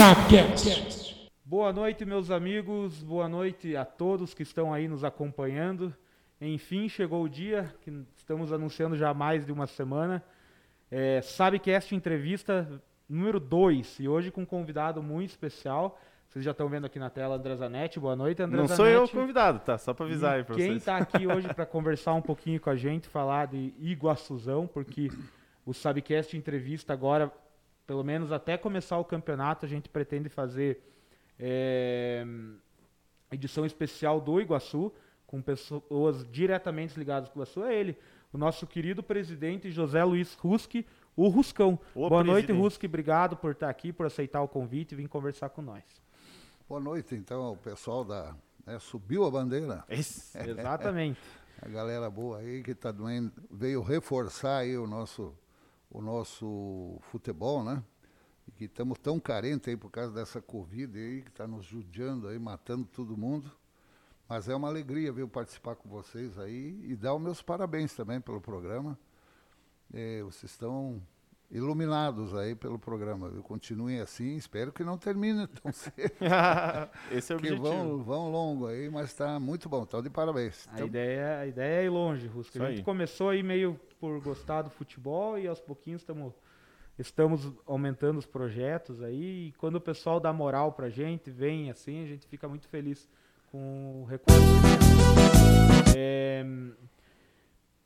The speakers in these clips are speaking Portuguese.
Sapcast. Boa noite, meus amigos. Boa noite a todos que estão aí nos acompanhando. Enfim, chegou o dia que estamos anunciando já há mais de uma semana. É, Sabecast Entrevista número 2. E hoje com um convidado muito especial. Vocês já estão vendo aqui na tela André Zanetti. Boa noite, André Não Zanetti. sou eu o convidado, tá? Só pra avisar aí pra Quem vocês. está aqui hoje para conversar um pouquinho com a gente, falar de Iguaçuzão, porque o Sabcast Entrevista agora, pelo menos até começar o campeonato, a gente pretende fazer é, edição especial do Iguaçu, com pessoas diretamente ligadas com o Iguaçu. É ele, o nosso querido presidente José Luiz Ruski, o Ruscão. O Boa noite, presidente. Ruski. Obrigado por estar aqui, por aceitar o convite e vir conversar com nós. Boa noite, então, o pessoal da. né, subiu a bandeira. Esse- Exatamente. A galera boa aí que tá doendo, veio reforçar aí o nosso, o nosso futebol, né? E que estamos tão carentes aí por causa dessa Covid aí, que está nos judiando aí, matando todo mundo. Mas é uma alegria, viu, participar com vocês aí e dar os meus parabéns também pelo programa. Eh, vocês estão iluminados aí pelo programa, viu? Continuem assim, espero que não termine tão cedo. Esse é o Que objetivo. vão, vão longo aí, mas está muito bom. Então, de parabéns. A, Então, ideia, a ideia é ir longe, Rusca. Isso A gente aí. começou aí meio por gostar do futebol e aos pouquinhos estamos estamos aumentando os projetos aí. E quando o pessoal dá moral pra gente, vem assim, a gente fica muito feliz com o reconhecimento. É,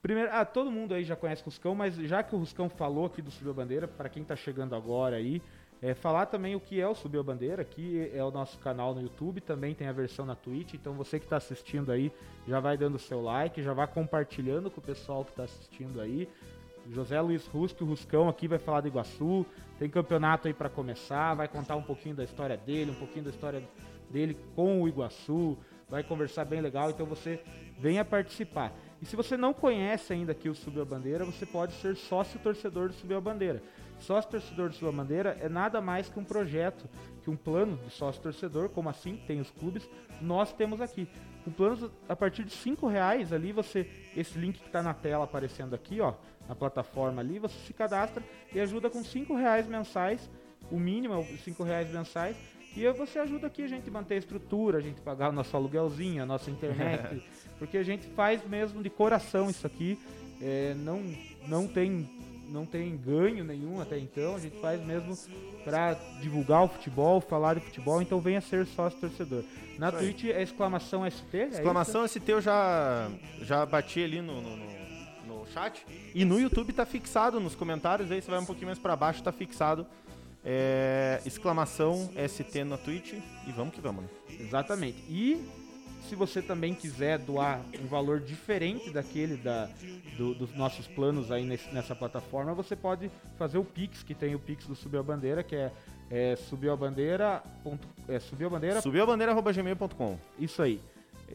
Primeiro, ah, todo mundo aí já conhece o Ruscão, mas já que o Ruscão falou aqui do Subiu a Bandeira, para quem está chegando agora aí, é, falar também o que é o Subiu a Bandeira, aqui é o nosso canal no YouTube, também tem a versão na Twitch, então você que está assistindo aí, já vai dando seu like, já vai compartilhando com o pessoal que está assistindo aí. José Luiz Rusco, o Ruscão aqui vai falar do Iguaçu, tem campeonato aí para começar, vai contar um pouquinho da história dele, um pouquinho da história dele com o Iguaçu, vai conversar bem legal, então você venha participar. E se você não conhece ainda aqui o Subiu a Bandeira, você pode ser sócio torcedor do Subiu a Bandeira. Sócio torcedor do Subiu a Bandeira é nada mais que um projeto, que um plano de sócio torcedor, como assim tem os clubes, nós temos aqui. Com planos a partir de cinco reais ali, você, esse link que está na tela aparecendo aqui, ó, na plataforma ali, você se cadastra e ajuda com cinco reais mensais, o mínimo é cinco reais mensais, e aí você ajuda aqui a gente manter a estrutura, a gente pagar o nosso aluguelzinho, a nossa internet, porque a gente faz mesmo de coração isso aqui, é, não, não, tem, não tem ganho nenhum até então, a gente faz mesmo para divulgar o futebol, falar de futebol, então venha ser sócio torcedor. Na aí. Twitch é exclamação ST, é isso? Exclamação ST eu já, já bati ali no, no, no- no chat. E no YouTube tá fixado nos comentários, aí você vai um pouquinho mais pra baixo, tá fixado. É, exclamação ST na Twitch. E vamos que vamos, né? Exatamente. E se você também quiser doar um valor diferente daquele da, do- dos nossos planos aí nesse- nessa plataforma, você pode fazer o Pix, que tem o Pix do Subiu a Bandeira, que é, é subiuabandeira. ponto- É, subiu a bandeira. Subiu a bandeira.gmail.com. Isso aí.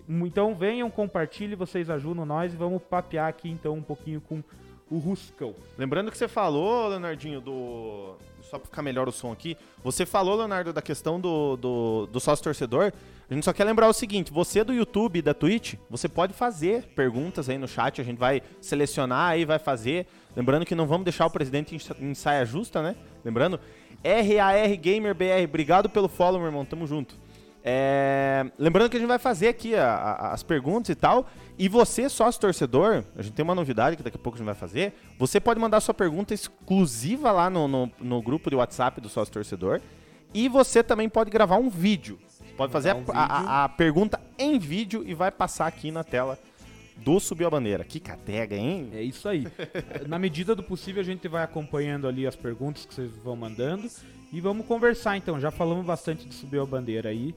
Então venham, compartilhe, vocês ajudam nós e vamos papear aqui então um pouquinho com o Ruscão. Lembrando que você falou, Leonardinho, do. Só pra ficar melhor o som aqui. Você falou, Leonardo, da questão do, do, do sócio torcedor. A gente só quer lembrar o seguinte: você do YouTube e da Twitch, você pode fazer perguntas aí no chat. A gente vai selecionar aí, vai fazer. Lembrando que não vamos deixar o presidente em sa- em saia justa, né? Lembrando. RAR Gamer BR, obrigado pelo follow, meu irmão. Tamo junto. É, Lembrando que a gente vai fazer aqui a- a- as perguntas e tal. E você, sócio torcedor, a gente tem uma novidade que daqui a pouco a gente vai fazer. Você pode mandar sua pergunta exclusiva lá no, no, no grupo de WhatsApp do sócio torcedor. E você também pode gravar um vídeo. Pode fazer um a- a- a pergunta em vídeo e vai passar aqui na tela do Subiu a Bandeira. Que catega, hein? É isso aí. Na medida do possível, a gente vai acompanhando ali as perguntas que vocês vão mandando e vamos conversar então. Já falamos bastante de subir a bandeira aí.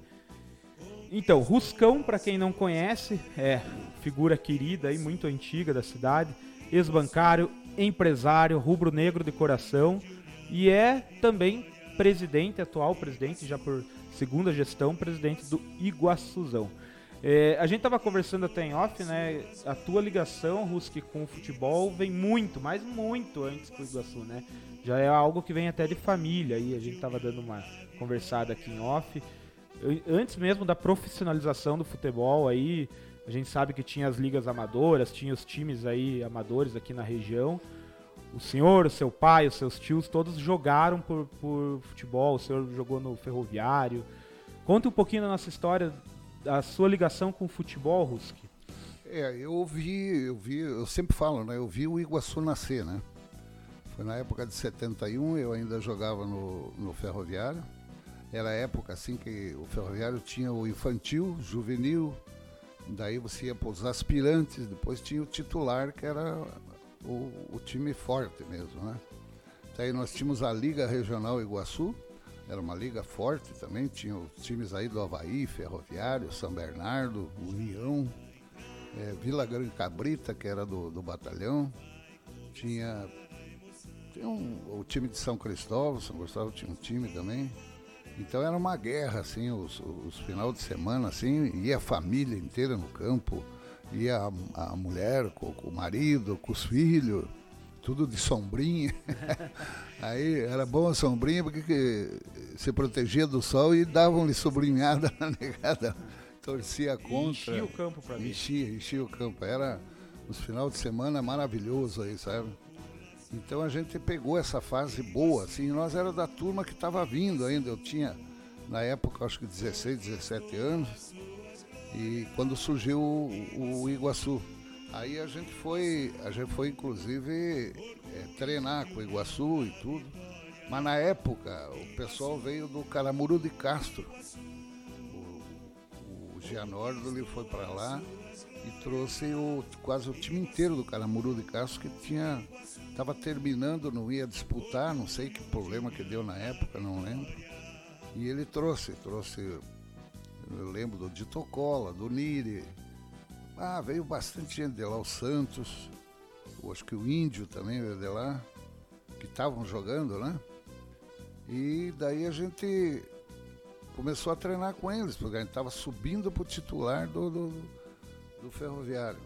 Então, Ruscão, para quem não conhece, é figura querida aí, muito antiga da cidade, ex-bancário, empresário, rubro-negro de coração e é também presidente, atual presidente, já por segunda gestão, presidente do Iguaçuzão. É, a gente tava conversando até em off, né? A tua ligação, Ruski, com o futebol vem muito, mas muito antes que o Iguaçu, né? Já é algo que vem até de família aí. A gente tava dando uma conversada aqui em off. Antes mesmo da profissionalização do futebol aí, a gente sabe que tinha as ligas amadoras, tinha os times aí amadores aqui na região. O senhor, o seu pai, os seus tios, todos jogaram por, por futebol. O senhor jogou no ferroviário. Conta um pouquinho da nossa história, da sua ligação com o futebol, Ruski. É, eu vi, eu vi, eu sempre falo, né? Eu vi o Iguaçu nascer, né? Foi na época de 71, eu ainda jogava no, no ferroviário. Era a época assim que o ferroviário tinha o infantil, juvenil, daí você ia para os aspirantes, depois tinha o titular, que era o, o time forte mesmo, né? Daí nós tínhamos a Liga Regional Iguaçu, era uma liga forte também, tinha os times aí do Havaí, Ferroviário, São Bernardo, União, é, Vila Grande Cabrita, que era do, do batalhão, tinha, tinha um, o time de São Cristóvão, São Cristóvão tinha um time também. Então era uma guerra, assim, os, os final de semana, assim, ia a família inteira no campo, ia a, a mulher com, com, o marido, com os filhos, tudo de sombrinha. Aí era bom a sombrinha porque se protegia do sol e davam-lhe sobrinhada na negada. Torcia contra. Enchia o campo para mim. Enchia, enchia o campo. Era os final de semana maravilhoso aí, sabe? Então a gente pegou essa fase boa, assim, nós era da turma que estava vindo ainda. Eu tinha, na época, acho que 16, 17 anos. E quando surgiu o, o Iguaçu. Aí a gente foi, a gente foi inclusive é, treinar com o Iguaçu e tudo. Mas na época o pessoal veio do Caramuru de Castro. O, o ele foi para lá e trouxe o, quase o time inteiro do Caramuru de Castro que tinha estava terminando, não ia disputar, não sei que problema que deu na época, não lembro. E ele trouxe, trouxe, eu lembro do Dito Cola, do Niri, ah, veio bastante gente de lá, o Santos, eu acho que o Índio também veio de lá, que estavam jogando, né? E daí a gente começou a treinar com eles, porque a gente estava subindo para o titular do, do, do, ferroviário.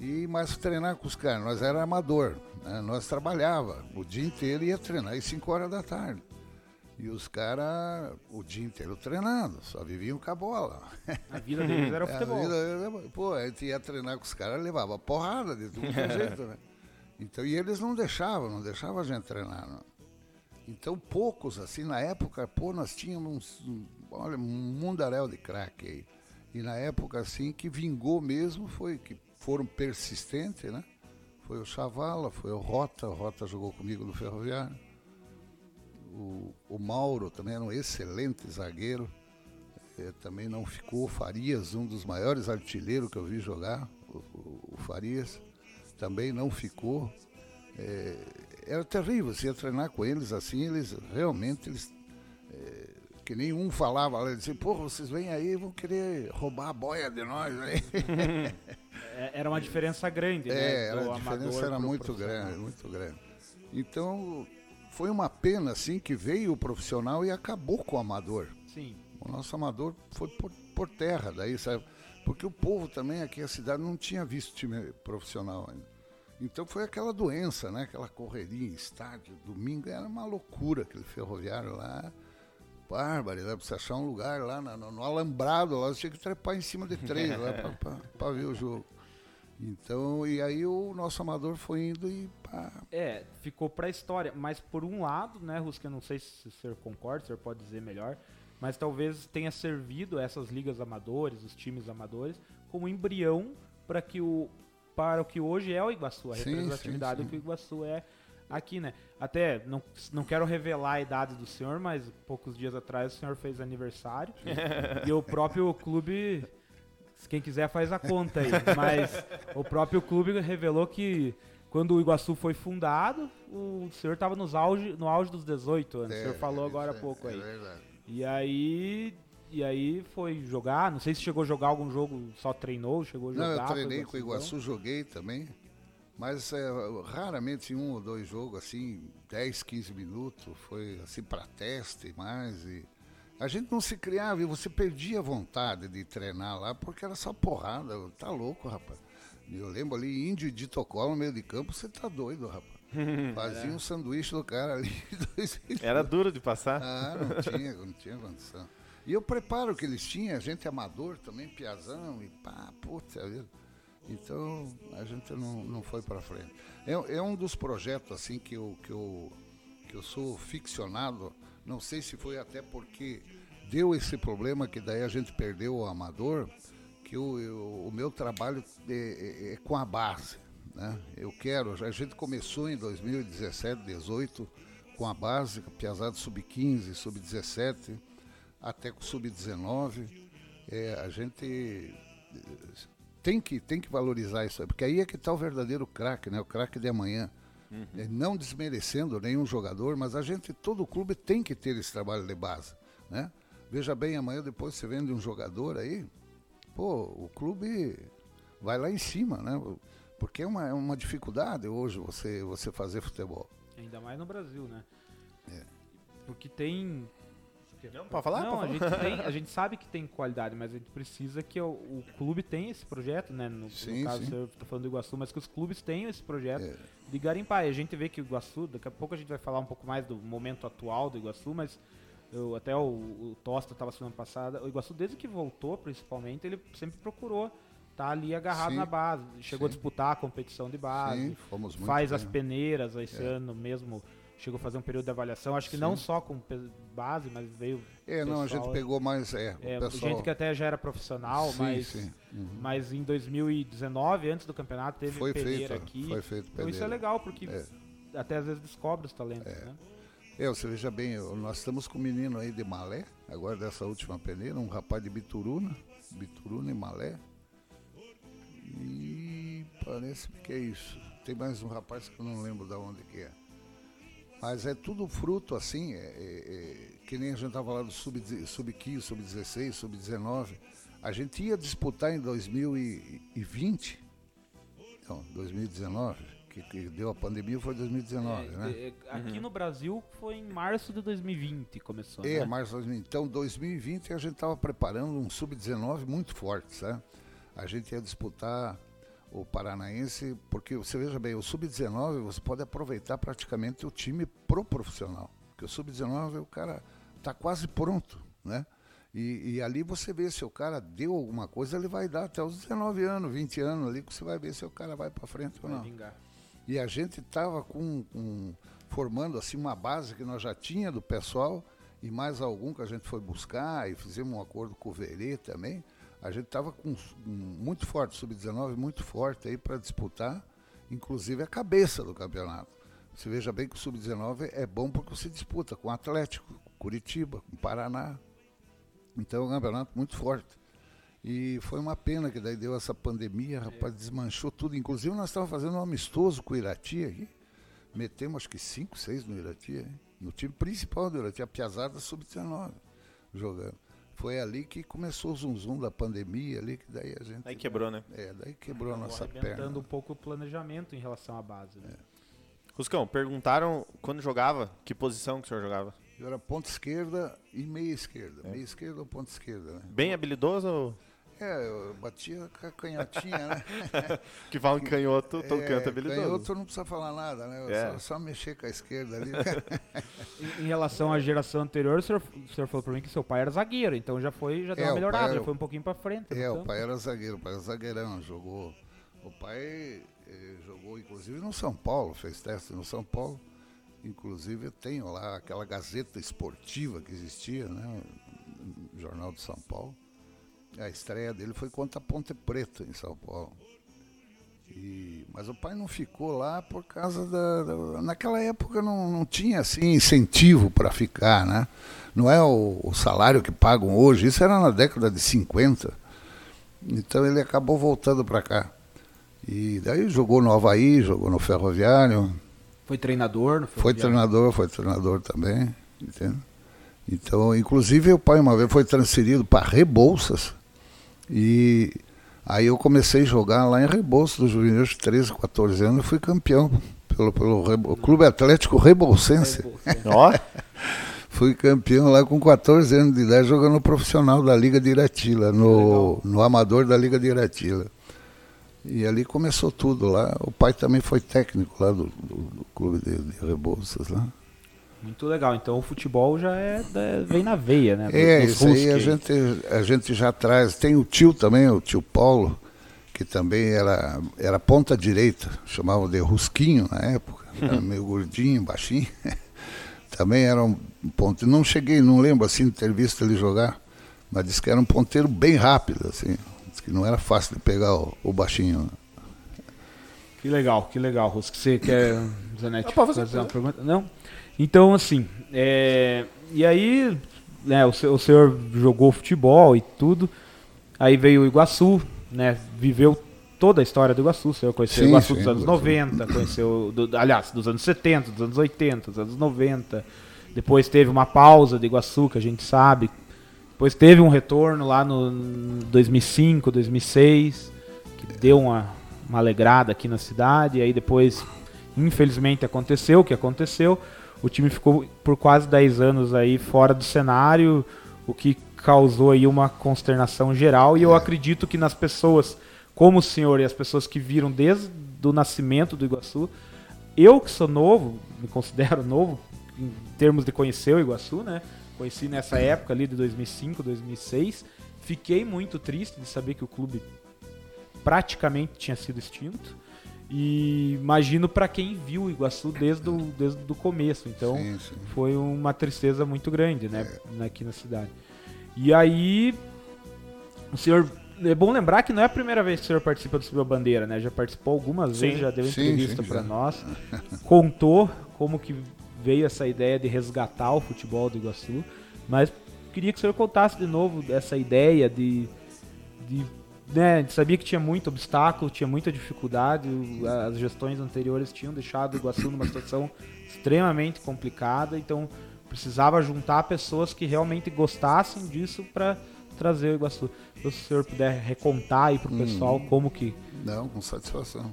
E mais treinar com os caras, nós era amador, né? nós trabalhava o dia inteiro ia treinar às 5 horas da tarde. E os caras o dia inteiro treinando, só viviam com a bola. A vida deles era futebol. Vida, pô, a gente ia treinar com os caras, levava porrada de tudo que é jeito, né? Então, e eles não deixavam, não deixavam a gente treinar. Não. Então, poucos, assim, na época, pô, nós tínhamos, olha, um mundaréu de craque aí. E na época, assim, que vingou mesmo, foi que foram persistentes, né? Foi o Chavala, foi o Rota, o Rota jogou comigo no Ferroviário o, o Mauro também era um excelente zagueiro. É, também não ficou. Farias, um dos maiores artilheiros que eu vi jogar, o, o, o Farias, também não ficou. É, era terrível, você ia treinar com eles assim, eles realmente, eles, é, que nenhum falava, eles diziam, pô, vocês vêm aí vão querer roubar a boia de nós. Né? era uma diferença grande, né? É, a diferença era muito grande, muito grande. Então, foi uma pena, assim, que veio o profissional e acabou com o amador. Sim. O nosso amador foi por, por terra, daí, sabe? Porque o povo também aqui, a cidade, não tinha visto time profissional ainda. Então foi aquela doença, né? Aquela correria em estádio, domingo, era uma loucura aquele ferroviário lá. Bárbaro, dá pra você achar um lugar lá no, no alambrado, lá você tinha que trepar em cima de três lá para ver o jogo. Então, e aí o nosso amador foi indo e pá. É, ficou pra história. Mas por um lado, né, Ruska, eu não sei se o senhor concorda, o senhor pode dizer melhor, mas talvez tenha servido essas ligas amadores, os times amadores, como embrião para que o para o que hoje é o Iguaçu, a sim, representatividade sim, sim. do que o Iguaçu é aqui, né? Até não, não quero revelar a idade do senhor, mas poucos dias atrás o senhor fez aniversário e o próprio clube quem quiser faz a conta aí. Mas o próprio clube revelou que quando o Iguaçu foi fundado, o senhor estava no auge, no auge dos 18 anos. É, o senhor falou agora há é, pouco aí. É e aí. E aí foi jogar, não sei se chegou a jogar algum jogo, só treinou, chegou a jogar. Não, eu treinei com o Iguaçu, joguei também. Mas é, raramente um ou dois jogos, assim, 10, 15 minutos, foi assim para teste mais. E a gente não se criava e você perdia a vontade de treinar lá porque era só porrada. Tá louco, rapaz. Eu lembro ali, índio de Tocó no meio de campo, você tá doido, rapaz. Fazia é. um sanduíche do cara ali. Era duro de passar? Ah, não tinha, não tinha condição. E eu preparo que eles tinham, gente amador também, piazão, e pá, puta vida. Então a gente não, não foi para frente. É, é um dos projetos assim que eu, que, eu, que eu sou ficcionado. Não sei se foi até porque deu esse problema que daí a gente perdeu o amador, que eu, o meu trabalho é, é, é, com a base. Né? Eu quero, a gente começou em 2017, 18 com a base, Piazada Sub-15, Sub-17, até com Sub-19. É, a gente tem que, tem que valorizar isso, porque aí é que está o verdadeiro craque, né? o craque de amanhã. Uhum. É, não desmerecendo nenhum jogador, mas a gente, todo clube tem que ter esse trabalho de base. Né? Veja bem, amanhã depois você vende um jogador aí, pô, o clube vai lá em cima, né? Porque é uma, é uma dificuldade hoje você, você fazer futebol. Ainda mais no Brasil, né? É. Porque tem não, pode falar? Não, pode a, falar. Gente tem, a gente sabe que tem qualidade, mas a gente precisa que o, o clube tenha esse projeto, né? No, sim, no caso, sim. eu tô falando do Iguaçu, mas que os clubes tenham esse projeto é. de garimpar. E a gente vê que o Iguaçu, daqui a pouco a gente vai falar um pouco mais do momento atual do Iguaçu, mas eu, até o, o Tosta estava semana passada, o Iguaçu, desde que voltou, principalmente, ele sempre procurou estar tá ali agarrado sim, na base. Chegou sim. a disputar a competição de base, sim, faz bem. as peneiras esse é. ano mesmo chegou a fazer um período de avaliação, acho que não só com base, mas veio. É, não, a gente pegou mais. É, é pessoal... gente que até já era profissional, mas. Uhum. mas em 2019, antes do campeonato, teve foi peneira feito, aqui. Foi feito então isso é legal, porque é. até às vezes descobre os talentos. É. Né? É, você veja bem, nós estamos com um menino aí de Malé, agora dessa última peneira, um rapaz de Bituruna, Bituruna e Malé. E parece que é isso. Tem mais um rapaz que eu não lembro de onde que é. Mas é tudo fruto, assim, é, é, é que nem a gente estava do sub-15, sub, sub 16, sub-19. A gente ia disputar em 2020, não, 2019, que, que deu a pandemia foi 2019, é, né? É, aqui uhum. no Brasil foi em março de 2020 começou, É, né? março de 2020. Então, 2020 a gente estava preparando um sub-19 muito forte, sabe? A gente ia disputar o paranaense, porque você veja bem, o sub-19 você pode aproveitar praticamente o time pro profissional, porque o sub-19 o cara está quase pronto, né? E, e, ali você vê se o cara deu alguma coisa, ele vai dar até os 19 anos, 20 anos ali, que você vai ver se o cara vai para frente vai ou não. Vingar. E a gente estava com, com, formando assim uma base que nós já tinha do pessoal e mais algum que a gente foi buscar e fizemos um acordo com o Verê também a gente estava com muito forte, sub-19 muito forte aí para disputar, inclusive a cabeça do campeonato. Você veja bem que o sub-19 é bom porque você disputa com o Atlético, com Curitiba, com Paraná. Então é um campeonato muito forte. E foi uma pena que daí deu essa pandemia, rapaz, desmanchou tudo. Inclusive nós estávamos fazendo um amistoso com o Irati aqui. Metemos acho que 5, 6 no Irati, hein? no time principal do Irati, a Piazada sub-19 jogando foi ali que começou o zum, zum da pandemia ali, que daí a gente. Aí quebrou, né? É, daí quebrou a nossa perna. um pouco o planejamento em relação à base. Né? É. Ruscão, perguntaram quando jogava, que posição que o senhor jogava? Eu era ponta esquerda e meia esquerda. É. Meia esquerda ou ponta esquerda, né? Bem habilidoso ou... É, eu batia com a canhotinha, né? que falam que canhoto, todo é, canto habilidoso. Canhoto não precisa falar nada, né? É. Só, só, mexer com a esquerda ali. em, em, relação à geração anterior, o senhor, o senhor falou para mim que seu pai era zagueiro, então já foi, já deu é, uma melhorada, era, já foi um pouquinho para frente. É, o pai era zagueiro, o pai era zagueirão, jogou. O pai eh, jogou inclusive no São Paulo, fez teste no São Paulo. Inclusive eu tenho lá aquela gazeta esportiva que existia, né? Jornal de São Paulo a estreia dele foi contra a Ponte Preta, em São Paulo. E, mas o pai não ficou lá por causa da. da naquela época não, não tinha assim, incentivo para ficar, né? Não é o, o, salário que pagam hoje, isso era na década de 50. Então ele acabou voltando para cá. E daí jogou no Havaí, jogou no Ferroviário. Foi treinador no Ferroviário? Foi treinador, foi treinador também, entende? Então, inclusive o pai uma vez foi transferido para Rebouças, e aí eu comecei a jogar lá em Rebouças, do juvenil de 13, 14 anos, e fui campeão pelo, pelo Rebo, Clube Atlético Rebolsense. Ó! fui campeão lá com 14 anos de idade, jogando no profissional da Liga de Iratila, no, no amador da Liga de Iratila. E ali começou tudo lá. O pai também foi técnico lá do, do, do clube de, de Rebouças lá. Muito legal. Então o futebol já é, é vem na veia, né? É, isso aí a gente, a gente já traz. Tem o tio também, o tio Paulo, que também era, era ponta direita, chamavam de Rusquinho na época, era meio gordinho, baixinho. também era um ponto. Não cheguei, não lembro assim de ter visto ele jogar, mas disse que era um ponteiro bem rápido, assim. Disse que não era fácil de pegar o, o baixinho. Que legal, que legal. Que você quer, Zanetti, fazer, fazer uma pergunta? Não? Então, assim, é, e aí, né, o, senhor, o senhor jogou futebol e tudo, aí veio o Iguaçu, né, viveu toda a história do Iguaçu, o senhor conheceu Sim, o Iguaçu sim, dos anos Iguaçu. 90, conheceu, do- aliás, dos anos 70, dos anos 80, dos anos 90, depois teve uma pausa de Iguaçu, que a gente sabe, depois teve um retorno lá no 2005, 2006, que deu uma, uma alegrada aqui na cidade. E aí depois, infelizmente, aconteceu o que aconteceu. O time ficou por quase 10 anos aí fora do cenário, o que causou aí uma consternação geral. E eu acredito que nas pessoas como o senhor e as pessoas que viram desde o nascimento do Iguaçu, eu que sou novo, me considero novo em termos de conhecer o Iguaçu, né? Conheci nessa época ali de 2005, 2006. Fiquei muito triste de saber que o clube praticamente tinha sido extinto. E imagino para quem viu o Iguaçu desde o desde o começo. Então Sim, sim. foi uma tristeza muito grande, né, aqui na cidade. E aí, o senhor é bom lembrar que não é a primeira vez que o senhor participa do Subiu a Bandeira, né? Já participou algumas Sim. vezes, já deu entrevista para nós, contou como que veio essa ideia de resgatar o futebol do Iguaçu, mas queria que o senhor contasse de novo essa ideia de, de né, sabia que tinha muito obstáculo, tinha muita dificuldade, o- as gestões anteriores tinham deixado o Iguaçu numa situação extremamente complicada, então precisava juntar pessoas que realmente gostassem disso para trazer o Iguaçu. Se o senhor puder recontar aí pro pessoal como que Não, com satisfação.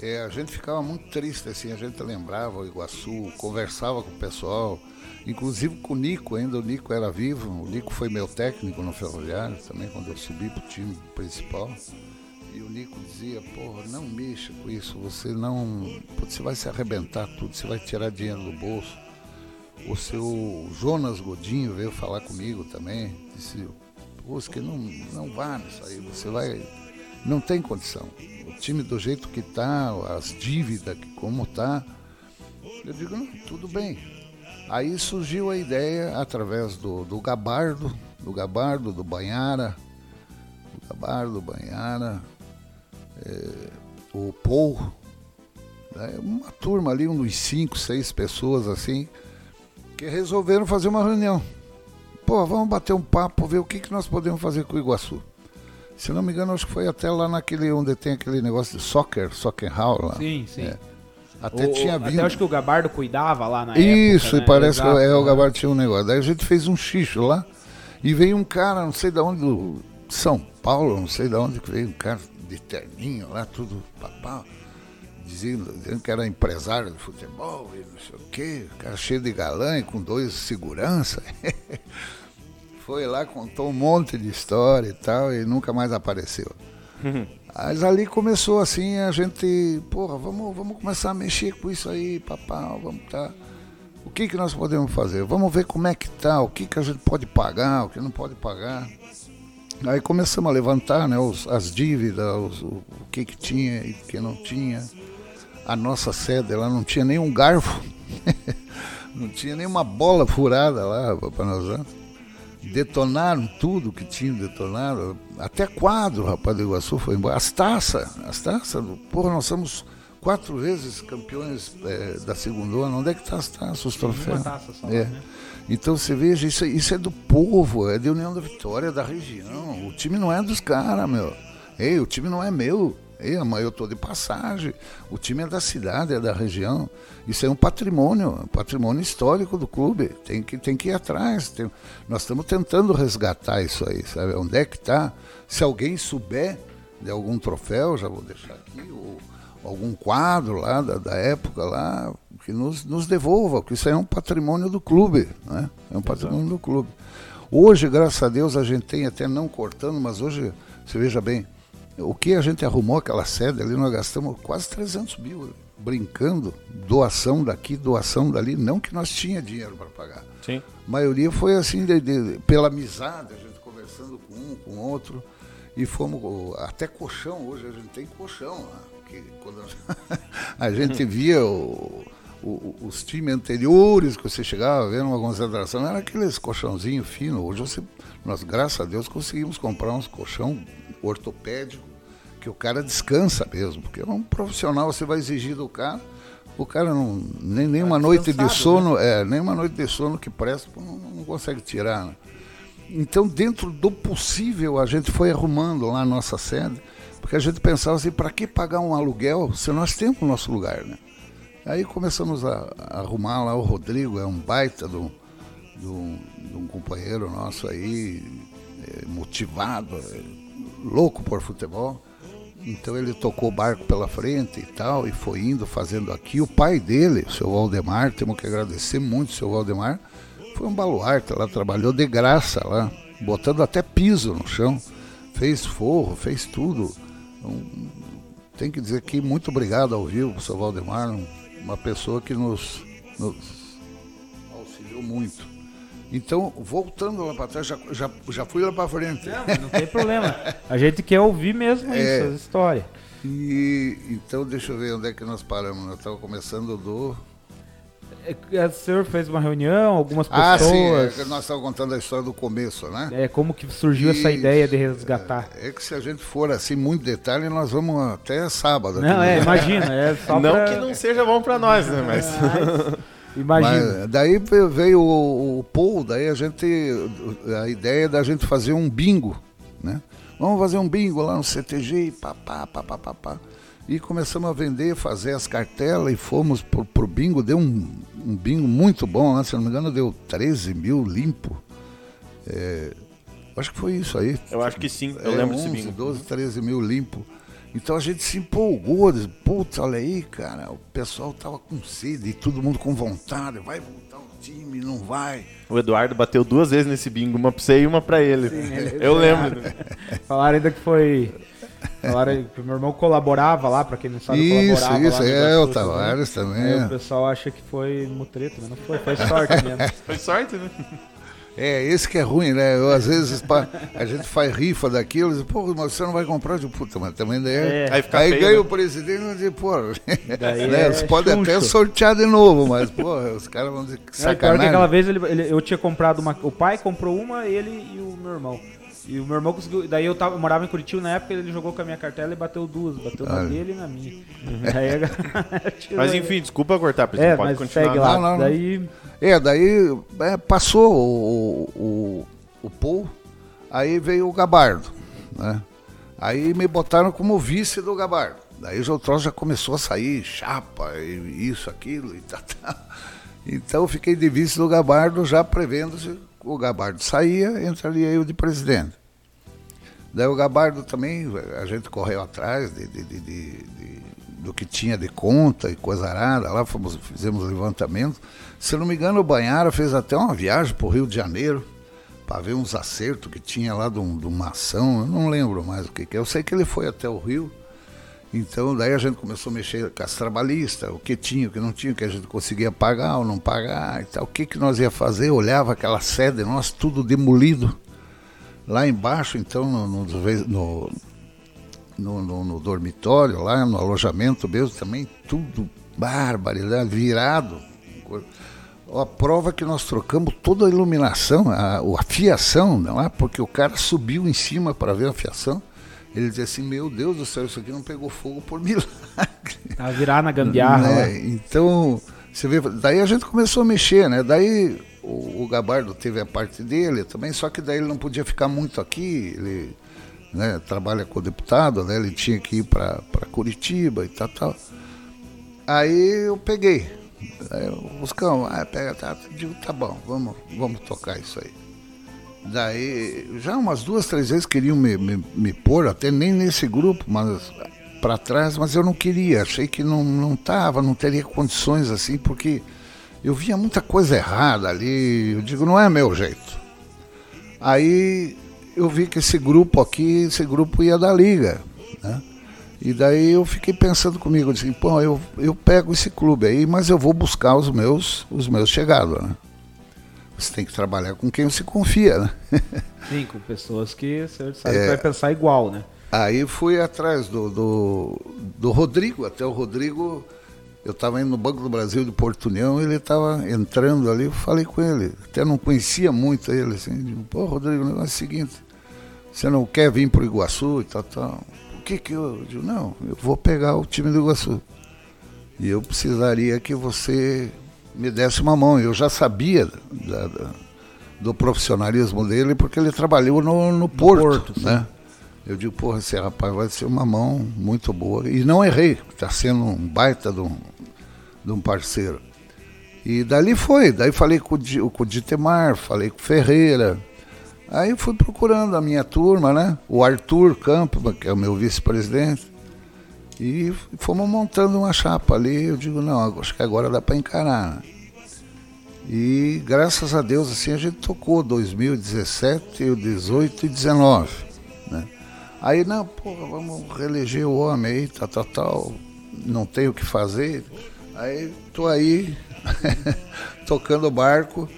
É, a gente ficava muito triste, assim, a gente lembrava o Iguaçu, conversava com o pessoal, inclusive com o Nico, ainda o Nico era vivo, o Nico foi meu técnico no Ferroviário também, quando eu subi pro time principal. E o Nico dizia, porra, não mexa com isso, você não. Você vai se arrebentar tudo, você vai tirar dinheiro do bolso. O seu Jonas Godinho veio falar comigo também, disse, que não, não vá nisso aí, você vai. Não tem condição. O time do jeito que tá, as dívidas, que como tá. Eu digo, não, tudo bem. Aí surgiu a ideia através do, do Gabardo, do Gabardo, do Banhara, o Gabardo, Banhara, eh, o Paul, né, uma turma ali, uns cinco, seis pessoas assim, que resolveram fazer uma reunião. Pô, vamos bater um papo, ver o que, que nós podemos fazer com o Iguaçu. Se não me engano, acho que foi até lá naquele onde tem aquele negócio de soccer, soccer hall lá. Sim, sim. É. Até O- tinha até vindo. acho que o Gabardo cuidava lá na Isso, época. e né? parece Exato, que é, o? Gabardo tinha um negócio. Daí a gente fez um xixo lá e veio um cara, não sei de onde, do São Paulo, não sei de onde que veio um cara de terninho lá, tudo papá, dizendo, dizendo que era empresário de futebol e não sei o quê, cara cheio de galã e com dois segurança. Foi lá, contou um monte de história e tal, e nunca mais apareceu. Mas ali começou assim, a gente, porra, vamos, vamos começar a mexer com isso aí, papá, vamos tá. O que que nós podemos fazer? Vamos ver como é que tá, o que que a gente pode pagar, o que não pode pagar. Aí começamos a levantar, né, os- as dívidas, os- o, o que que tinha e o que não tinha. A nossa sede, ela não tinha nem um garfo, não tinha nem uma bola furada lá para nós usar detonaram tudo que tinham detonado, até quadro, rapaz, do Iguaçu foi embora. As taças, as taças, porra, nós somos quatro vezes campeões eh, da segunda ano, onde é que está as taças, os troféus? taça só, É. né? Então você veja, isso, é- isso é do povo, é de União da Vitória, da região. O time não é dos caras, meu. Ei, o time não é meu. Ei, mas eu tô de passagem. O time é da cidade, é da região. Isso é um patrimônio, um patrimônio histórico do clube. Tem que, tem que ir atrás. Tem- nós estamos tentando resgatar isso aí, sabe? Onde é que está? Se alguém souber de algum troféu, já vou deixar aqui, ou algum quadro lá da, da época lá, que nos, nos devolva, porque isso aí é um patrimônio do clube, né? É um patrimônio do clube. Hoje, graças a Deus, a gente tem até não cortando, mas hoje, você veja bem, o que a gente arrumou aquela sede ali, nós gastamos quase 300 mil brincando, doação daqui, doação dali, não que nós tinha dinheiro para pagar. Sim. A maioria foi assim, de- de- pela amizade, a gente conversando com um, com outro. E fomos, até colchão, hoje a gente tem colchão lá. Que quando a gente via o, o, os times anteriores que você chegava vendo uma concentração, era aqueles colchãozinhos finos. Hoje você, nós, graças a Deus, conseguimos comprar uns colchão ortopédico, que o cara descansa mesmo, porque é um profissional, você vai exigir do cara, o cara não, nem, nem uma noite de sono, né? é, nem uma noite de sono que presta, não, não consegue tirar. Né? Então, dentro do possível, a gente foi arrumando lá a nossa sede, porque a gente pensava assim, para que pagar um aluguel se nós temos o nosso lugar, né? Aí começamos a, a arrumar lá o Rodrigo, é um baita de um, de um, de um companheiro nosso aí, é, motivado, é, louco por futebol. Então ele tocou o barco pela frente e tal, e foi indo, fazendo aqui. O pai dele, o seu Valdemar, temos que agradecer muito o seu Valdemar, foi um baluarte lá, trabalhou de graça lá, botando até piso no chão, fez forro, fez tudo. Então, tem que dizer que muito obrigado ao vivo, seu Valdemar, uma pessoa que nos, nos auxiliou muito. Então, voltando lá para trás, já, já, já fui lá para frente. Não, não tem problema. A gente quer ouvir mesmo é, isso, as histórias. E, então, deixa eu ver onde é que nós paramos. Nós estávamos começando do o senhor fez uma reunião, algumas pessoas. Ah, sim, é, nós estávamos contando a história do começo, né? É, como que surgiu e, essa ideia de resgatar. É, é, que se a gente for assim, muito detalhe, nós vamos até sábado. Não, é, imagina. É só não pra... que não seja bom para nós, né? Mas. Imagina. Mas daí veio o, o Paul, daí a gente. A ideia da gente fazer um bingo, né? Vamos fazer um bingo lá no CTG, papá, papá, papá. E começamos a vender, fazer as cartelas e fomos pro, pro bingo, deu um, um bingo muito bom, né? se não me engano, deu 13 mil limpo. É, acho que foi isso aí. Eu acho que sim, eu é, lembro 11, desse bingo. 12, 13 mil limpo. Então a gente se empolgou, disse, putz, olha aí, cara, o pessoal tava com sede, todo mundo com vontade, vai voltar o time, não vai. O Eduardo bateu duas vezes nesse bingo, uma pra você e uma pra ele. Sim, eu lembro. Falaram ainda que foi Que meu irmão colaborava lá, pra quem não sabe, isso, colaborava Isso, é, o Tavares também. Aí o pessoal acha que foi mutreta, mas não foi, foi sorte mesmo. foi sorte, né? É, esse que é ruim, né? Eu, às vezes a gente faz rifa daquilo, diz, pô, mas você não vai comprar de puta, mas também daí. É. Aí, aí feio, ganha né? o presidente e diz, pô, né? você pode até sortear de novo, mas, pô, os caras vão dizer que sacanagem. É, que aquela vez ele, ele, eu tinha comprado uma. O pai comprou uma, ele e o meu irmão. E o meu irmão conseguiu. Daí eu, tava, eu morava em Curitiba na época, ele jogou com a minha cartela e bateu duas. Bateu na dele e na minha. Uhum. Aí, mas enfim, desculpa cortar, pessoal. É, pode mas continuar. Segue lá. Não, não, daí... É, daí é, passou o, o, o Paul, aí veio o Gabardo, né? Aí me botaram como vice do Gabardo. Daí o troço já começou a sair, chapa, e isso, aquilo e tal. Tá. Então eu fiquei de vice do Gabardo já prevendo se o Gabardo saía, entraria eu de presidente. Daí o Gabardo também, a gente correu atrás de, de, de, de do que tinha de conta e coisa arada, lá fomos, fizemos levantamento. Se não me engano, o Banhara fez até uma viagem para o Rio de Janeiro para ver uns acertos que tinha lá de, um, de uma ação, eu não lembro mais o que, que é. Eu sei que ele foi até o Rio então daí a gente começou a mexer com as trabalhistas, o que tinha, o que não tinha, o que a gente conseguia pagar ou não pagar e tal. O que, que nós ia fazer? Olhava aquela sede nossa, tudo demolido. Lá embaixo, então, no, no, no, no, dormitório, lá no alojamento mesmo, também tudo barbaridade, virado. A prova que nós trocamos toda a iluminação, a, a fiação, não é? Porque o cara subiu em cima para ver a fiação. Ele dizia assim, meu Deus do céu, isso aqui não pegou fogo por milagre. Tá virar na gambiarra. Né? Então, você vê, daí a gente começou a mexer, né? Daí o, o, Gabardo teve a parte dele também, só que daí ele não podia ficar muito aqui, ele né, trabalha com o deputado, né? Ele tinha que ir para Curitiba e tal, tal. Aí eu peguei. Aí Buscão, ah, pega, tá, digo, tá bom, vamos, vamos tocar isso aí. Daí, já umas duas, três vezes queriam me, me, me pôr, até nem nesse grupo, mas para trás, mas eu não queria, achei que não não tava, não teria condições assim, porque eu via muita coisa errada ali, eu digo, não é meu jeito. Aí eu vi que esse grupo aqui, esse grupo ia da liga, né? E daí eu fiquei pensando comigo, assim, pô, eu, eu pego esse clube aí, mas eu vou buscar os meus, os meus chegados, né? Você tem que trabalhar com quem você confia, né? Sim, com pessoas que você sabe é, que vai pensar igual, né? Aí fui atrás do, do, do Rodrigo, até o Rodrigo, eu estava indo no Banco do Brasil de Porto União, ele estava entrando ali, eu falei com ele, até não conhecia muito ele, assim, digo, pô, Rodrigo, o negócio é o seguinte, você não quer vir para o Iguaçu e tal, tal. O que que eu, eu digo, não, eu vou pegar o time do Iguaçu. E eu precisaria que você me desse uma mão. Eu já sabia da, da, do profissionalismo dele porque ele trabalhou no, no, no Porto, Porto né? Eu digo, porra, esse rapaz vai ser uma mão muito boa. E não errei, está sendo um baita de um, de um parceiro. E dali foi, daí falei com, com o Ditemar, falei com o Ferreira. Aí fui procurando a minha turma, né? O Arthur Campos, que é o meu vice-presidente. E fomos montando uma chapa ali. Eu digo, não, acho que agora dá para encarar. E graças a Deus, assim, a gente tocou 2017, 18 e 19. Né? Aí, não, pô, vamos reeleger o homem aí, tal, tal, tal. Não tem o que fazer. Aí tô aí, tocando o barco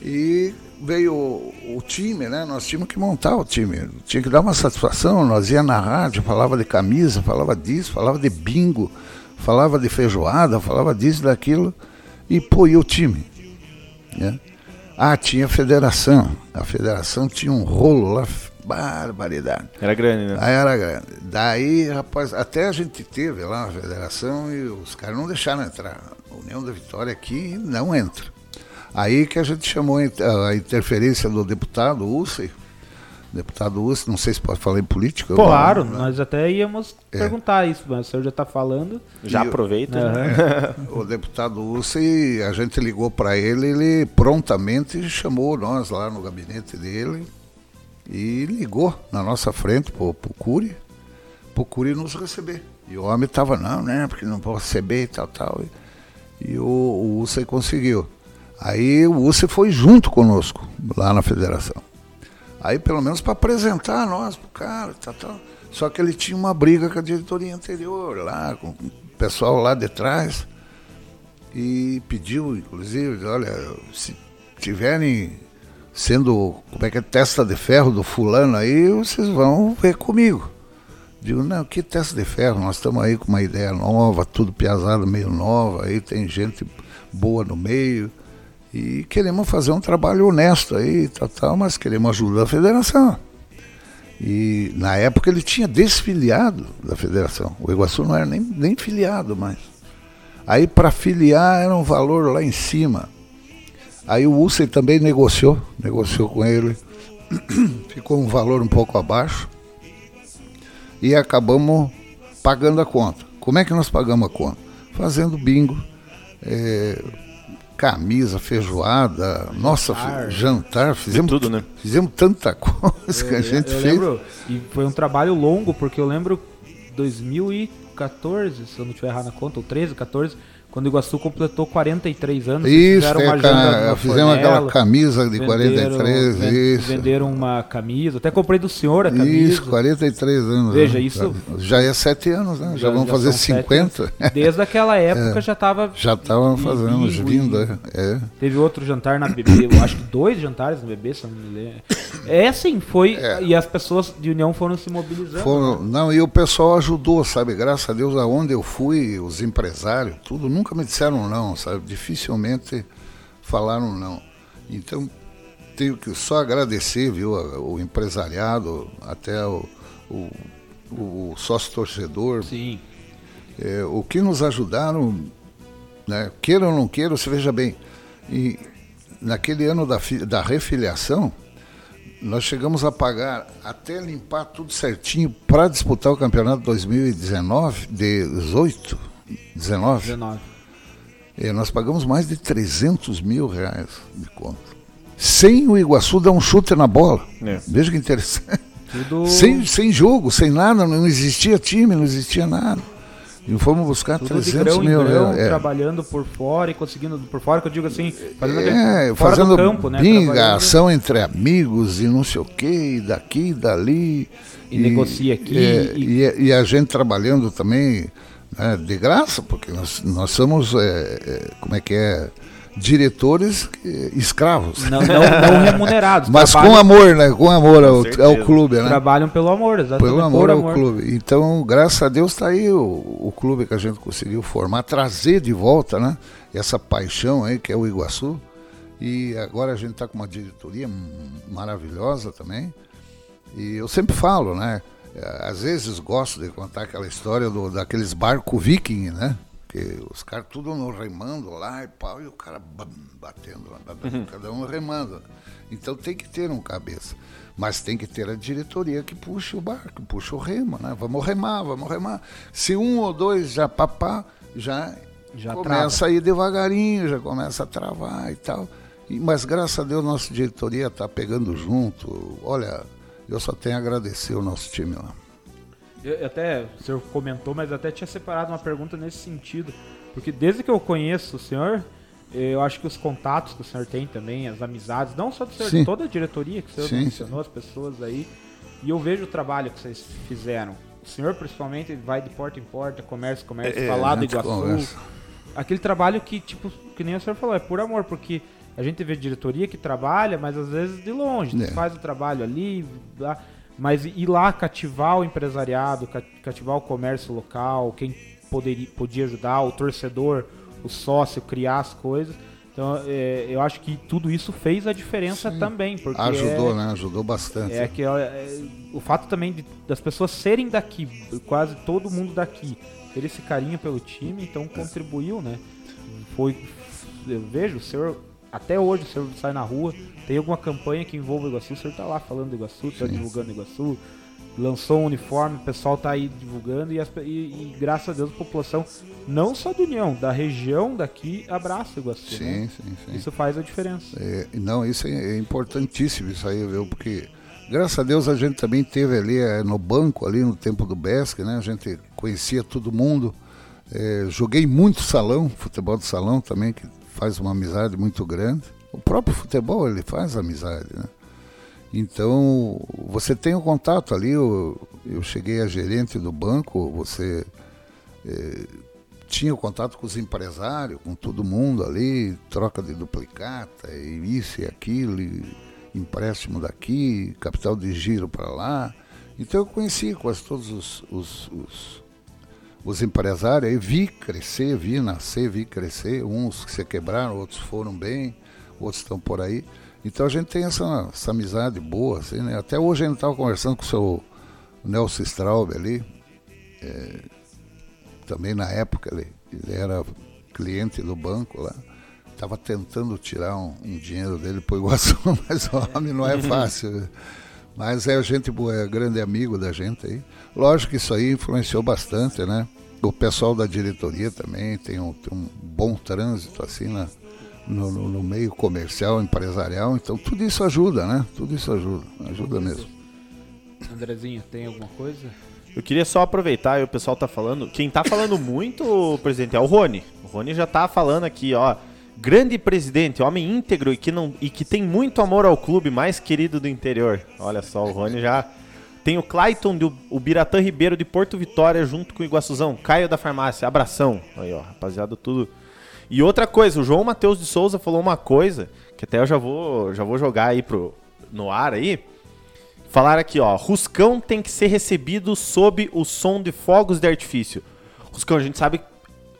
e veio o, time, né? Nós tínhamos que montar o time. Tinha que dar uma satisfação. Nós ia na rádio, falava de camisa, falava disso, falava de bingo, falava de feijoada, falava disso, daquilo. E pô, e o time? Né? Ah, tinha federação. A federação tinha um rolo lá, barbaridade. Era grande, né? Aí era grande. Daí, rapaz, até a gente teve lá na federação e os caras não deixaram entrar. A União da Vitória aqui não entra. Aí que a gente chamou a interferência do deputado Ussey, deputado Ussey, não sei se pode falar em política. Claro, não, né? nós até íamos é. perguntar isso, mas o senhor já está falando. Já e aproveita. O, né? o deputado Ussey, a gente ligou para ele, ele prontamente chamou nós lá no gabinete dele e ligou na nossa frente para o Cury, para o Cury nos receber. E o homem estava, não, né, porque não pode receber e tal, tal. E, e o, o Ussey conseguiu. Aí o UCE foi junto conosco lá na federação. Aí pelo menos para apresentar nós pro cara, tal, tal. Só que ele tinha uma briga com a diretoria anterior lá, com o pessoal lá de trás. E pediu, inclusive, olha, se tiverem sendo, como é que é, testa de ferro do fulano aí, vocês vão ver comigo. Digo, não, que testa de ferro? Nós estamos aí com uma ideia nova, tudo piazado meio nova, aí tem gente boa no meio. E queremos fazer um trabalho honesto aí, tal, tal, mas queremos ajuda da federação. E na época ele tinha desfiliado da federação. O Iguaçu não era nem, nem filiado mais. Aí para filiar era um valor lá em cima. Aí o Ussel também negociou, negociou com ele. Ficou um valor um pouco abaixo. E acabamos pagando a conta. Como é que nós pagamos a conta? Fazendo bingo. É, camisa, feijoada, nossa, jantar, jantar fizemos tudo, né? Fizemos tanta coisa eu, que a gente eu, eu fez. Lembro, e foi um trabalho longo, porque eu lembro 2014, se eu não estiver errado na conta, ou 13, 14, quando o Iguaçu completou 43 anos. Isso, uma ca... fizemos aquela camisa de venderam, 43, isso. Venderam uma camisa, até comprei do senhor a camisa. Isso, 43 anos. Veja, né? isso... Já é 7 anos, né? Já, já vamos já fazer 50. Desde aquela época é, já estava... Já estavam fazendo, vindo, é, é. Teve outro jantar na BB, eu acho que dois jantares na BB, se não me lembro. É assim, foi... É. E as pessoas de União foram se mobilizando. Foram, né? Não, e o pessoal ajudou, sabe? Graças a Deus, aonde eu fui, os empresários, tudo, nunca me disseram não, sabe? Dificilmente falaram não. Então, tenho que só agradecer, viu, o empresariado, até o, o, o sócio torcedor. Sim. É, o que nos ajudaram, né, queira ou não queira, você veja bem, e naquele ano da, da refiliação, nós chegamos a pagar até limpar tudo certinho para disputar o campeonato 2019, 18, 19. 19. É, nós pagamos mais de 300 mil reais de conta. Sem o Iguaçu dar um chute na bola. É. Veja que interessante. Tudo... Sem, sem jogo, sem nada, não existia time, não existia nada. E fomos buscar Tudo 300 de grão mil grão, é. trabalhando por fora e conseguindo por fora, que eu digo assim, fazendo é, fora fazendo do campo, né? Binga, ação entre amigos e não sei o que, daqui e dali. E, e negocia aqui. É, e... E, e a gente trabalhando também é, de graça, porque nós, nós somos, é, é, como é que é, diretores escravos. Não, não, não remunerados. Mas com amor, né? Com amor ao, certeza. ao clube, né? trabalham pelo amor, exatamente. Pelo amor por ao clube. Então, graças a Deus, está aí o, o clube que a gente conseguiu formar, trazer de volta, né? Essa paixão aí que é o Iguaçu. E agora a gente está com uma diretoria maravilhosa também. E eu sempre falo, né? Eh, Às vezes gosto de contar aquela história do, daqueles barcos viking, né? Que os caras tudo no remando lá e pau, e o cara bam, batendo lá, bam, cada um remando. Então tem que ter um cabeça. Mas tem que ter a diretoria que puxa o barco, puxa o remo, né? Vamos remar, vamos remar. Se um ou dois já papá, já, Já começa a ir devagarinho, já começa a travar e tal. E- mas graças a Deus nossa diretoria está pegando junto. Olha, eu só tenho a agradecer o nosso time lá. Eu, até, o senhor comentou, mas eu até tinha separado uma pergunta nesse sentido. Porque desde que eu conheço o senhor, eu acho que os contatos que o senhor tem também, as amizades, não só do senhor, Sim. de toda a diretoria que o senhor Sim, mencionou, as pessoas aí. E eu vejo o trabalho que vocês fizeram. O senhor, principalmente, vai de porta em porta, comércio, comércio, É, falar a do Iguaçu. conversa. Aquele trabalho que, tipo, que nem o senhor falou, é por amor, porque a gente vê diretoria que trabalha, mas às vezes de longe, É. faz o trabalho ali, mas ir lá cativar o empresariado, ca- cativar o comércio local, quem poderia, podia ajudar, o torcedor, o sócio, criar as coisas. Então, é, eu acho que tudo isso fez a diferença também, porque Ajudou, é, né? Ajudou bastante. é que é, é, o fato também de- das pessoas serem daqui, quase todo mundo daqui, ter esse carinho pelo time, então contribuiu, né? Foi, eu vejo, o senhor, até hoje o senhor sai na rua, tem alguma campanha que envolva o Iguaçu, o senhor tá lá falando do Iguaçu, tá Sim. divulgando o Iguaçu, lançou um uniforme, o pessoal tá aí divulgando e, as e- e graças a Deus a população, não só da União, da região daqui, abraça o Iguaçu, Sim, né? sim, sim. Isso faz a diferença. É, não, isso é, é importantíssimo isso aí, viu? Porque graças a Deus a gente também teve ali é, no banco, ali no tempo do Besc, né? A gente conhecia todo mundo. É, joguei muito salão, futebol de salão também, que faz uma amizade muito grande. O próprio futebol, ele faz amizade, né? Então, você tem o contato ali, eu, eu cheguei a gerente do banco, você eh, tinha o contato com os empresários, com todo mundo ali, troca de duplicata, e isso e aquilo, e empréstimo daqui, capital de giro para lá. Então eu conheci quase todos os, os, os, os empresários, aí vi crescer, vi nascer, vi crescer, uns que se quebraram, outros foram bem, outros estão por aí. Então a gente tem essa, essa amizade boa, assim, né? Até hoje a gente estava conversando com o seu Nelson Straub ali, é, também na época ele, ele era cliente do banco lá, estava tentando tirar um, um dinheiro dele para o Iguaçu, mas o homem não é fácil. né? Mas é gente boa, é grande amigo da gente aí. Lógico que isso aí influenciou bastante, né? O pessoal da diretoria também tem um, tem um bom trânsito assim na, no, no- no meio comercial, empresarial, então tudo isso ajuda, né? Tudo isso ajuda, ajuda mesmo. Andrezinho, tem alguma coisa? Eu queria só aproveitar e o pessoal tá falando. Quem tá falando muito, presidente, é o Rony. O Rony já tá falando aqui, ó. Grande presidente, homem íntegro e que, não, e que tem muito amor ao clube mais querido do interior. Olha só, o Rony já. Tem o Clayton, do, o Biratã Ribeiro de Porto Vitória, junto com o Iguaçuzão. Caio da Farmácia, abração. Aí, ó, rapaziada, tudo. E outra coisa, o João Matheus de Souza falou uma coisa, que até eu já vou, já vou jogar aí pro, no ar aí. Falaram aqui, ó. Ruscão tem que ser recebido sob o som de fogos de artifício. Ruscão, a gente sabe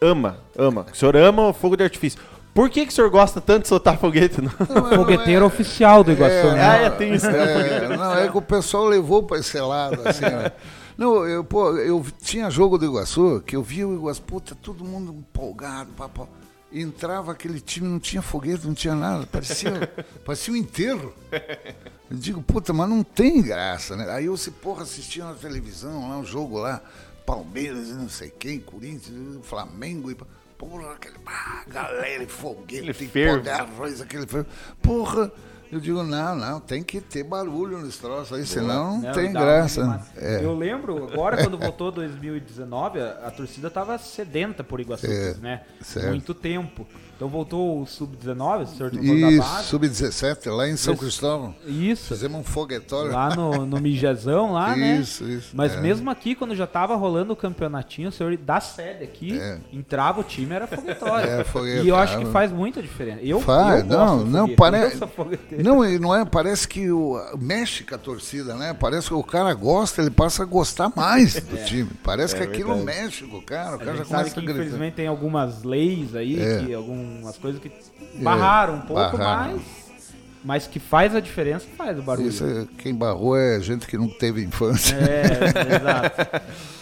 ama, ama. O senhor ama o fogo de artifício. Por que, que o senhor gosta tanto de soltar foguete? Não? Fogueteiro oficial do Iguaçu, né? Ah, é, tem isso, né? É, não, é que o pessoal levou para esse lado, assim, né? Não, eu, pô, eu tinha jogo do Iguaçu, que eu via o Iguaçu, puta, todo mundo empolgado, papo. Entrava aquele time, não tinha foguete, não tinha nada, parecia, parecia um enterro. Eu digo, puta, mas não tem graça, né? Aí eu se porra assistia na televisão, lá um jogo lá, Palmeiras e não sei quem, Corinthians, Flamengo e. Porra, aquele. Ah, galera, e foguete, Aquele tem fervo. arroz, aquele fervo. Porra, Eu digo, não, não, tem que ter barulho nesse troço aí, senão não, Não, tem graça. É. Eu lembro, agora quando voltou 2019, a, a torcida tava sedenta por Iguaçu, É, né? certo. Muito tempo. Então voltou o Sub-19, o senhor Isso, base. sub-17, lá em São Isso. Cristóvão. Isso. Fizemos um foguetório. Lá no, no Mijazão, lá, né? Isso, isso. Mas é. mesmo aqui, quando já tava rolando o campeonatinho, o senhor da sede aqui, É. entrava o time, era foguetório. É, foguetório. E eu acho que faz muita diferença. Eu, Faz, eu não, não, foguete, pare- eu sou fogueteiro. Não, e não é, parece que o, mexe com a torcida, né? Parece que o cara gosta, ele passa a gostar mais do time. Parece que aquilo mexe com o cara, o A cara já começa que a gritar. infelizmente tem algumas leis aí, É. que algumas coisas que barraram um pouco, barraram. mas, mas que faz a diferença, faz o barulho. Isso, é- quem barrou é gente que não teve infância. É, exato.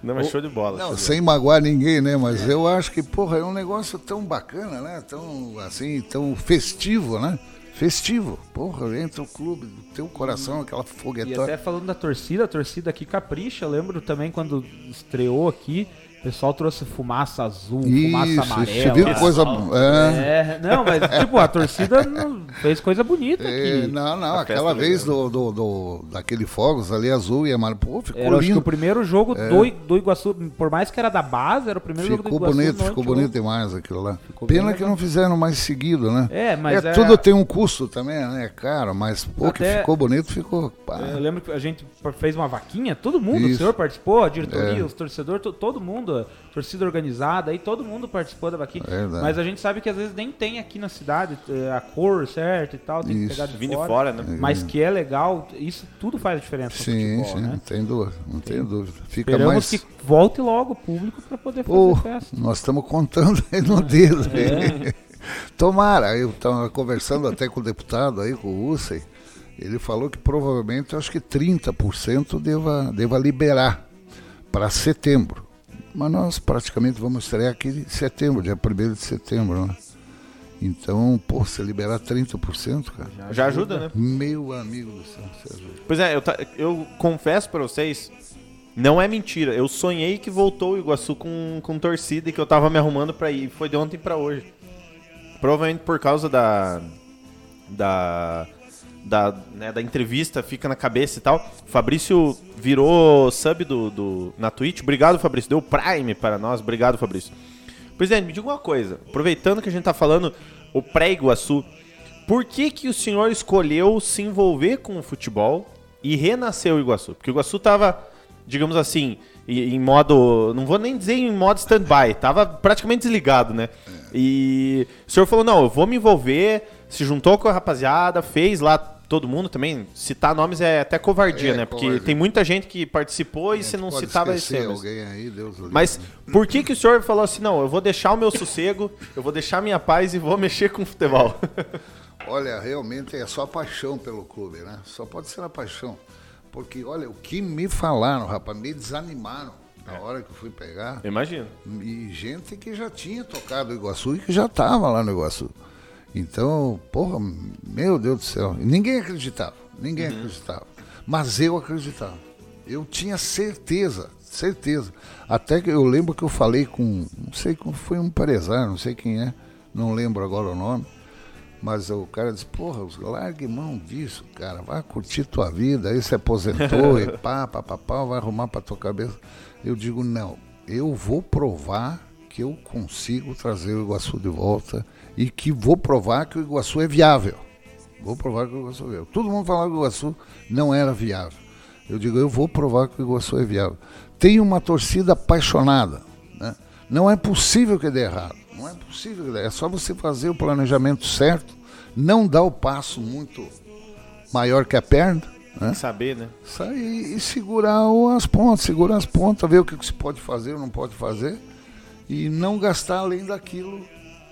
Não, mas show de bola. Não, sem magoar ninguém, né? Mas eu acho que, porra, é um negócio tão bacana, né? Tão, assim, tão festivo, né? Festivo. Porra, entra o clube, do teu coração, aquela E foguetória. até falando da torcida, a torcida aqui capricha. Eu lembro também quando estreou aqui, o pessoal trouxe fumaça azul, fumaça Isso, amarela. você viu coisa. É, É, não, mas tipo, a torcida fez coisa bonita é, aqui. não, não, A aquela vez do, do, do- daquele Fogos ali azul e amarelo. Pô, ficou Era acho que o lindo. primeiro jogo do, I- do Iguaçu, por mais que era da base, era o primeiro Ficou jogo do Iguaçu. bonito, ficou antijogo. bonito demais aquilo lá. Ficou Pena que legal. não fizeram mais seguido, né? É, mas é, é- tudo tem um custo também, né? É caro, mas pô, que Até- ficou bonito, ficou. pá. Eu lembro que a gente fez uma vaquinha, todo mundo, o Isso. senhor participou, a diretoria, É. os torcedores, to- todo mundo, a torcida organizada, aí todo mundo participou da vaquinha. É verdade. Mas a gente sabe que às vezes nem tem aqui na cidade eh, a cor certa e tal, tem que Isso. pegar de Vim de fora. fora, né? Mas que é legal, isso tudo faz diferença no Sim, futebol, sim, né? não tem dúvida, não tenho dúvida. Fica Esperamos mais. que volte logo o público para poder fazer festa. nós estamos contando aí no dedo. É. Tomara, eu estava conversando até com o deputado aí, com o Ussem, ele falou que provavelmente, acho que 30% deva, deva liberar para setembro. Mas nós praticamente vamos estrear aqui em setembro, dia 1 de setembro, né? Então, pô, se liberar 30%, cara, Já ajuda, né? meu amigo do céu, você ajuda. Pois é, eu, ta- eu confesso pra vocês, não é mentira. Eu sonhei que voltou o Iguaçu com, com torcida e que eu tava me arrumando pra ir. Foi de ontem pra hoje. Provavelmente por causa da. Da. Da, né, da entrevista, fica na cabeça e tal. O Fabrício virou sub do, do, na Twitch. Obrigado, Fabrício. Deu Prime para nós. Obrigado, Fabrício. Presidente, me diga uma coisa. Aproveitando que a gente tá falando o pré-Iguaçu, por que, que o senhor escolheu se envolver com o futebol e renascer o Iguaçu? Porque o Iguaçu tava, digamos assim, em, em modo. Não vou nem dizer em modo stand-by, tava praticamente desligado, né? E o senhor falou: não, eu vou me envolver, se juntou com a rapaziada, fez lá todo mundo também. Citar nomes é até covardia, É, né? Porque covardia. tem muita gente que participou e gente não esquecer esse nomes. alguém aí, Deus. Mas por que, que o senhor falou assim, não, eu vou deixar o meu sossego, eu vou deixar minha paz e vou mexer com o futebol? Olha, realmente é só paixão pelo clube, né? Só pode ser a paixão. Porque, olha, o que me falaram, rapaz, me desanimaram na hora que eu fui pegar. Imagino. E gente que já tinha tocado o Iguaçu e que já estava lá no Iguaçu. Então, porra, meu Deus do céu. Ninguém acreditava, ninguém acreditava. Mas eu acreditava. Eu tinha certeza, certeza. Até que eu lembro que eu falei com, não sei como foi um empresário, não sei quem é, não lembro agora o nome. Mas o cara disse, porra, largue mão disso, cara, vai curtir tua vida, aí se aposentou e pá, pá, pá, pá, vai arrumar pra tua cabeça. Eu digo, não, eu vou provar que eu consigo trazer o Iguaçu de volta e que vou provar que o Iguaçu é viável. Vou provar que o Iguaçu é viável. Todo mundo falava que o Iguaçu não era viável. Eu digo, eu vou provar que o Iguaçu é viável. Tem uma torcida apaixonada. Né? Não é possível que dê errado. Não é possível que dê. É só você fazer o planejamento certo, não dar o passo muito maior que a perna, né? Saber, né? sair e segurar as pontas, segurar as pontas, ver o que que se pode fazer ou não pode fazer e não gastar além daquilo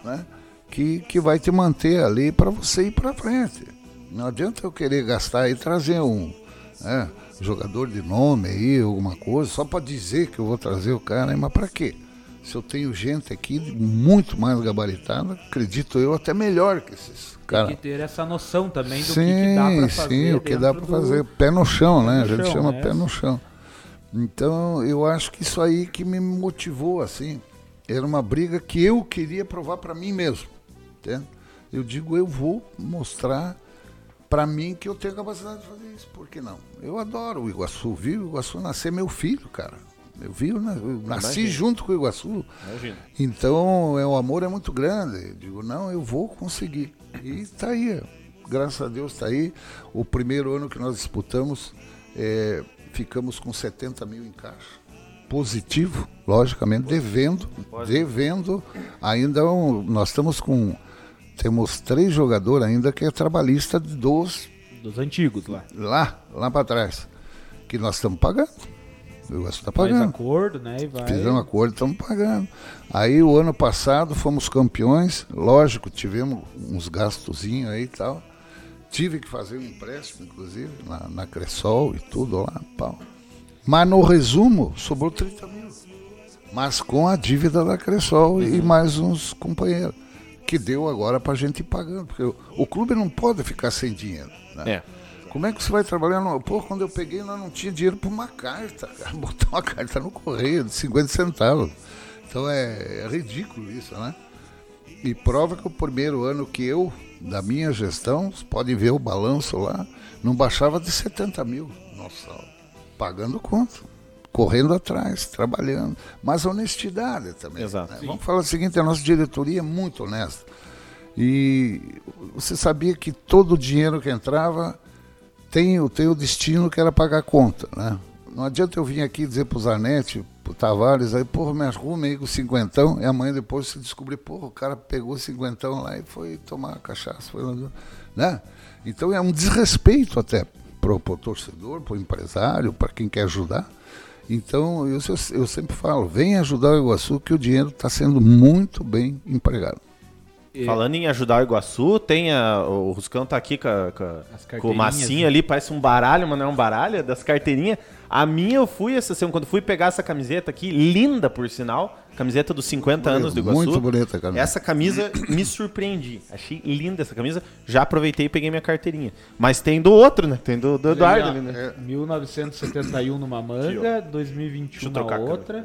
né, que, que vai te manter ali para você ir para frente. Não adianta eu querer gastar e trazer um né, jogador de nome aí, alguma coisa, só para dizer que eu vou trazer o cara, mas para quê? Se eu tenho gente aqui muito mais gabaritada, acredito eu, até melhor que esses Tem caras. que ter essa noção também do Sim, que, dá pra fazer. sim, o que dá para do- fazer. Pé no chão, né? no A gente chão, chama é. pé no chão. Então, eu acho que isso aí que me motivou, assim. Era uma briga que eu queria provar para mim mesmo. Eu digo, eu vou mostrar para mim que eu tenho a capacidade de fazer isso. Por que não? Eu adoro o Iguaçu, vi o Iguaçu nascer meu filho, cara. Eu vi, eu nasci Imagina. junto com o Iguaçu. Imagina. Então, é, o amor é muito grande. Eu digo, não, eu vou conseguir. E está aí. Graças a Deus está aí. O primeiro ano que nós disputamos, é, ficamos com 70 mil em caixa. Positivo, logicamente, devendo. Devendo. Ainda um, nós estamos com. Temos três jogadores ainda que é trabalhista dos. Dos antigos lá. Lá, lá para trás. Que nós estamos pagando. O Iguaçu está pagando. Faz acordo, né? E vai... Fizemos acordo, estamos pagando. Aí o ano passado fomos campeões, lógico, tivemos uns gastozinhos aí e tal. Tive que fazer um empréstimo, inclusive, na, na Cressol e tudo lá, pau. Mas no resumo, sobrou 30 mil. Mas com a dívida da Cressol e mais uns companheiros. Que deu agora para a gente ir pagando. Porque o, o, clube não pode ficar sem dinheiro. Né? É. Como é que você vai trabalhar? No... Pô, quando eu peguei, nós não tinha dinheiro para uma carta. Cara. Botar uma carta no correio de 50 centavos. Então é, é ridículo isso, né? E prova que o primeiro ano que eu, da minha gestão, vocês podem ver o balanço lá, não baixava de 70 mil. Nossa, pagando conta, correndo atrás, trabalhando. Mas honestidade também. Exato. Né? Vamos falar o seguinte, a nossa diretoria é muito honesta. E você sabia que todo o dinheiro que entrava tem, tem o destino que era pagar a conta, né? Não adianta eu vir aqui dizer pro Zanetti, pro Tavares, aí, porra, me arrume aí com cinquentão, e amanhã depois se descobrir, porra, o cara pegou cinquentão lá e foi tomar cachaça, foi, né? Então é um desrespeito até pro, pro torcedor, pro empresário, para quem quer ajudar. Então eu, eu, eu sempre falo, vem ajudar o Iguaçu que o dinheiro está sendo muito bem empregado. Falando em ajudar o Iguaçu, tem a, o Ruscão tá aqui com, a, com, com o massinho né? ali, parece um baralho, mas não é um baralho, é das carteirinhas. A minha eu fui essa semana, quando fui pegar essa camiseta aqui, linda por sinal, camiseta dos 50 anos do Iguaçu. Muito bonita a camisa. Essa camisa me surpreendi. Achei linda essa camisa. Já aproveitei e peguei minha carteirinha. Mas tem do outro, né? Tem do, do Eduardo ali, né? É. 1971 numa manga, 2021 na outra.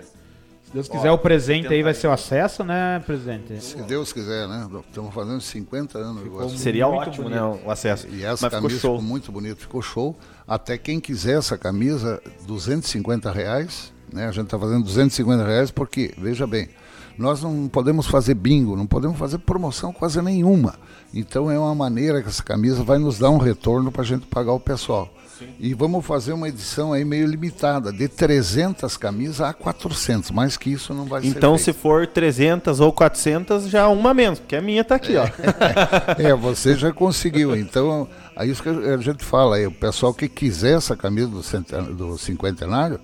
Se Deus quiser, Ó, o presente aí vai ser o acesso, né, presidente? Se Deus quiser, né? Estamos fazendo 50 anos. Seria ótimo, bonito. né, o acesso. E essa Mas camisa ficou, ficou, muito bonita, ficou show. Até quem quiser essa camisa, 250 reais, né? A gente está fazendo 250 reais porque, veja bem, nós não podemos fazer bingo, não podemos fazer promoção quase nenhuma. Então é uma maneira que essa camisa vai nos dar um retorno para a gente pagar o pessoal. E vamos fazer uma edição aí meio limitada, de 300 camisas a 400, mais que isso não vai então, ser Então se for 300 ou 400, já uma menos, porque a minha está aqui, é. ó. é, você já conseguiu. Então, é isso que a gente fala aí, o pessoal que quiser essa camisa do, centenário, do cinquentenário,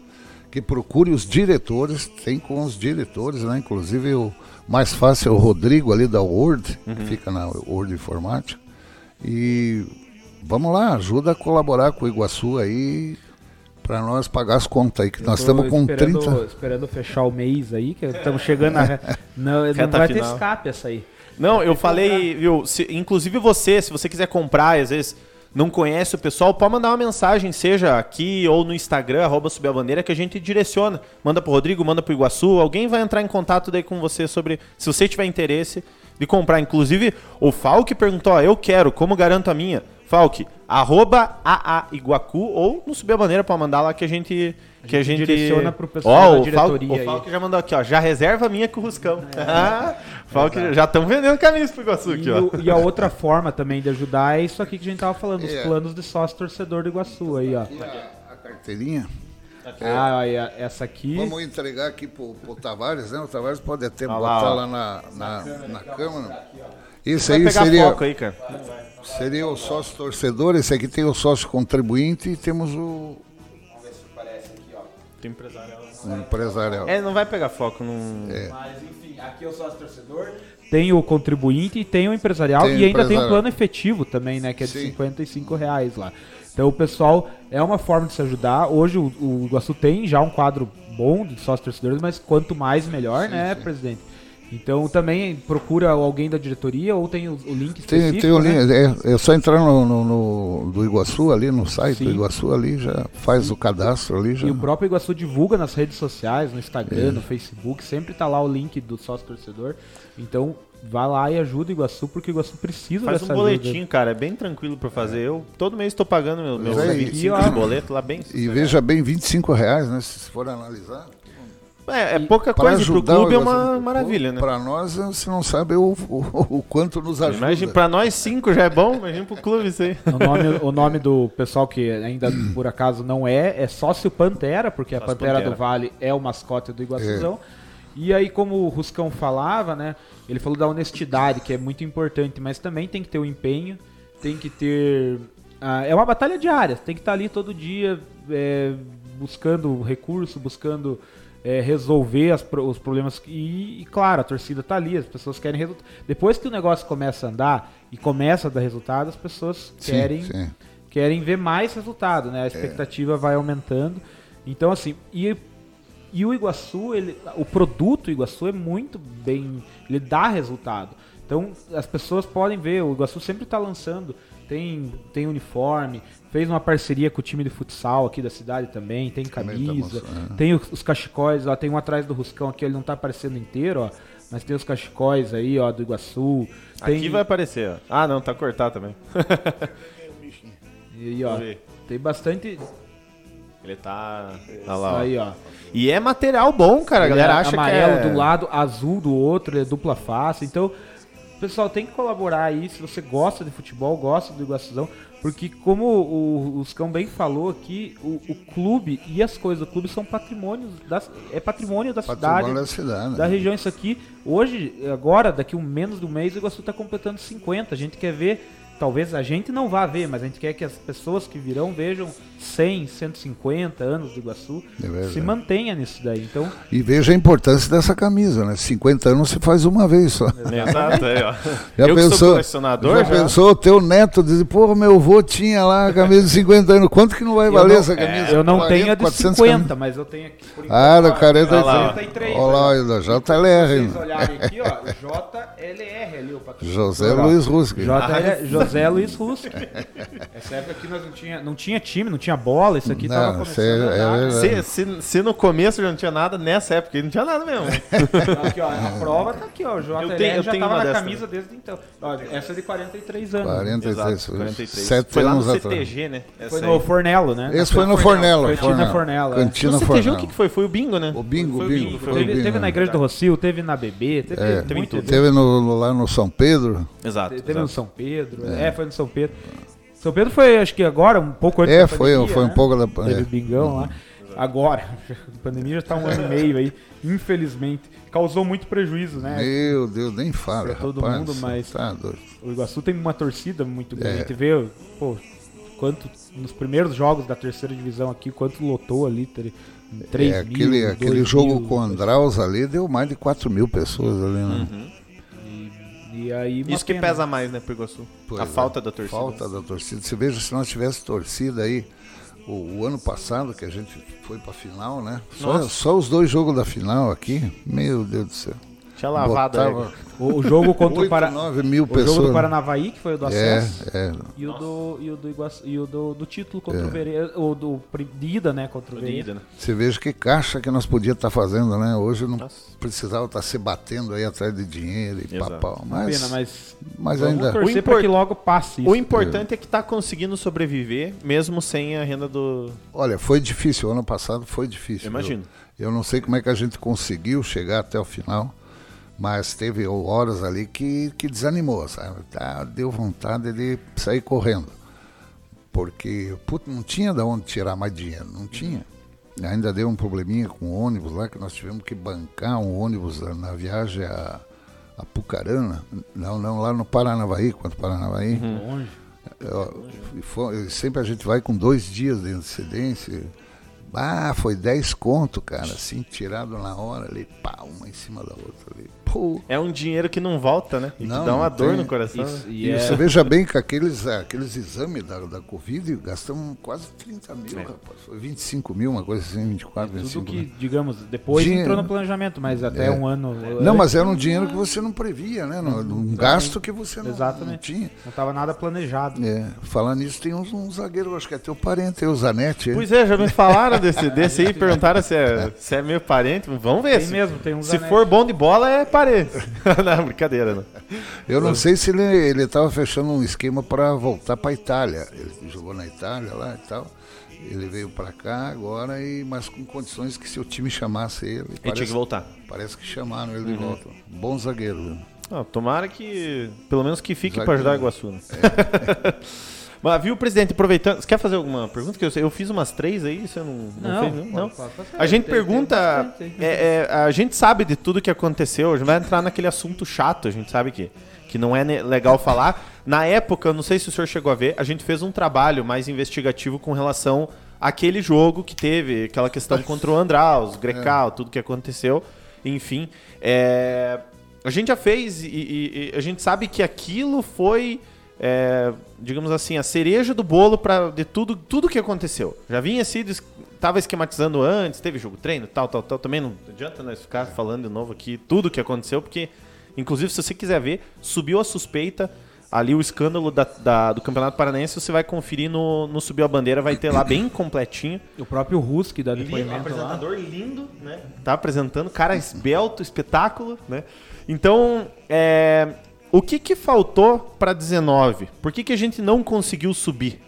que procure os diretores, tem com os diretores, né? Inclusive o mais fácil é o Rodrigo ali da Word, uhum. que fica na Word Informática. E vamos lá, ajuda a colaborar com o Iguaçu aí para nós pagar as contas aí, que nós estamos com esperando, 30... Esperando fechar o mês aí, que estamos chegando a... não, não vai final. ter escape essa aí. Não, eu falei, viu, se, inclusive você, se você quiser comprar, às vezes não conhece o pessoal, pode mandar uma mensagem, seja aqui ou no Instagram, arroba subir a bandeira, que a gente direciona. Manda pro Rodrigo, manda pro Iguaçu, alguém vai entrar em contato daí com você sobre, se você tiver interesse de comprar. Inclusive, o Falk perguntou, ó, eu quero, como garanto a minha? Falk, arroba Iguacu ou no Subir a Bandeira para mandar lá que a gente que a gente, direciona pro pessoal oh, da diretoria. O Falk, já mandou aqui, ó, já reserva a minha com o Ruscão. É. Falk, já estamos vendendo caminhos pro Iguaçu aqui, ó. E a outra forma também de ajudar é isso aqui que a gente tava falando, os é. planos de sócio torcedor do Iguaçu aí, ó. A, a carteirinha. Ah, olha, essa aqui. Vamos entregar aqui pro, pro Tavares, né? O Tavares pode até ah, botar lá, lá na, na, na, na câmera. Isso aí seria. Aí, cara. Seria o sócio torcedor, esse aqui tem o sócio contribuinte e temos o. Vamos ver se aparece aqui, ó. Tem empresarial. Um empresarial. É, não vai pegar foco num. É. Mas enfim, aqui é o sócio torcedor. Tem o contribuinte e tem o empresarial tem e ainda empresarial. tem o plano efetivo também, né? Que é de Sim. 55 reais lá. Então o pessoal é uma forma de se ajudar. Hoje o, o Iguaçu tem já um quadro bom de sócios torcedores, mas quanto mais melhor, sim, né, sim. presidente? Então também procura alguém da diretoria ou tem o, o link específico? Tem, tem o né? link, é, é, só entrar no, no, no, do Iguaçu ali, no site Sim. do Iguaçu ali, já faz o cadastro ali. Já... E o próprio Iguaçu divulga nas redes sociais, no Instagram, é. no Facebook, sempre está lá o link do sócio torcedor. Então vá lá e ajuda o Iguaçu, porque o Iguaçu precisa Faz um dessa boletim, ajuda. cara, é bem tranquilo pra fazer. Eu todo mês tô pagando meu, meu aí- 25 E, ó, de boleto lá bem. E veja bem, 25 reais, né? Se for analisar. É, é pouca Para coisa pro ajudar clube é o uma maravilha, né? Para nós, você não sabe o, o, o quanto nos ajuda. Imagina, pra nós cinco já é bom, imagina pro clube isso aí. O nome, o nome do pessoal que ainda por acaso não é, é Sócio Pantera, porque a Sócio Pantera, Pantera. do Vale é o mascote do Iguaçuzão. E aí, como o Ruscão falava, né? Ele falou da honestidade, que é muito importante, mas também tem que ter o empenho, tem que ter. ah, é uma batalha diária, tem que estar ali todo dia é, buscando recurso, buscando é, resolver as os problemas. E, e, claro, a torcida tá ali, as pessoas querem resultado. Depois que o negócio começa a andar e começa a dar resultado, as pessoas Sim, querem sim. querem ver mais resultado, né? A expectativa vai aumentando. Então, assim, e, e o Iguaçu, ele, o produto Iguaçu é muito bem, ele dá resultado. Então, as pessoas podem ver, o Iguaçu sempre está lançando, tem, tem uniforme, fez uma parceria com o time de futsal aqui da cidade também, tem tá camisa, mostrando. tem os, os cachecóis, ó, tem um atrás do Ruscão aqui, ele não tá aparecendo inteiro, ó, mas tem os cachecóis aí, ó, do Iguaçu. Tem, Aqui vai aparecer, ó. Ah, não, tá cortado também. E aí, ó, tem bastante... Ele tá. Olha lá, ó. Aí, ó. E é material bom, cara. A galera é acha amarelo que é... do lado, azul do outro, ele é dupla face. Então, pessoal, tem que colaborar aí se você gosta de futebol, gosta do Iguaçuzão, porque como o, o Scão bem falou aqui, o, o clube e as coisas do clube são patrimônios da, é patrimônio da Patrimônio cidade. da cidade. Da região, isso aqui, hoje, agora, daqui um menos do mês, o Iguaçu está completando 50. A gente quer ver, talvez a gente não vá ver, mas a gente quer que as pessoas que virão vejam 100, 150 anos do Iguaçu, É se mantenha nisso daí. Então, E veja a importância dessa camisa, né? 50 anos se faz uma vez só. Exato, aí, ó. Já eu que sou pensou? colecionador, já, já, pensou o teu neto dizer, porra, meu avô tinha lá a camisa de 50 anos. Quanto que não vai valer não- essa camisa? Eu não 40, tenho a de 400 50, camisas. mas eu tenho aqui por Ah, no ó, 40 Olha lá, ó. 43. Olha lá, ainda já tá LR. Se vocês olharem aqui, ó, JLR ali, o patrocinador, José. Luiz Ruski. JL José Luiz Ruski. Essa época aqui nós não tinha, não tinha time, não tinha bola, isso aqui tava Não, começando isso é- a andar. é- Se, se, se no começo já não tinha nada, nessa época não tinha nada mesmo. Aqui, ó, a prova tá aqui, ó, o JLR tenho- eu já tenho tava uma na dessa camisa desde então. Ó, essa é de 43 anos. 43, Exato, 43. 7 Foi lá no anos atrás. CTG, né? Essa Foi aí. no Fornelo, né? Esse foi no Fornelo. Cantina Fornelo. Fornelo, é. No Cantina CTG o Fornelo. que, foi? Foi o bingo, né? O bingo, Foi o bingo. foi o Foi o Teve, bingo, teve na? Igreja do Rocio, teve na BB, teve É. Teve em evento. tudo. Teve no, lá no São Pedro. Exato. Teve no exato. São Pedro. É. foi no São Pedro. São Pedro foi, acho que agora, um pouco antes É, da foi, pandemia, foi um né? pouco da. Teve é. bingão lá. Agora, a pandemia já tá um ano e meio aí, infelizmente. Causou muito prejuízo, né? Meu Deus, nem fala. Pra todo rapaz, mundo, mas- Tá doido. O Iguaçu tem uma torcida muito grande. É. A gente vê, pô, quanto nos primeiros jogos da terceira divisão aqui, quanto lotou ali, ter- 3 É, mil, aquele 2 aquele mil, jogo com o Andraus ali deu mais de 4 mil pessoas ali, né? Uhum. E aí, Isso que pena. pesa mais, né? Pois a é. falta da torcida. Falta da torcida. Você veja se nós tivesse torcida aí, o, o ano passado que a gente foi pra final, né? Só, só os dois jogos da final aqui, meu Deus do céu. Tinha lavado. Botava O, o jogo contra o, 8, Para... 9 mil o jogo pessoas. do Paranavaí, que foi o do é, acesso. é. E o do, e o do, Iguaçu, e o do, do título contra É. o Vereda, ou do de ida, né, contra o Vereda. ida, né? Você veja que caixa que nós podíamos estar fazendo, né? Hoje não Nossa. precisava estar se batendo aí atrás de dinheiro e Exato. papau. Mas, Pena, mas mas ainda. torcer O import- que logo passe isso. O importante é que tá conseguindo sobreviver, mesmo sem a renda do. Olha, foi difícil. Ano passado foi difícil. Imagino. Eu, eu não sei como é que a gente conseguiu chegar até o final, mas teve horas ali que, que desanimou, sabe? Tá, deu vontade de sair correndo. Porque, puto, não tinha de onde tirar mais dinheiro, não tinha. Ainda deu um probleminha com o ônibus lá, que nós tivemos que bancar um ônibus na, viagem a, a Pucarana. Não, não, lá no Paranavaí, quanto Paranavaí. Longe. Ó, e foi- sempre a gente vai com dois dias de antecedência. Ah, foi 10 conto, cara, assim, tirado na hora ali, pá, uma em cima da outra ali. Pô. É um dinheiro que não volta, né? E Não, que dá uma dor tem. no coração. Isso, né? e E é- você veja bem que aqueles, aqueles exames da, da Covid gastamos quase 30 mil, É. rapaz. Foi 25 mil, uma coisa assim, 24, tudo 25 que, mil. digamos, depois Dinheiro. entrou no planejamento, mas até É. um ano Não, mas era um dinheiro que você não previa, né? Um gasto que você não, não Exatamente. tinha. não estava nada planejado. É, falar nisso, tem uns, um zagueiro, acho que é teu parente, aí, o Zanetti. Pois é, já me falaram desse, desse aí, perguntaram se é, se é meu parente. Vamos ver. Tem Se, mesmo, tem uns se for bom de bola, é parente. Tomare! não, brincadeira, não. Eu não sei se ele ele estava fechando um esquema para voltar para a Itália. Ele jogou na Itália lá e tal. Ele veio para cá agora, e, mas com condições que se o time chamasse ele. Ele parece, tinha que voltar. Parece que chamaram ele uhum. de volta. Bom zagueiro. Viu? Ah, tomara que. Pelo menos que fique para ajudar o Iguaçu. Né? É. Mas viu, presidente, aproveitando. Você quer fazer alguma pergunta? Que eu, eu fiz umas três aí, você não, não, não fez? Não. não. a gente tem, pergunta. Tem é, é, a gente sabe de tudo que aconteceu. A gente vai entrar naquele assunto chato, a gente sabe que, que não é legal falar. Na época, não sei se o senhor chegou a ver, a gente fez um trabalho mais investigativo com relação àquele jogo que teve, aquela questão contra o Andraus, Grecal, é. tudo que aconteceu. Enfim. É, a gente já fez e, e, e a gente sabe que aquilo foi é, digamos assim, a cereja do bolo para de tudo, tudo que aconteceu. Já vinha sido estava esquematizando antes, teve jogo treino, tal, tal, tal. Também não adianta nós ficar falando de novo aqui tudo que aconteceu, porque, inclusive, se você quiser ver, subiu a suspeita ali o escândalo da, da, do Campeonato Paranaense, você vai conferir no, no Subiu a Bandeira, vai ter lá bem completinho. O próprio Ruski da depoimento Um apresentador lá. lindo, né? Tá apresentando, cara esbelto, espetáculo, né? Então, é, o que, que faltou para 19? Por que, que a gente não conseguiu subir?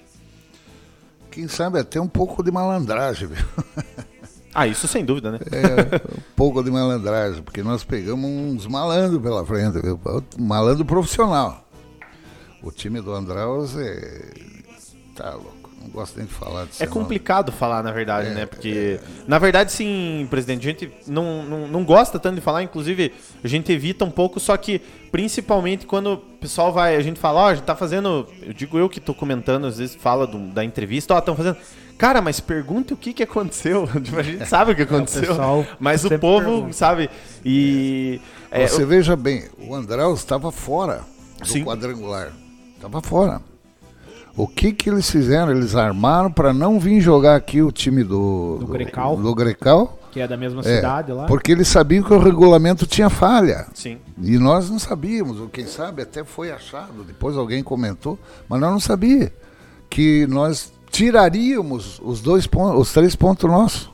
Quem sabe até um pouco de malandragem, viu? Ah, isso sem dúvida, né? É, um pouco de malandragem, porque nós pegamos uns malandros pela frente, viu? Malandro profissional. O time do Andraus é. Tá louco não gosto nem de falar disso. É complicado falar, na verdade, é, né? Porque, é... na verdade, sim, presidente, a gente não, não, não gosta tanto de falar, inclusive, a gente evita um pouco, só que, principalmente, quando o pessoal vai, a gente fala, ó, oh, a gente tá fazendo, eu digo eu que tô comentando, às vezes fala do, da entrevista, ó, oh, estão fazendo. Cara, mas pergunta o que, que aconteceu. Tipo, a gente sabe o que aconteceu. É, o mas o povo, pergunta. sabe? E. É, Você eu... veja bem, o Andraus estava fora do Sim. quadrangular. Estava fora. O que que eles fizeram? Eles armaram para não vir jogar aqui o time do, do, do Grecal. Do Grecal. Que é da mesma é, cidade lá. Porque eles sabiam que o regulamento tinha falha. Sim. E nós não sabíamos, ou quem sabe até foi achado, depois alguém comentou, mas nós não sabíamos que nós tiraríamos os dois pontos, os três pontos nossos.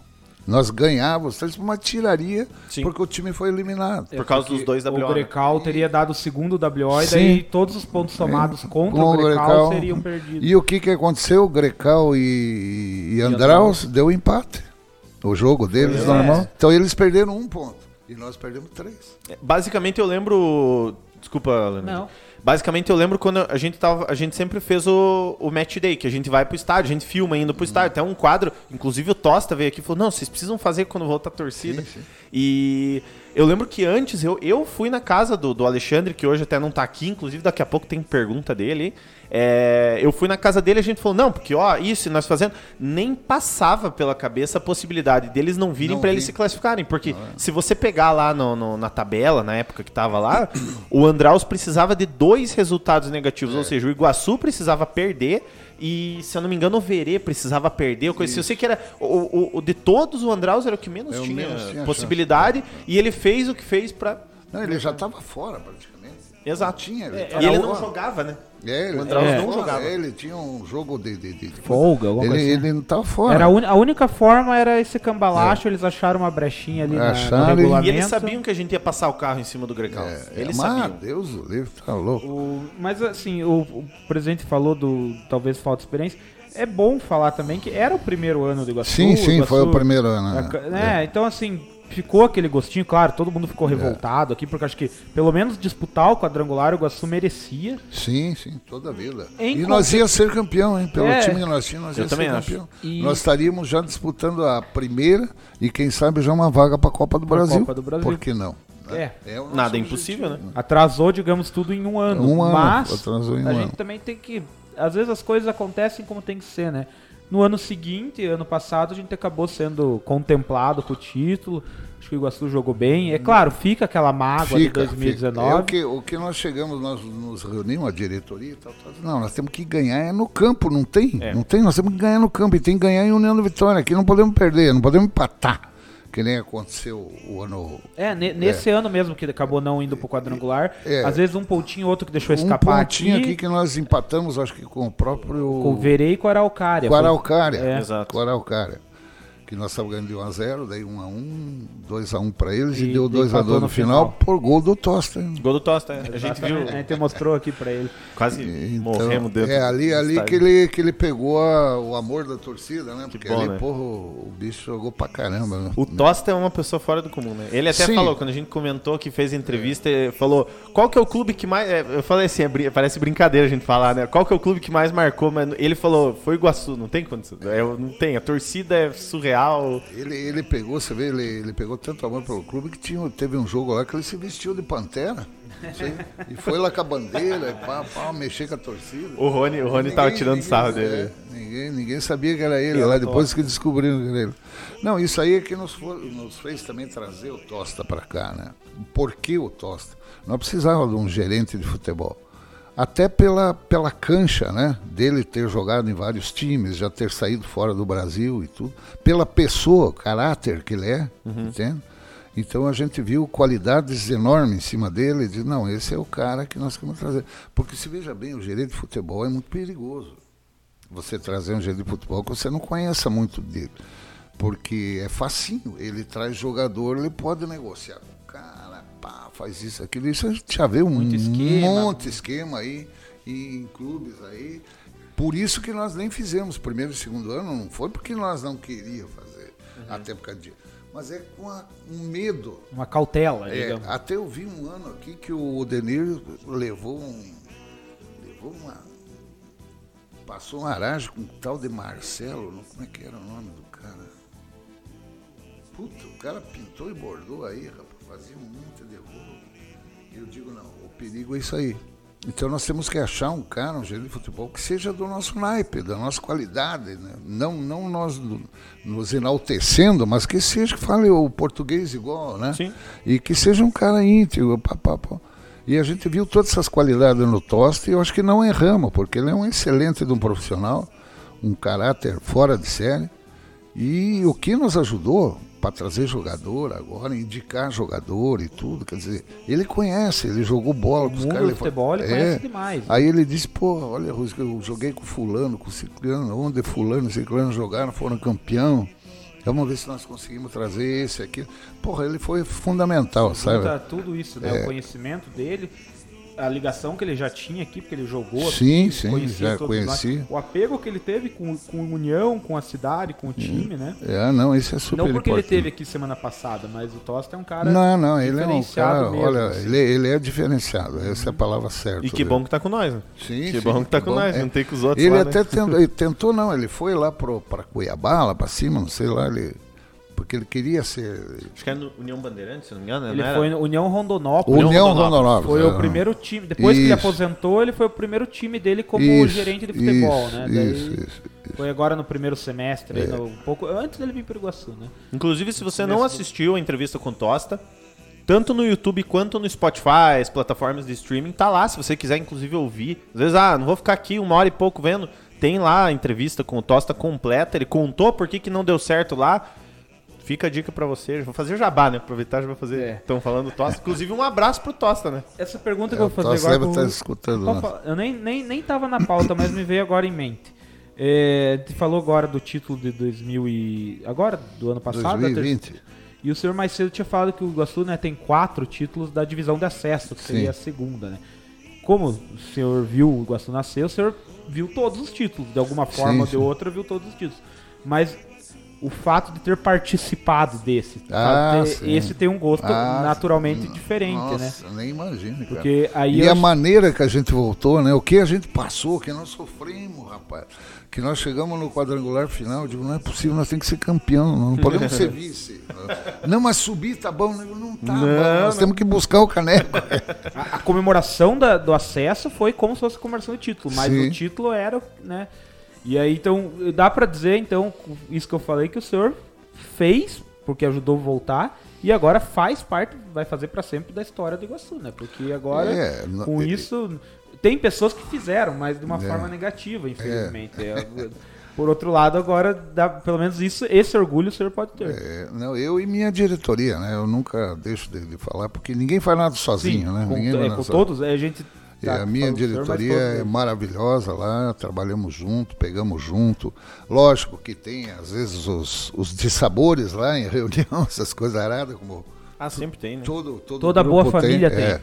Nós ganhávamos, uma tiraria Sim. porque o time foi eliminado. Por causa dos dois WO. O Grecal teria dado o segundo WO e daí todos os pontos somados é. contra o Grecal, Grecal, seriam perdidos. E o que, que aconteceu? O Grecal e, e Andraus deu empate. O jogo deles é. normal. Então eles perderam um ponto. E nós perdemos três. É, basicamente eu lembro. Desculpa, Leandro. Não. Basicamente, eu lembro quando a gente tava. A gente sempre fez o, o match day, que a gente vai pro estádio, a gente filma indo pro estádio. Até um quadro, inclusive o Tosta veio aqui e falou: não, vocês precisam fazer quando voltar a torcida. Sim, sim. E eu lembro que antes eu, eu fui na casa do, do Alexandre, que hoje até não tá aqui, inclusive daqui a pouco tem pergunta dele. É, eu fui na casa dele e a gente falou, não, porque ó, isso nós fazendo. Nem passava pela cabeça a possibilidade deles não virem para eles se classificarem. Porque não, é. se você pegar lá no, no, na tabela, na época que tava lá, o Andraus precisava de dois resultados negativos. É. Ou seja, o Iguaçu precisava perder. E, se eu não me engano, o Verê precisava perder. Coisa assim. Eu sei que era. O, o, de todos, o Andraus era o que menos, tinha, menos tinha, possibilidade. E ele fez o que fez para. Não, ele já estava fora, praticamente. Exato. Tinha, ele é, e ele não jogava, né? É, ele, o Andraus é, não jogava. Ele tinha um jogo de, de, de folga, ele, assim. ele não estava fora. Era a, un, a, única forma era esse cambalacho, é. eles acharam uma brechinha ali acharam, na, no regulamento. E eles sabiam que a gente ia passar o carro em cima do Grecal. É, eles mas, sabiam. Deus o livre, tá louco. O, mas assim, o, o, presidente falou do talvez falta de experiência. É bom falar também que era o primeiro ano do Iguaçu. Sim, sim, Iguaçu, foi o primeiro ano. É, é. Então assim, ficou aquele gostinho, claro, todo mundo ficou é. revoltado aqui, porque acho que pelo menos disputar o quadrangular o Iguaçu merecia. Sim, sim, toda a vida. Em e nós ia ser campeão, hein? Pelo é. time que nós tínhamos, nós ia ser campeão. E... Nós estaríamos já disputando a primeira e quem sabe já uma vaga para a Copa do Brasil. Copa do Brasil. Por que não? É. é Nada é impossível, né? Atrasou, digamos, tudo em um ano. Um ano. Mas atrasou em um a ano. gente também tem que. Às vezes as coisas acontecem como tem que ser, né? No ano seguinte, ano passado, a gente acabou sendo contemplado com o título. Acho que o Iguaçu jogou bem. É claro, fica aquela mágoa fica, de 2019. É o, que, o que nós chegamos, nós nos reunimos, a diretoria e tal, tal, Não, nós temos que ganhar é no campo, não tem? É. Não tem, nós temos que ganhar no campo. E tem que ganhar em União da Vitória. Aqui não podemos perder, não podemos empatar. Que nem aconteceu o ano. É, nesse é. ano mesmo que acabou não indo pro quadrangular. É. Às vezes um pontinho, outro que deixou escapar. Um pontinho aqui, aqui que nós empatamos, acho que com o próprio. Com o Verei e com a Araucária. Com a Araucária. É. Exato. Com a Araucária. Que nós estávamos ganhando de 1 a 0 daí 1 a 1 2 a 1 para eles e, E deu 2 a empatou 2 no final, final. por gol do Tosta. Gol do Tosta, é. a gente viu, A gente mostrou aqui pra ele. quase Então, morremos dentro é ali, ali que ele, que ele pegou a- o amor da torcida, né? Porque bom, ali, né? porra, o, bicho jogou pra caramba. Né? O Tosta é uma pessoa fora do comum, né? Ele até Sim. falou, quando a gente comentou que fez entrevista, ele falou, qual que é o clube que mais... é, Eu falei assim, é parece brincadeira a gente falar, né? Qual que é o clube que mais marcou? Mas ele falou, foi o Iguaçu, não tem condição. É, não tem, a torcida é surreal. Ele, ele pegou, você vê, ele, ele pegou tanto amor pelo clube que tinha, teve um jogo lá que ele se vestiu de pantera. e foi lá com a bandeira, e pá, pá, mexer com a torcida. O Rony, o Rony tava tirando sarro dele. é, ninguém, ninguém sabia que era ele, lá depois que descobriram que era ele. Não, isso aí é que nos, for- nos fez também trazer o Tosta para cá, né? Por que o Tosta? Nós precisávamos de um gerente de futebol. Até pela, pela cancha, né? Dele ter jogado em vários times, já ter saído fora do Brasil e tudo. Pela pessoa, caráter que ele é, entende? Então a gente viu qualidades enormes em cima dele e disse, não, esse é o cara que nós queremos trazer. Porque se veja bem, o gerente de futebol é muito perigoso. Você trazer um gerente de futebol que você não conheça muito dele. Porque é facinho. Ele traz jogador, ele pode negociar com o cara, faz isso, aquilo. Isso a gente já vê um Muito esquema. monte de esquema aí em clubes aí. Por isso que nós nem fizemos primeiro e segundo ano, não foi porque nós não queríamos fazer, até por causa disso. Mas é com a- um medo. Uma cautela, É, digamos. até eu vi um ano aqui que o Odenir levou um. Levou uma. Passou um aragem com um tal de Marcelo. não- Como é que era o nome do cara? Puta, o cara pintou e bordou aí, rapaz. Fazia um eu digo, não, o perigo é isso aí. Então nós temos que achar um cara, um gerente de futebol, que seja do nosso naipe, da nossa qualidade. né? Não, não nós no- nos enaltecendo, mas que seja, que fale o português igual, né? Sim. E que seja um cara íntegro. Pá, pá, pá. E a gente viu todas essas qualidades no Tosta e eu acho que não erramos, porque ele é um excelente de um profissional, um caráter fora de série. E o que nos ajudou para trazer jogador agora, indicar jogador e tudo, quer dizer, ele conhece, ele jogou bola com os caras. ele futebol ele é. conhece demais. Aí ele disse, pô, olha, Rusca, eu joguei com fulano, com ciclano, onde fulano e ciclano jogaram, foram campeão. Vamos ver se nós conseguimos trazer esse aqui. Porra, ele foi fundamental, sabe? Tudo isso, né? É. O conhecimento dele, a ligação que ele já tinha aqui, porque ele jogou. Sim, sim, conhecia já conhecia. O apego que ele teve com, com a União, com a cidade, com o time, né? É, não, isso é super Não porque importante. ele teve aqui semana passada, mas o Tosta é um cara Não, não, ele é um diferenciado cara, mesmo, olha, assim. ele, ele é diferenciado, essa é a palavra certa. E que viu? bom que tá com nós, né? Sim, que sim, bom que tá com nós, é. não tem com os outros Ele lá, até né? tentou, ele tentou, não, ele foi lá para Cuiabá, lá para cima, não sei lá, ele, porque ele queria ser Acho que é no União Bandeirante, se não me engano, Ele não era? foi no União Rondonópolis. União Rondonópolis. Rondonópolis. Foi é. o primeiro time. Depois que ele Isso. aposentou, ele foi o primeiro time dele como Isso, gerente de futebol, isso, né? Daí Isso, isso. Foi agora no primeiro semestre, É. aí no- um pouco antes dele vir para Iguaçu, né? Inclusive, se você não assistiu a entrevista com o Tosta, tanto no YouTube quanto no Spotify, as plataformas de streaming, tá lá, se você quiser, inclusive, ouvir. Às vezes, ah, não vou ficar aqui uma hora e pouco vendo. Tem lá a entrevista com o Tosta completa, ele contou por que, que não deu certo lá. Fica a dica pra você. Vou fazer o jabá, né? Aproveitar já vou fazer. É. Estão falando do Tosta. Inclusive, um abraço pro Tosta, né? Essa pergunta É, que eu vou fazer agora. estar escutando, Eu nem, nem, nem tava na pauta, mas me veio agora em mente. É, te falou agora do título de 2000 e... Agora? Do ano passado? da ter- 2020. E o senhor mais cedo tinha falado que o Iguaçu né, tem quatro títulos da divisão de acesso, que Sim. seria a segunda, né? Como o senhor viu o Iguaçu nascer, o senhor viu todos os títulos. De alguma forma Sim, ou de sim. outra, viu todos os títulos. Mas o fato de ter participado desse, Ah, ter- esse tem um gosto Ah, naturalmente diferente, né? Nossa, nem imagina, cara. Porque aí E eu a maneira que a gente voltou, né? O que a gente passou, que nós sofremos, rapaz. Que nós chegamos no quadrangular final, eu digo, não é possível, nós temos que ser campeão, não podemos ser vice. Não, mas subir tá bom, não tá Não, bom, nós não. temos que buscar o caneco. A, a comemoração da- do acesso foi como se fosse a comemoração do título, mas Sim. o título era, né? E aí, então, dá pra dizer, então, isso que eu falei, que o senhor fez, porque ajudou a voltar, e agora faz parte, vai fazer pra sempre da história do Iguaçu, né? Porque agora, É, com é- isso, tem pessoas que fizeram, mas de uma É. forma negativa, infelizmente. É, por outro lado, agora, dá, pelo menos isso, esse orgulho o senhor pode ter. É, não, eu e minha diretoria, né? Eu nunca deixo de, de falar, porque ninguém faz nada sozinho, né? com, Ninguém é, com sozinho. todos, a gente E a minha senhor, diretoria todos é maravilhosa lá, trabalhamos junto, pegamos junto. Lógico que tem, às vezes, os, os dissabores lá em reunião, essas coisas aradas, como Ah, sempre tem, né? todo, todo Toda boa família tem. é.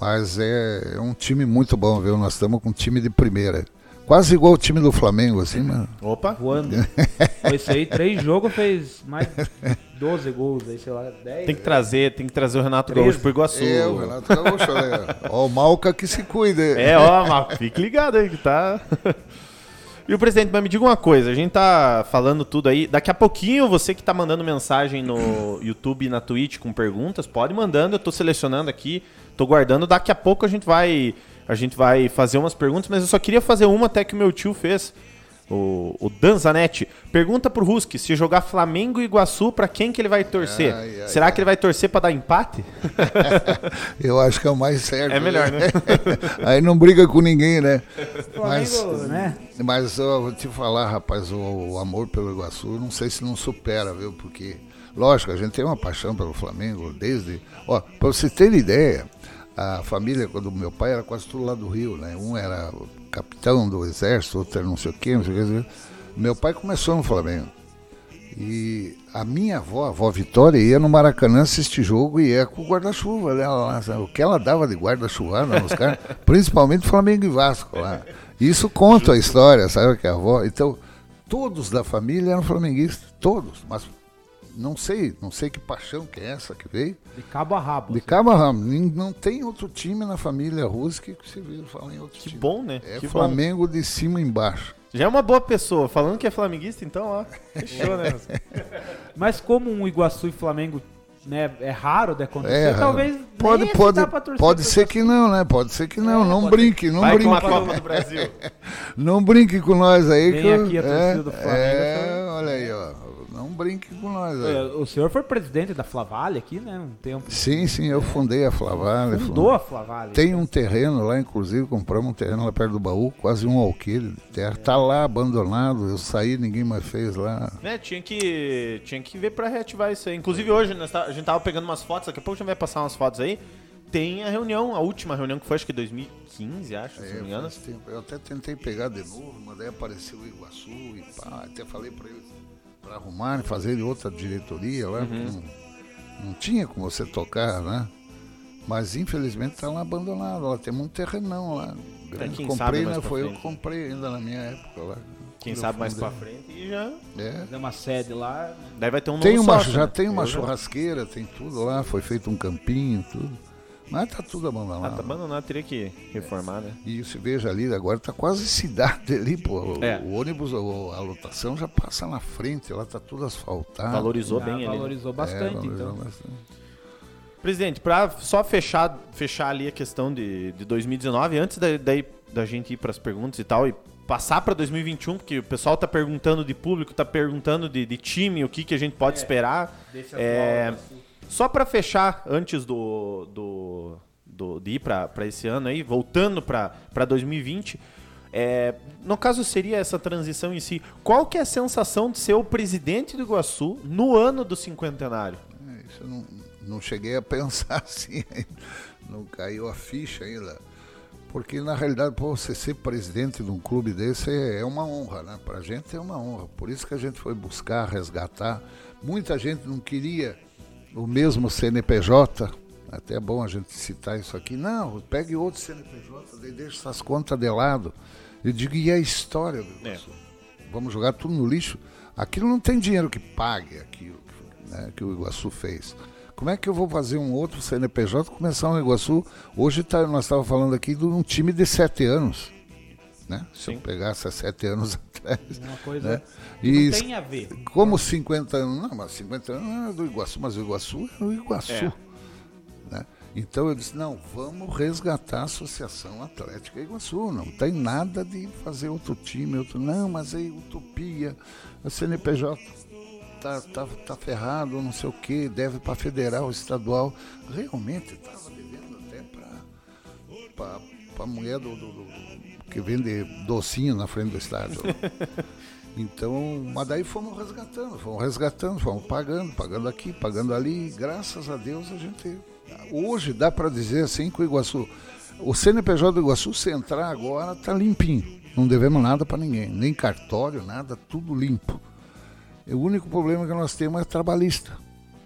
Mas é, é um time muito bom, viu? Nós estamos com um time de primeira. Quase igual o time do Flamengo, assim, mas Opa. Voando. Esse aí, três jogos, fez mais de 12 gols, aí, sei lá, 10. Tem que trazer, tem que trazer o Renato. Gaúcho pro Iguaçu. é o Renato Gaúcho, olha, ó, o Malca que se cuida. É, ó, mas fique ligado aí que tá. E o presidente, mas me diga uma coisa, a gente tá falando tudo aí. Daqui a pouquinho, você que tá mandando mensagem no YouTube e na Twitch com perguntas, pode mandando, eu tô selecionando aqui, tô guardando. Daqui a pouco a gente vai a gente vai fazer umas perguntas, mas eu só queria fazer uma até que o meu tio fez. O, o Dan Zanetti pergunta pro Ruski se jogar Flamengo e Iguaçu, pra quem que ele vai torcer? Ai, ai, Será que ele vai torcer pra dar empate? Eu acho que é o mais certo. É melhor, né? Aí não briga com ninguém, né? Flamengo, né? Mas eu vou te falar, rapaz, o, o amor pelo Iguaçu, não sei se não supera, viu? Porque, lógico, a gente tem uma paixão pelo Flamengo desde. Ó, pra você ter ideia, a família, quando meu pai era quase tudo lá do Rio, né? Um era capitão do exército, outro era não sei o quê, não sei o quê. Meu pai começou no Flamengo. E a minha avó, a avó Vitória, ia no Maracanã assistir jogo e ia com o guarda-chuva dela lá. sabe? O que ela dava de guarda-chuvada nos caras, principalmente Flamengo e Vasco lá. Isso conta a história, sabe que a avó. Então, todos da família eram flamenguistas, todos. Mas não sei, não sei que paixão que é essa que veio. De cabo a rabo. De assim. cabo a rabo. Não tem outro time na família russa que você vê falar em outro Que time. bom, né? É que bom. Flamengo de cima embaixo. Já é uma boa pessoa. Falando que é flamenguista, então, ó. Fechou, né? Mas como um Iguaçu e Flamengo né, é raro de acontecer, É raro. talvez Pode, nem pode, dá pra torcer pode ser que não, né? Pode ser que não. É, não brinque, não Vai com brinque. a Copa do Brasil. Não brinque com nós aí. Vem que eu- aqui a torcida é, do Flamengo, É, olha aí, ó. Brinque com nós. É, O senhor foi presidente da Flavalha aqui, né? Um tempo. Sim, sim, eu fundei a Flavalha. Fundou a Flavalha. Tem um terreno lá, inclusive, compramos um terreno lá perto do baú, quase um alqueire de terra. Tá lá abandonado, eu saí, ninguém mais fez lá. né, tinha que, tinha que ver pra reativar isso aí. Inclusive hoje nós tá- a gente tava pegando umas fotos, daqui a pouco a gente vai passar umas fotos aí. Tem a reunião, a última reunião que foi acho que 2015, acho, se não me É, engano. Eu até tentei pegar de novo, mas daí apareceu o Iguaçu e pá, até falei para eles para arrumarem, fazerem outra diretoria lá, Uhum. não, não tinha como você tocar, né? Mas infelizmente está lá abandonado, lá temos um terrenão lá. Grande. quem sabe comprei, né? Foi eu que comprei ainda na minha época lá. Quem sabe mais pra frente e já. É. Fazer uma sede lá. Daí vai ter um Tem novo uma, sócio, já né? tem uma Eu já- churrasqueira, tem tudo lá, foi feito um campinho, tudo. Mas tá tudo Ah, abandonado. tá abandonado, teria que reformar, né? E se veja ali, agora tá quase cidade ali, pô. O, É. o ônibus, a lotação já passa na frente, lá tá tudo asfaltado. Valorizou bem ali. né? Valorizou É, bastante, valorizou então. bastante. Presidente, pra só fechar, fechar ali a questão de, de 2019, antes da, daí, da gente ir pras perguntas e tal, e passar pra 2021, porque o pessoal tá perguntando de público, tá perguntando de, de time, o que, que a gente pode esperar. Desse É, assim. Só pra fechar, antes do, do, do- de ir pra esse ano aí, voltando pra 2020, é, no caso seria essa transição em si, qual que é a sensação de ser o presidente do Iguaçu no ano do cinquentenário? É, isso eu não, não cheguei a pensar assim. Não caiu a ficha ainda. Porque na realidade, pô, você ser presidente de um clube desse é é uma honra, né? Pra gente é uma honra. Por isso que a gente foi buscar, resgatar. Muita gente não queria o mesmo CNPJ. Até é bom a gente citar isso aqui. Não, pegue outro CNPJ, daí deixa essas contas de lado. Eu digo, e a história do Iguaçu? Vamos jogar tudo no lixo? Aquilo não tem dinheiro que pague aquilo né, que o Iguaçu fez. Como é que eu vou fazer um outro CNPJ começar um Iguaçu? Hoje tá, nós estávamos falando aqui de um time de sete anos. Né? Se eu Sim. pegasse há sete anos atrás. Uma coisa Né? que E não tem a ver. como 50 anos, não, mas 50 anos não é do Iguaçu, mas o Iguaçu é o Iguaçu. É. Então eu disse, não, vamos resgatar a Associação Atlética Iguaçu. Não tem nada de fazer outro time, outro. Não, mas é utopia. A CNPJ tá, tá, tá ferrado, não sei o quê, deve para federal, estadual. Realmente estava devendo até para a mulher do, do- do- que vende docinho na frente do estádio. Então, mas daí fomos resgatando, fomos resgatando, fomos pagando, pagando aqui, pagando ali. e Graças a Deus a gente. Hoje dá para dizer assim que o Iguaçu O CNPJ do Iguaçu, se entrar agora, tá limpinho. Não devemos nada para ninguém, nem cartório, nada, tudo limpo. O único problema que nós temos é trabalhista.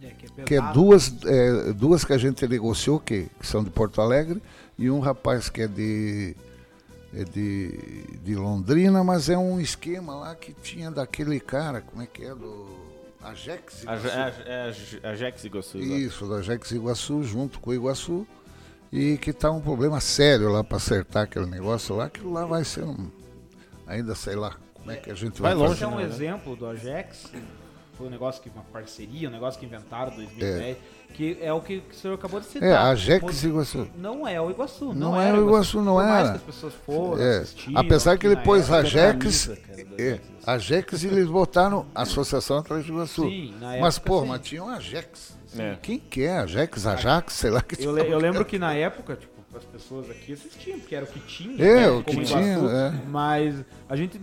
É, que é Que é duas, é, duas que a gente negociou, que, que são de Porto Alegre, e um rapaz que é de, é de, de Londrina, mas é um esquema lá que tinha daquele cara, como é que é? Do Ajax A, Iguaçu. a, a, a Jex Iguaçu. Isso, do Ajax Iguaçu, junto com o Iguaçu, e que tá um problema sério lá para acertar aquele negócio lá, que lá vai ser um. Ainda sei lá como é que a gente vai, Vai longe, Esse é um né? exemplo do Ajax. Foi um negócio que uma parceria, um negócio que inventaram em 2010, É. que é o que, que o senhor acabou de citar. É, Ajax Mo- Iguaçu. Não é o Iguaçu. Não, Não era é o Iguaçu, não Por mais era. que as pessoas foram, É, assistiram apesar que camisa, cara, do é, Ajax e eles botaram Associação Atlético do Iguaçu. Sim, na mas, época, pô, sim. mas tinha um Ajax. É. Quem que é? Ajax, Ajax, sei lá que Eu, le- eu lembro que na época, tipo, as pessoas aqui assistiam, porque era o que tinha. É, né, o que como tinha, Iguaçu, é. Mas a gente,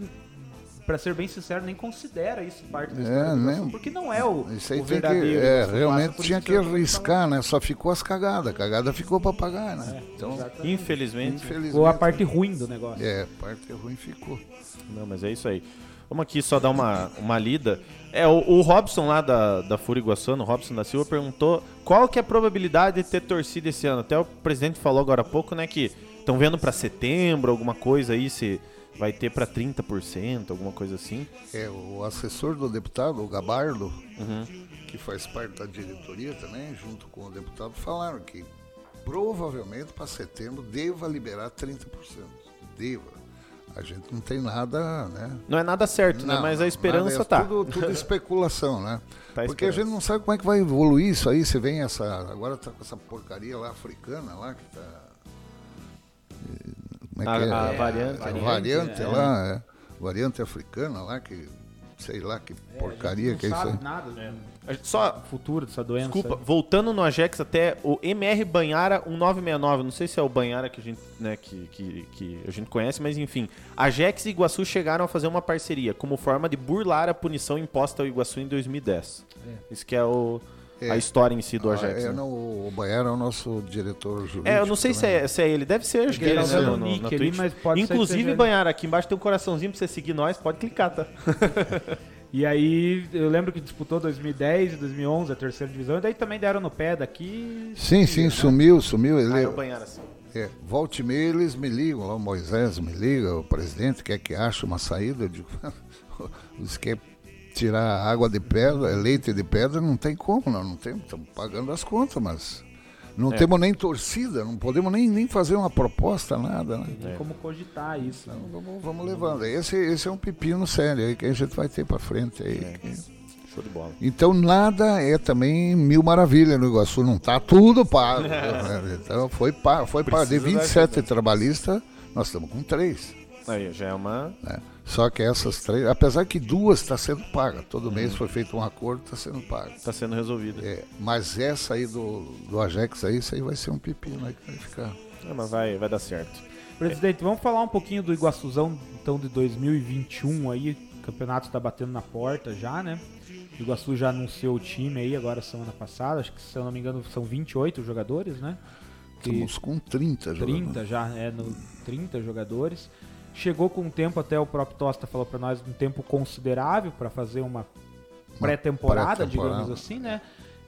pra ser bem sincero, nem considera isso parte da É, história do Iguaçu, né? porque não é o, Isso aí o tem que, verdadeiro. é, realmente tinha que arriscar, né? Só ficou as cagadas. A cagada ficou pra pagar, né? É, então. Infelizmente. infelizmente. Ficou a parte ruim do negócio. É, a parte ruim ficou. Não, mas é isso aí. Vamos aqui só dar uma, uma lida. É, o, o Robson lá da, da Fúria o Robson da Silva, perguntou qual que é a probabilidade de ter torcida esse ano. Até o presidente falou agora há pouco, né, que estão vendo pra setembro, alguma coisa aí, se vai ter pra 30%, alguma coisa assim. É, o assessor do deputado, o Gabardo, Uhum. que faz parte da diretoria também, junto com o deputado, falaram que provavelmente para setembro deva liberar 30%. Deva. A gente não tem nada, né? Não é nada certo, né? Não, Mas a esperança é tá. Tudo, tudo especulação, né? Tá Porque a gente não sabe como é que vai evoluir isso aí. Você vem essa. Agora tá com essa porcaria lá africana lá que tá. Como é A- que é? a É, variante. a variante é. lá, é. Variante africana lá, que sei lá que É, porcaria que é não isso aí. sabe nada gente Só, futuro dessa doença. desculpa, aí. voltando no Ajax até o MR Banhara 1969, não sei se é o Banhara que a gente, né, que, que, que a gente conhece, mas enfim. Ajax e Iguaçu chegaram a fazer uma parceria como forma de burlar a punição imposta ao Iguaçu em 2010. Isso que é o, a É. história em si do Ah, Ajax. é, né? não, o Baiano é o nosso diretor jurídico. É, eu não sei se é, se é ele, deve ser, acho que é Ele né, usando no, ali, mas pode ser que Inclusive, Banhara, aqui embaixo tem um coraçãozinho pra você seguir nós, pode clicar, tá? E aí, eu lembro que disputou 2010 e 2011 a terceira divisão, e daí também deram no pé daqui. Sim, sim, sumiu, sumiu. Ah, Ele, é o Banhara, sim. É, volte e meia, eles me ligam, lá o Moisés me liga, o presidente quer que ache uma saída, eu digo, eles querem tirar água de pedra, leite de pedra, não tem como, nós não temos, estamos pagando as contas, mas não É. temos nem torcida, não podemos nem, nem fazer uma proposta, nada, né? Tem como cogitar isso. Então, vamos, vamos levando. Esse, esse é um pepino sério aí que a gente vai ter para frente aí. É. que- Show de bola. Então nada é também mil maravilhas no Iguaçu, não tá tudo pago. Então foi pago, foi pago. De Precisa da 27 trabalhistas, nós estamos com três. Aí, já é uma... né? Só que essas três, apesar que duas está sendo paga, todo mês Uhum. foi feito um acordo, está sendo pago. tá sendo resolvida. É, mas essa aí do, do Ajax aí, isso aí vai ser um pepino aí que vai ficar. É, mas vai, vai dar certo. Presidente, vamos falar um pouquinho do Iguaçuzão, então, de 2021 aí. O campeonato está batendo na porta já, né? O Iguaçu já anunciou o time aí agora semana passada, acho que se eu não me engano são 28 jogadores, né? Que Estamos com 30 jogadores. 30 já, é, no 30 jogadores. Chegou com um tempo, até o próprio Tosta falou para nós, um tempo considerável para fazer uma pré-temporada, pré-temporada. digamos assim, né?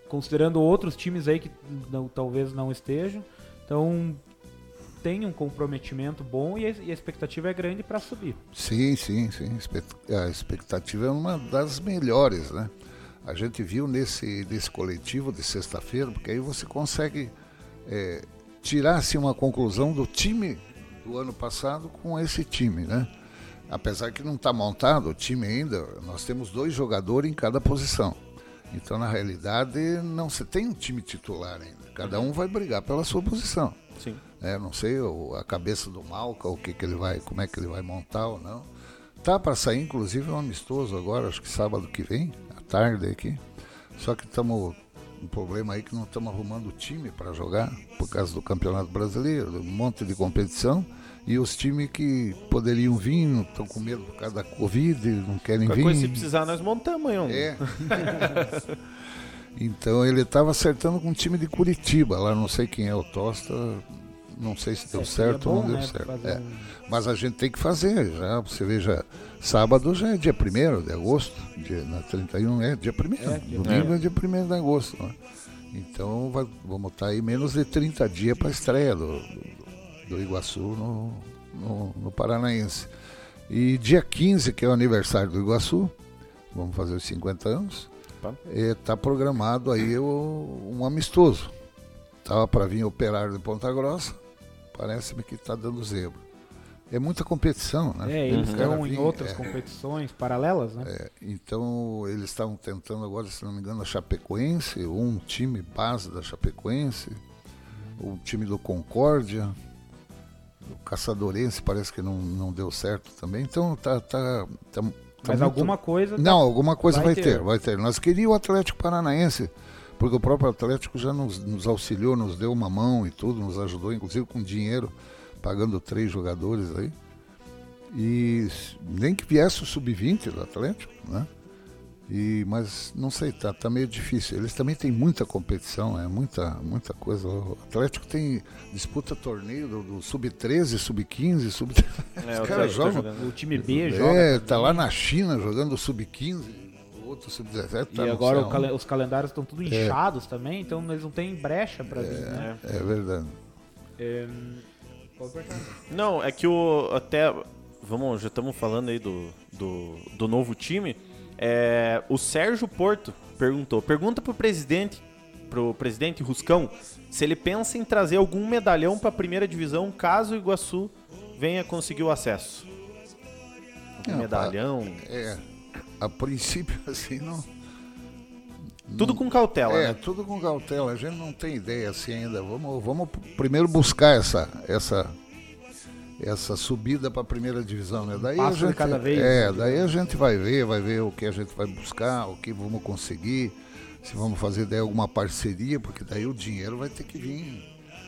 Considerando outros times aí que não- talvez não estejam. Então, tem um comprometimento bom e a, expectativa é grande para subir. Sim, sim, sim. A expectativa é uma das melhores, né? A gente viu nesse, nesse coletivo de sexta-feira, porque aí você consegue é, tirar assim, uma conclusão do time do ano passado com esse time, né? Apesar que não está montado o time ainda, nós temos dois jogadores em cada posição. Então, na realidade, não se tem um time titular ainda. Cada um vai brigar pela sua posição. Sim. É, não sei o- a cabeça do Malca, o que, que ele vai, como é que ele vai montar ou não. Tá para sair, inclusive, um amistoso agora, acho que sábado que vem, à tarde aqui. Só que estamos um problema aí que não estamos arrumando time para jogar por causa do Campeonato Brasileiro, um monte de competição. E os times que poderiam vir estão com medo por causa da Covid, não querem Qualquer vir. coisa, se precisar, nós montamos aí um. É. então ele estava acertando com um time de Curitiba, lá não sei quem é o Tosta, não sei se deu É, certo ou não deu né, certo. fazer É. Mas a gente tem que fazer já. Você veja, sábado já é dia 1 de agosto, dia, na 31 é dia 1 É, Domingo é dia 1 de agosto. né? Então vai- vamos estar aí menos de 30 dias para a estreia do, do, do Iguaçu no, no, no Paranaense. E dia 15, que é o aniversário do Iguaçu, vamos fazer os 50 anos, está programado aí o- um amistoso. Estava para vir operário de Ponta Grossa, parece-me que está dando zebra. É muita competição, né? É, eles estão em outras é, competições paralelas, né? é, então eles estavam tentando agora, se não me engano, a Chapecoense, ou um time base da Chapecoense, o time do Concórdia, o Caçadorense parece que não, não deu certo também. Então tá. tá, tá, tá Mas muito- alguma coisa. tá- Não, alguma coisa vai vai, ter. ter. vai ter. Nós queríamos o Atlético Paranaense, porque o próprio Atlético já nos, nos auxiliou, nos deu uma mão e tudo, nos ajudou, inclusive com dinheiro, pagando três jogadores aí. E nem que viesse o sub-20 do Atlético, né? E, mas não sei, tá, tá meio difícil. Eles também têm muita competição, é muita, muita coisa. O Atlético tem disputa torneio do, do sub-13, sub-15, sub É, Os o caras tá jogam. O time B joga. É, tá lá na China jogando sub-15, o outro sub-17 tá E agora aonde. os calendários estão tudo inchados também, então eles não têm brecha pra vir, né? É. É verdade. É. Não, é que o. Até. Vamos, já estamos falando aí do, do, do novo time. É, o Sérgio Porto perguntou. Pergunta pro presidente, pro presidente Ruscão, se ele pensa em trazer algum medalhão pra primeira divisão caso o Iguaçu venha conseguir o acesso. Algum Não, medalhão. É, a princípio assim não. Tudo com cautela, É, né? tudo com cautela. A gente não tem ideia assim ainda. Vamos, vamos primeiro buscar essa, essa, essa subida para a primeira divisão, né? Daí a gente, cada vez, É, né? daí a gente vai ver, vai ver o que a gente vai buscar, o que vamos conseguir, se vamos fazer daí alguma parceria, porque daí o dinheiro vai ter que vir,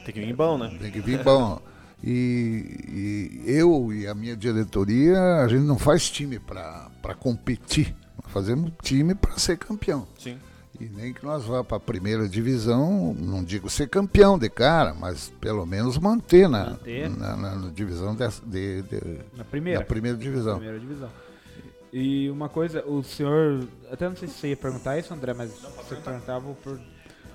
Tem que vir bom, né? tem que vir bom. E, e eu e a minha diretoria, a gente não faz time para competir, nós fazemos time para ser campeão. Sim. E nem que nós vá para a primeira divisão, não digo ser campeão de cara, mas pelo menos manter na, Manter. na, na- na divisão dessa- de, de- Na primeira. da primeira divisão. Primeira divisão. E uma coisa, o senhor. Até não sei se você ia perguntar isso, André, mas você perguntava por.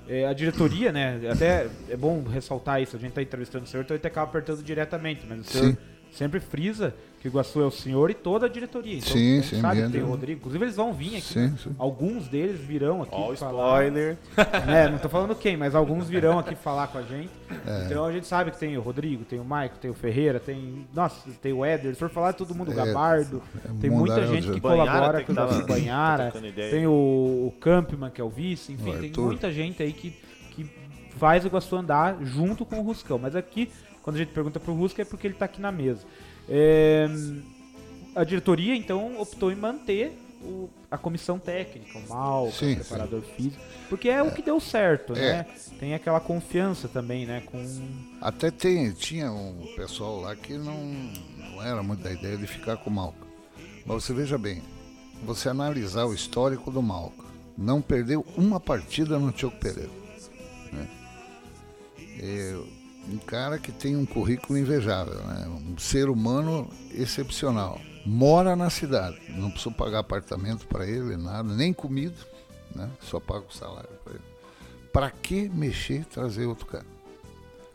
é, a diretoria, né? Até é bom ressaltar isso, a gente tá entrevistando o senhor, então ele acaba apertando diretamente, mas o senhor Sim. sempre frisa que o Iguaçu é o senhor e toda a diretoria. Então, Sim, a gente sim, sabe que tem o. Rodrigo. Inclusive eles vão vir aqui. Sim, né? sim. Alguns deles virão aqui. Ó, spoiler. É, não tô falando quem, mas alguns virão aqui falar com a gente. É. Então a gente sabe que tem o Rodrigo, tem o Maico, tem o Ferreira, tem. Nossa, tem o Éder. Se for falar todo mundo, o É, Gabardo. é tem muita mundaréu gente que Banhara colabora tem com que o Banhara. Tem o, o Campman, que é o vice, enfim, O tem muita gente aí que, que faz o Iguaçu andar junto com o Ruscão. Mas aqui, quando a gente pergunta pro Rusca, é porque ele tá aqui na mesa. É, a diretoria, então, optou em manter o- a comissão técnica, o Mal, Sim, o preparador físico, porque é, o que deu certo, É. né? Tem aquela confiança também, né? Com Até tem, tinha um pessoal lá que não, não era muito da ideia de ficar com o Malca. Mas você veja bem, você analisar o histórico do Malca, não perdeu uma partida no Tioco Pereira. né? É um cara que tem um currículo invejável, né? um ser humano excepcional. Mora na cidade, não precisa pagar apartamento para ele, nada, nem comida, né? só paga o salário para ele. Para que mexer, trazer outro cara?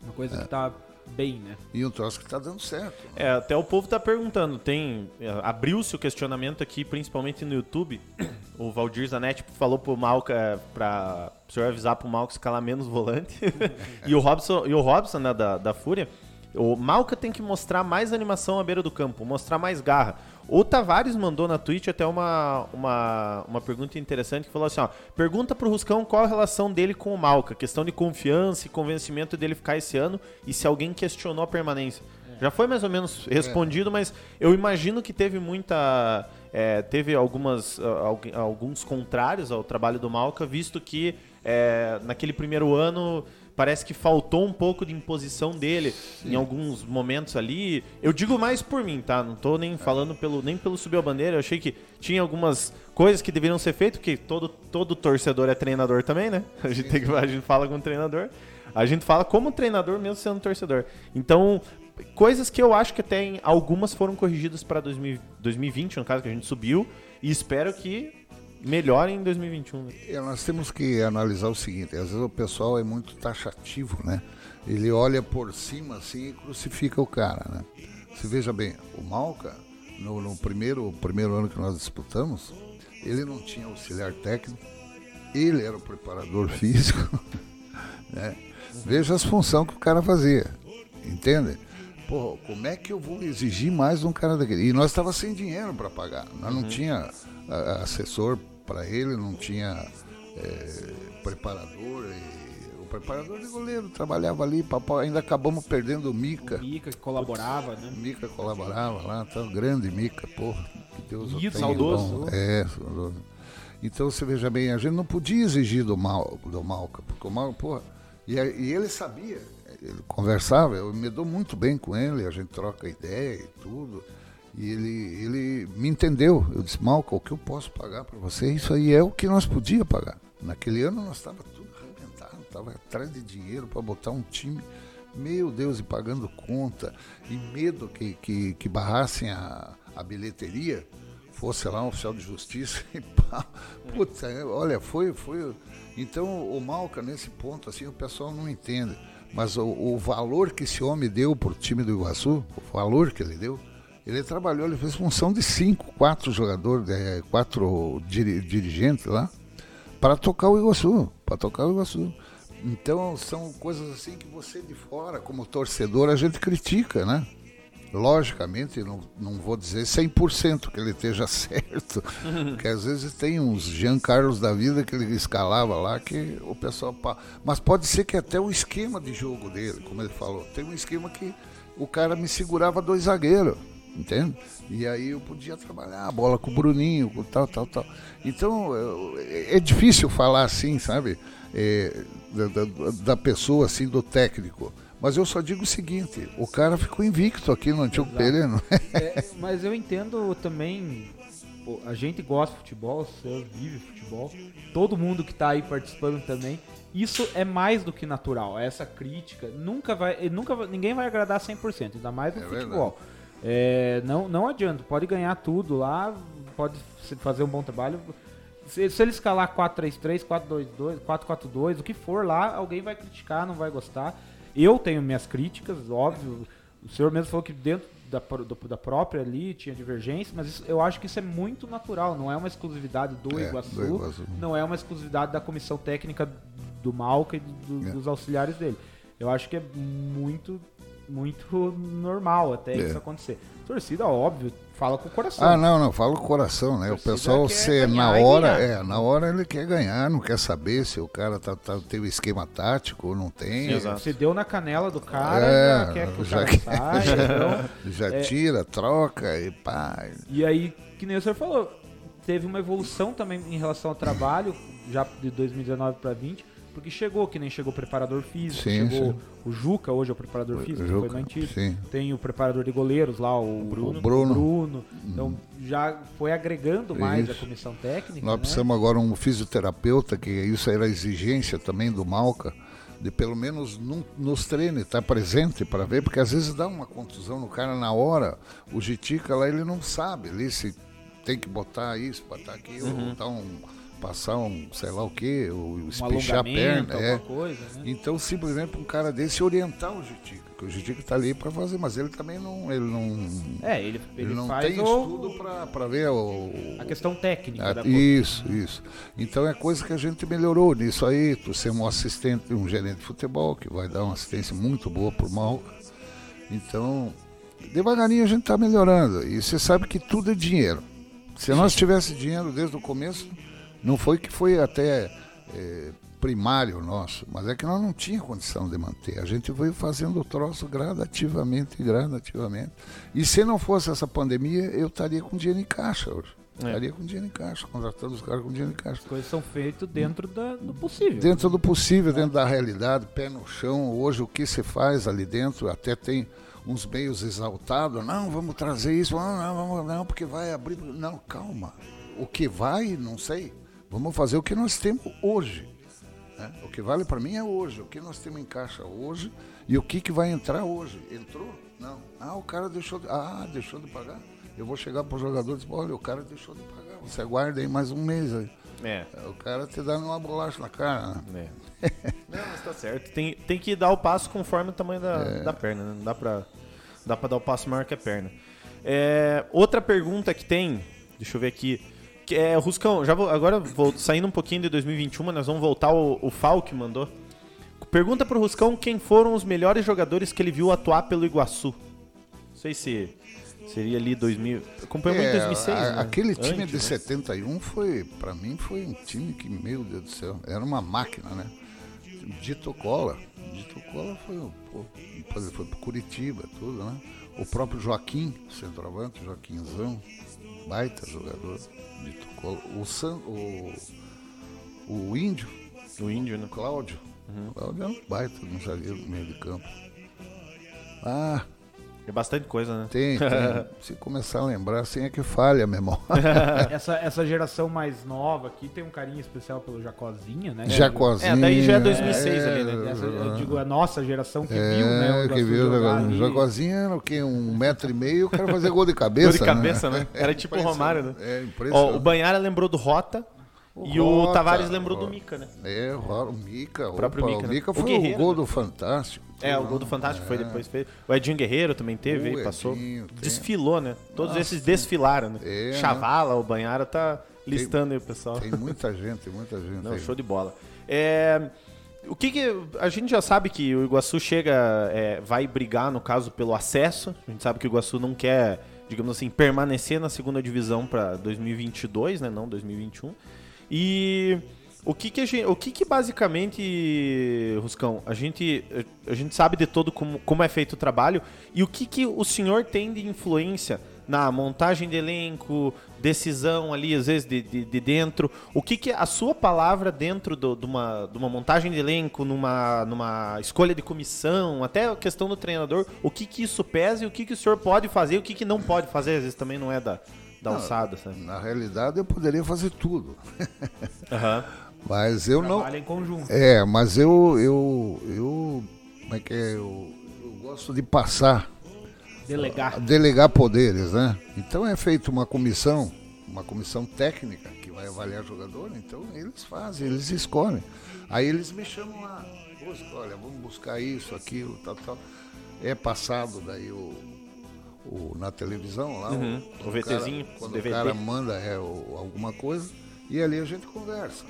uma coisa É. que tá bem, né? E um troço que está dando certo. É, até o povo tá perguntando, tem. é, Abriu-se o questionamento aqui, principalmente no YouTube. O Valdir Zanetti falou pro Malca é, pra o senhor avisar pro Malca escalar menos volante. e o Robson, e o Robson, né, da, da Fúria, o Malca tem que mostrar mais animação à beira do campo, mostrar mais garra. O Tavares mandou na Twitch até uma, uma, uma pergunta interessante que falou assim: ó, pergunta pro Ruscão qual a relação dele com o Malca, questão de confiança e convencimento dele ficar esse ano e se alguém questionou a permanência. Já foi mais ou menos respondido, mas eu imagino que teve muita. é, teve algumas, algu- alguns contrários ao trabalho do Malca, visto que é, naquele primeiro ano parece que faltou um pouco de imposição dele em alguns momentos ali. Eu digo mais por mim, tá? Não tô nem falando pelo, nem pelo subir a bandeira. Eu achei que tinha algumas coisas que deveriam ser feitas, porque todo, todo torcedor é treinador também, né? A gente, tem que, a gente fala com o treinador. A gente fala como treinador mesmo sendo torcedor. Então, coisas que eu acho que até algumas foram corrigidas para 2020, no caso que a gente subiu, e espero que melhorem em 2021. Né? É, nós temos que analisar o seguinte, às vezes o pessoal é muito taxativo, né? Ele olha por cima assim e crucifica o cara, né? Você veja bem, o Malca, no, no primeiro, primeiro ano que nós disputamos, ele não tinha auxiliar técnico, ele era o preparador físico, né? Veja as funções que o cara fazia, entende? Pô, como é que eu vou exigir mais de um cara daquele? E nós estávamos sem dinheiro para pagar, nós não uhum. tinha assessor para ele, não tinha é, preparador. o preparador de goleiro trabalhava ali, papai, ainda acabamos perdendo o Mica. O Mica que colaborava, né? Mica colaborava lá, tão grande Mica, porra. Que Deus Isso, saudoso. É, saudoso. Então você veja bem, a gente não podia exigir do, Mal, do Malca, porque o Malca, porra, e, e ele sabia, ele conversava, eu me dou muito bem com ele, a gente troca ideia e tudo. E ele, ele me entendeu. Eu disse, Malca, o que eu posso pagar para você? Isso aí é o que nós podíamos pagar. Naquele ano nós estava tudo arrebentado, estava atrás de dinheiro para botar um time, meu Deus, e pagando conta, e medo que, que, que barrassem a, a bilheteria, fosse lá um oficial de justiça e pá. Puta, olha, foi, foi. Então o Malca, nesse ponto, assim, o pessoal não entende. Mas o, o valor que esse homem deu para o time do Iguaçu, o valor que ele deu, ele trabalhou, ele fez função de cinco, quatro jogadores, é, quatro dirigentes lá, para tocar o Iguaçu, para tocar o Iguaçu. Então são coisas assim que você de fora, como torcedor, a gente critica, né? Logicamente, não, não vou dizer 100% que ele esteja certo, porque às vezes tem uns Jean Carlos da vida que ele escalava lá que o pessoal. Mas pode ser que até o esquema de jogo dele, como ele falou, tem um esquema que o cara me segurava dois zagueiros entende? E aí eu podia trabalhar a bola com o Bruninho, com tal, tal, tal. Então é difícil falar assim, sabe? É, da, da, da, pessoa, assim, do técnico. Mas eu só digo o seguinte: o cara ficou invicto aqui no Antigo Peleno. É, mas eu entendo também. A gente gosta de futebol, você vive futebol, todo mundo que está aí participando também. Isso é mais do que natural. Essa crítica nunca vai, nunca ninguém vai agradar 100%, ainda mais no é futebol. Verdade. É, não, não adianta, pode ganhar tudo lá, pode fazer um bom trabalho. Se, se ele escalar 4-3-3, 4-2-2, 4-4-2, o que for lá, alguém vai criticar, não vai gostar. Eu tenho minhas críticas, óbvio. O senhor mesmo falou que dentro da, do, da própria ali tinha divergência, mas isso, eu acho que isso é muito natural, não é uma exclusividade do, é, Iguaçu, do Iguaçu, não é uma exclusividade da comissão técnica do Malca e do, é. dos auxiliares dele. Eu acho que é muito muito normal até é. isso acontecer. Torcida, óbvio, fala com o coração. Ah, não, não, fala com o coração, né? O pessoal, se na hora, é, na hora ele quer ganhar, não quer saber se o cara tá, tá, tem o esquema tático ou não tem. Sim, se deu na canela do cara, é, já quer que o já cara saia, já, então, já é, tira, troca e pá. E aí, que nem o senhor falou, teve uma evolução também em relação ao trabalho, já de 2019 para 20 porque chegou, que nem chegou o preparador físico, sim, chegou sim. o Juca, hoje é o preparador físico, Juca, foi mantido. Sim. Tem o preparador de goleiros lá, o Bruno. O Bruno. O Bruno. Então já foi agregando mais isso. a comissão técnica. Nós né? precisamos agora um fisioterapeuta, que isso era exigência também do Malca, de pelo menos num, nos treinos estar tá presente para ver, porque às vezes dá uma contusão no cara na hora. O Gitica lá, ele não sabe ali se tem que botar isso, botar aquilo, uhum. botar um passar um, sei lá o que, ou espichar a perna. É. Coisa, né? Então, simplesmente um cara desse orientar o Jutica, que o Jutica está ali para fazer, mas ele também não. Ele não, é, ele, ele, ele não tem o... estudo para ver o, a questão técnica a, da Isso, coisa. isso. Então é coisa que a gente melhorou nisso aí. Tu ser um assistente, um gerente de futebol, que vai dar uma assistência muito boa pro Malca. Então, devagarinho a gente está melhorando. E você sabe que tudo é dinheiro. Se nós tivesse dinheiro desde o começo, não foi que foi até é, primário nosso, mas é que nós não tínhamos condição de manter. A gente veio fazendo o troço gradativamente, gradativamente. E se não fosse essa pandemia, eu estaria com dinheiro em caixa hoje. É. Estaria com dinheiro em caixa, contratando os caras com dinheiro em caixa. As coisas são feitas dentro da, do possível. Dentro do possível, dentro da realidade, pé no chão. Hoje o que se faz ali dentro, até tem uns meios exaltados. Não, vamos trazer isso, não, não, vamos, não, porque vai abrir. Não, calma. O que vai, não sei. Vamos fazer o que nós temos hoje. né? O que vale para mim é hoje, o que nós temos em caixa hoje e o que, que vai entrar hoje. Entrou? Não. Ah, o cara deixou de, ah, deixou de pagar. Eu vou chegar para o jogador e dizer, olha, o cara deixou de pagar. Você aguarda aí mais um mês aí. É. O cara te dá uma bolacha na cara. Né? É. Não, mas tá certo. Tem, tem que dar o passo conforme o tamanho da, É. da perna, né? Não dá pra, dá pra dar o passo maior que a perna. É, outra pergunta que tem, deixa eu ver aqui. É, Ruscão, já vou, agora vou saindo um pouquinho de 2021, mas nós vamos voltar o, o Fal que mandou. Pergunta pro Ruscão quem foram os melhores jogadores que ele viu atuar pelo Iguaçu. Não sei se seria ali 2000. Acompanhou muito É, 2006, a- né? Aquele time Antes, de né? 71 foi, para mim, foi um time que, meu Deus do céu, era uma máquina, né? Dito Cola. Dito Cola foi, o- pô, ele foi pro Curitiba, tudo, né? O próprio Joaquim, centroavante, Joaquinzão, baita jogador. O, San, o, o Índio, O índio, né? Cláudio. Uhum. Cláudio é um baita no zagueiro no meio de campo. Ah, É bastante coisa, né? tem, tem. Se começar a lembrar, assim é que falha a memória. Essa, essa geração mais nova aqui tem um carinho especial pelo Jacozinho, né? Jacozinho. É, daí já é 2006 ali, né? Essa, eu digo, a nossa geração que É, viu, né? o que viu o. Jacozinho era o quê? Um metro e meio, o cara fazia gol de cabeça. Gol de cabeça, né? Era tipo o Romário, né? É Ó, impressionante. o Banhara lembrou do Rota E o Tavares lembrou do Mica, né? É, o Mica. O próprio Mica, o né? Mica O foi o, gol né? do Fantástico. É, o gol do né? Fantástico foi É. depois. Fez. O Edinho Guerreiro também teve, aí passou. Edinho. Desfilou, né? Todos Nossa. esses desfilaram, né? É, Chavala, o Banhara tá listando aí o pessoal. Tem muita gente, tem muita gente. Não, aí. show de bola. É, o que, que a gente já sabe que o Iguaçu chega, é, vai brigar no caso pelo acesso. A gente sabe que o Iguaçu não quer, digamos assim, permanecer na segunda divisão para 2022, né? Não 2021. E o que que gente, o que que basicamente, Ruscão, a gente a gente sabe de todo como, como é feito o trabalho e o que que o senhor tem de influência na montagem de elenco, decisão ali, às vezes, de, de, de dentro. O que, que a sua palavra dentro do- de, uma, de uma montagem de elenco, numa, numa escolha de comissão, até a questão do treinador, o que, que isso pesa e o que, que o senhor pode fazer e o que, que não pode fazer, às vezes também não é da, da alçada, sabe? Na realidade, eu poderia fazer tudo. Aham. Mas eu não. Trabalha em conjunto. É, mas eu, eu, eu, como é que é? Eu, eu gosto de passar, Delegar. delegar poderes, né? Então é feita uma comissão, uma comissão técnica que vai avaliar jogador, então eles fazem, eles escolhem. Aí eles me chamam lá, "Pô, olha, vamos buscar isso, aquilo, tal, tal. É passado daí o, o- na televisão lá, Uhum, o, o VTzinho, cara, quando DVD. o cara manda é, o- alguma coisa e ali a gente conversa.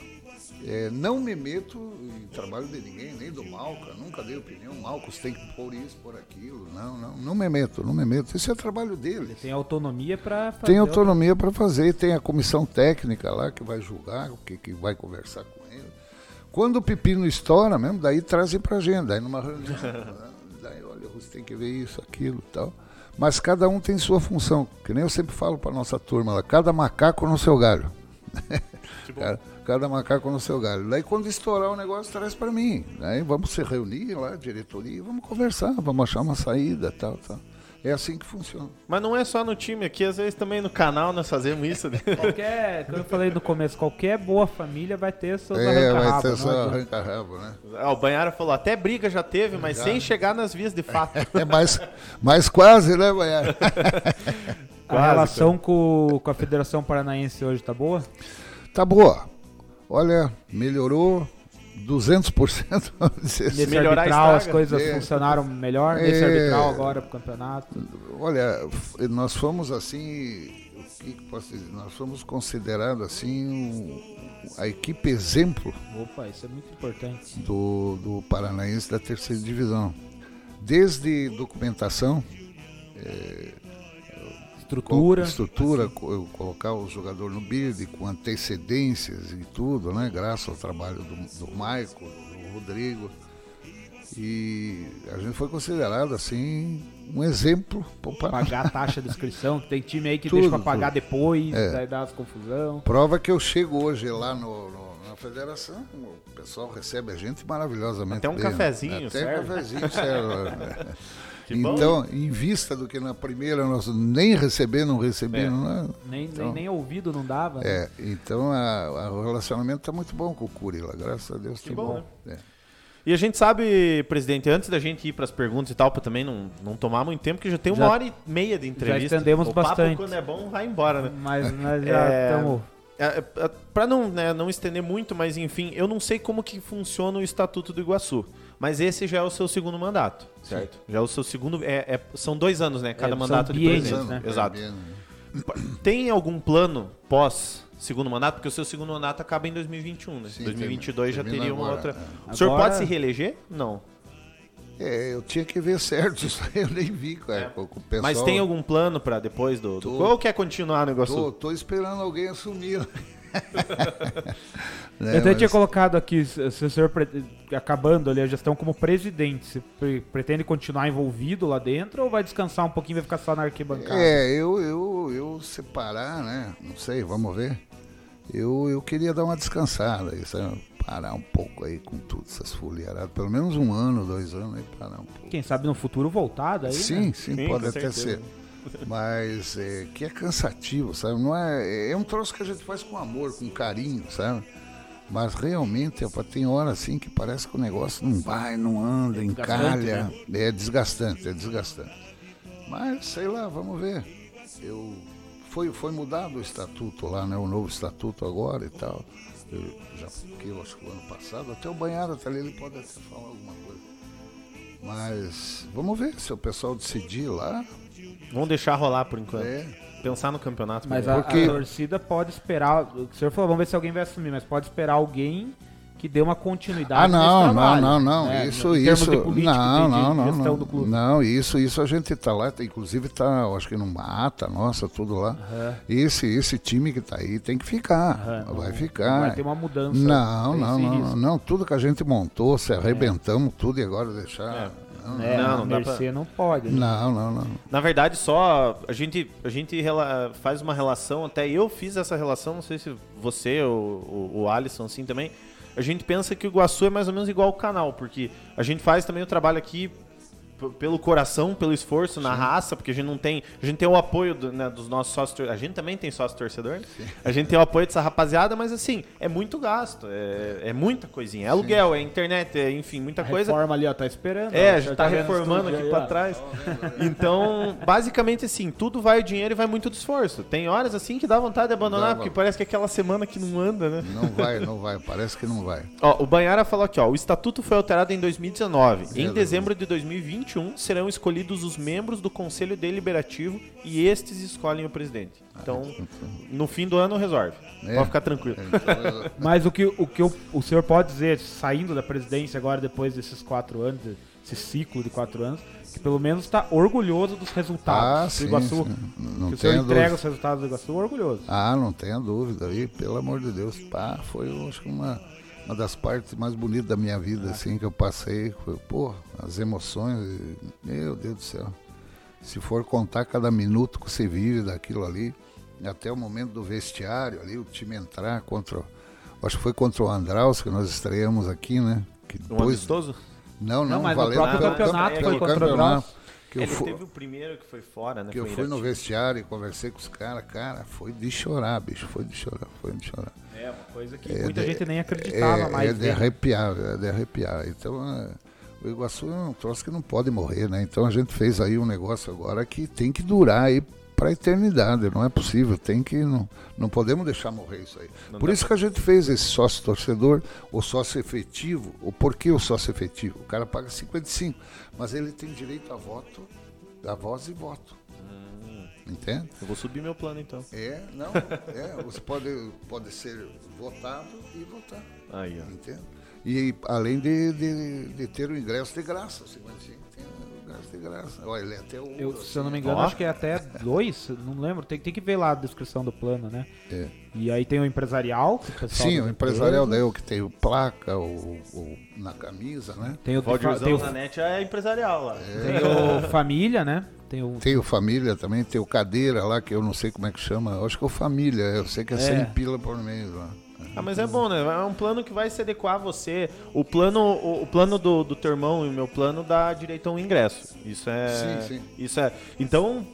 É, não me meto em trabalho de ninguém, nem do Malca, nunca dei opinião, Malcos tem que pôr isso, pôr aquilo, não, não, não me meto, não me meto, isso é trabalho dele. Tem autonomia para fazer. Tem autonomia para fazer, tem a comissão técnica lá que vai julgar, o que, que vai conversar com ele. Quando o pepino estoura mesmo, daí trazem para agenda, aí numa reunião, daí olha, você tem que ver isso, aquilo e tal. Mas cada um tem sua função, que nem eu sempre falo para nossa turma lá, cada macaco no seu galho. Cada, cada macaco no seu galho. Daí quando estourar o negócio, traz para mim. Aí vamos se reunir lá, diretoria, vamos conversar, vamos achar uma saída, tal, tal. É assim que funciona. Mas não é só no time aqui, às vezes também no canal nós fazemos isso. né? Qualquer, como eu falei no começo, qualquer boa família vai ter seus É, vai arranca-rabo. ter adianta. arranca-rabo, né? Ah, o Banhara falou, até briga já teve, mas sem chegar nas vias de fato. É mais, mais quase, né, Baiano? A Quase, relação com, com a Federação Paranaense hoje tá boa? Tá boa. Olha, melhorou 200%. vamos dizer assim. Nesse melhorar arbitral as coisas É. funcionaram melhor. Nesse É. arbitral agora pro campeonato. Olha, nós fomos assim, o que posso dizer? Nós fomos considerados assim a equipe exemplo Opa, isso é muito importante. do, do Paranaense da terceira divisão. Desde documentação, Estrutura. estrutura, eu colocar o jogador no bid com antecedências e tudo, né? Graças ao trabalho do, do Maico, do Rodrigo. E a gente foi considerado assim um exemplo Paraná. Pagar a taxa de inscrição, que tem time aí que Tudo, deixa pra pagar tudo. depois, É. daí dá as confusão. Prova que eu chego hoje lá no, no- na federação, o pessoal recebe a gente maravilhosamente. Até um bem, cafezinho, né? Até serve. um cafezinho serve. né? Que bom. então, em vista do que na primeira nós nem receber, não receber, É. não é? Nem, Então. nem, nem ouvido não dava. né? É, então a- o relacionamento está muito bom com o Curi lá, graças a Deus. Que tá bom, É. E a gente sabe, presidente, antes da gente ir para as perguntas e tal, para também não, não tomar muito tempo, que já tem uma Já- hora e meia de entrevista. estendemos o papo, bastante. quando é bom, vai embora, né? Mas nós já É, estamos. É, é, Pra não, né, não estender muito, mas enfim, eu não sei como que funciona o Estatuto do Iguaçu. Mas esse já é o seu segundo mandato, certo? Já é o seu segundo. é- é- são dois anos, né? Cada É, mandato de presidente. né? Exato. Bem, Tem algum plano pós segundo mandato? Porque o seu segundo mandato acaba em 2021, né? Sim, 2022 já teria uma agora, outra. é. O senhor Agora- pode se reeleger? Não. É, eu tinha que ver certo isso aí, eu nem vi, cara, É. com, com o pessoal. Mas tem algum plano pra depois do. do... Tô. Ou quer continuar no Iguaçu? Tô, tô esperando alguém assumir. Né, Eu até mas- tinha colocado aqui, se o senhor, pre- acabando ali a gestão como presidente, se pre- pretende continuar envolvido lá dentro ou vai descansar um pouquinho e vai ficar só na arquibancada? É, eu, eu, eu separar, né? Não sei, vamos ver. Eu, eu queria dar uma descansada, aí, sabe? parar um pouco aí com tudo, essas folheiradas. Pelo menos um ano, dois anos aí, parar um pouco. Quem sabe no futuro voltar daí, sim, né? sim, Sim, pode até certeza. ser. Mas é, que é cansativo, sabe? Não é, é um troço que a gente faz com amor, com carinho, sabe? Mas realmente, tem hora assim que parece que o negócio não vai, não anda, desgastante, encalha. É desgastante, é desgastante. Mas, sei lá, vamos ver. Eu, foi, foi mudado o estatuto lá, né? O novo estatuto agora e tal. Eu já fiquei, acho que o ano passado, até o banhado tá ali, ele pode até falar alguma coisa. Mas vamos ver se o pessoal decidir lá. Vamos deixar rolar por enquanto. É, Pensar no campeonato. Mas a, Porque- a torcida pode esperar. O senhor falou, vamos ver se alguém vai assumir, mas pode esperar alguém que dê uma continuidade. Ah, não, nesse não, trabalho, não, não. né? Isso, isso. de política, não, de, de não, não, não. do clube. Não, isso, isso a gente tá lá, inclusive tá, eu acho que numa ata nossa, tudo lá. Aham. Esse, esse time que tá aí tem que ficar. Aham, vai não- ficar. Vai ter uma mudança. Não, não, não, não. Tudo que a gente montou, se arrebentamos tudo e agora deixar. É, Não, a não dá pra- Mercê não pode. né? não, não, não. Na verdade, só a gente, a gente rela- faz uma relação, até eu fiz essa relação, não sei se você ou o, o Alisson assim também. A gente pensa que o Iguaçu é mais ou menos igual ao canal, porque a gente faz também o trabalho aqui pelo coração, pelo esforço, na raça, porque a gente não tem. A gente tem o apoio do- né, dos nossos sócios. A gente também tem sócio torcedor. né? A gente tem o apoio dessa rapaziada, mas assim, é muito gasto. É, é muita coisinha. É aluguel, é internet, é enfim, muita A coisa. reforma ali, ó, tá esperando. É, ó, a gente tá o reformando aqui ó. trás. Então, basicamente assim, tudo vai o dinheiro e vai muito do esforço. Tem horas assim que dá vontade de abandonar, Dá, porque parece que é aquela semana que não anda, né? Não vai, não vai. Parece que não vai. Ó, o Banhara falou aqui, ó, o estatuto foi alterado em 2019. Em Verdade. dezembro de 2021 serão escolhidos os membros do Conselho Deliberativo e estes escolhem o presidente. Então, no fim do ano resolve. É. Pode ficar tranquilo. Então, Mas o que, o, que o, o senhor pode dizer, saindo da presidência agora, depois desses quatro anos, esse ciclo de quatro anos, que pelo menos está orgulhoso dos resultados Ah, do sim, Iguaçu. sim. Não que o senhor entrega dúvida. os resultados do Iguaçu orgulhoso. Ah, não tenha dúvida aí, pelo amor de Deus. Pá, foi eu acho que uma, uma das partes mais bonitas da minha vida, assim, que eu passei. Foi, pô, as emoções, meu Deus do céu. Se for contar cada minuto que você vive daquilo ali, até o momento do vestiário ali, o time entrar contra. Acho que foi contra o Andraus que nós estreamos aqui, né? Que Um depois, amistoso? não, não, Não, mas próprio pelo- campeonato pelo foi contra o campeonato, Andraus. Que eu Ele fui, teve o primeiro que foi fora, né? que eu Foi em fui no vestiário e conversei com os caras, cara, foi de chorar, bicho, foi de chorar, foi de chorar. É, uma coisa que É muita de- gente nem acreditava é, mais. É de vendo. arrepiar, é de arrepiar. Então, é, o Iguaçu é um troço que não pode morrer, né? Então a gente fez aí um negócio agora que tem que durar aí para a eternidade, não é possível, tem que não, não podemos deixar morrer isso aí. Não Por isso que a gente fez esse sócio torcedor, o sócio efetivo. O porquê o sócio efetivo? O cara paga 55, mas ele tem direito a voto, a voz e voto. Entende? Eu vou subir meu plano então. É, não, é, você pode, pode ser votado e votar. Aí, ó. Entende? E além de, de, de ter o ingresso de graça, 55 tem o ingresso de graça. Olha, ele é até o. Eu, se eu não me engano, Ó. acho que é até dois, não lembro. Tem, tem que ver lá a descrição do plano, né? É. E aí tem o empresarial. que o Sim, o empresarial daí é o que tem o placa, o, o- na camisa, né? Tem o, Valdirzão tem o, na net é empresarial lá. tem o família, né? Tem o Tem o família também, tem o cadeira lá, que eu não sei como é que chama. Eu acho que é o família, eu sei que é, É. 100 pila por mês lá. Ah, mas é bom, né? É um plano que vai se adequar a você. O plano, o, o plano do, do teu irmão e o meu plano dá direito a um ingresso. Isso é. Sim, sim. Isso é. Então,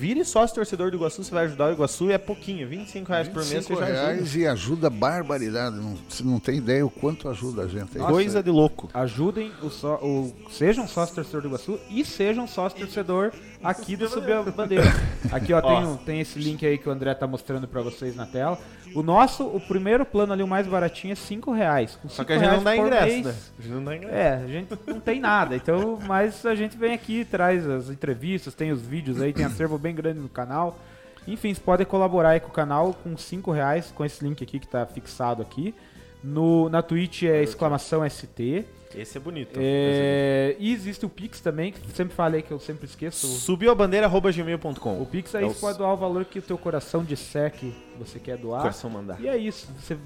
vire sócio torcedor do Iguaçu, você vai ajudar o Iguaçu e é pouquinho, 25 reais por mês você 25 já ajuda. reais e ajuda barbaridade. Não, você não tem ideia o quanto ajuda a gente. aí. Coisa de louco. Ajudem o, só, o sejam sócio torcedor do Iguaçu e sejam sócio torcedor aqui do Subir a Bandeira. Aqui ó, tem, um- tem esse link aí que o André tá mostrando pra vocês na tela. O nosso, o primeiro plano ali, o mais baratinho, é 5 reais. Com Só que a gente não dá ingresso, mês, né? A gente não dá ingresso. É, a gente não tem nada. Então, mas a gente vem aqui, traz as entrevistas, tem os vídeos aí, tem acervo bem grande no canal. Enfim, vocês podem colaborar aí com o canal com 5 reais, com esse link aqui que tá fixado aqui. No, na Twitch é exclamação ST. Esse é bonito. É, e existe o Pix também, que sempre falei que eu sempre esqueço. Subiu a bandeira gmail.com. O Pix aí É você pode doar o valor que o teu coração disser que você quer doar. coração mandar. E é isso. Você,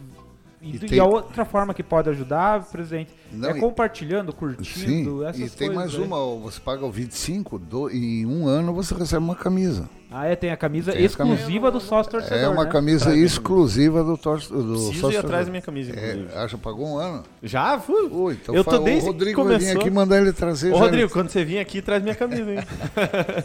e, E e tem- a outra forma que pode ajudar, presente, Não, é e- compartilhando, Sim, curtindo, essas e tem coisas mais aí. uma, você paga o 25, do, em um ano você recebe uma camisa. Ah, é, tem a camisa Tem a exclusiva do sócio torcedor, É uma né? camisa Traz exclusiva do, tor do Preciso sócio ir atrás da minha camisa, inclusive. É, acha, pagou um ano? Já? Fui. Ui, então Eu tô fala, o desde que Rodrigo vai vir começou. aqui mandar ele trazer. Ô, Rodrigo, quando você vir aqui, traz minha camisa, hein?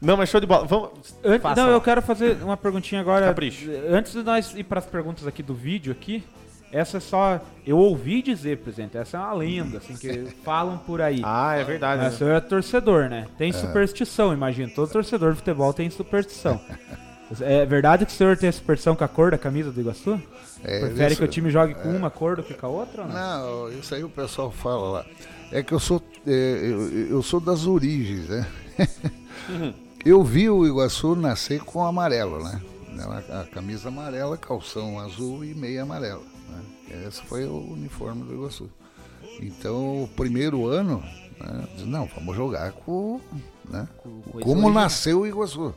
Não, mas show de bola. Vamos. An- Faça não, lá. eu quero fazer uma perguntinha agora. Capricho. Antes de nós ir para as perguntas aqui do vídeo aqui, essa é só eu ouvi dizer, presidente, essa é uma lenda, assim que falam por aí. Ah, é verdade. Mas o né? senhor é torcedor, né? Tem superstição, imagino. Todo torcedor de futebol tem superstição. É verdade que o senhor tem superstição com a cor da camisa do Iguaçu? É, Prefere isso- que o time jogue com uma cor do que com a outra? Ou não? Não, isso aí o pessoal fala lá. É que eu sou, é, eu, eu sou das origens, né? Eu vi o Iguaçu nascer com amarelo, né? A, camisa amarela, calção azul e meia amarela. Né? Esse foi o uniforme do Iguaçu. Então, o primeiro ano, né, não, vamos jogar com, né? Como nasceu o Iguaçu.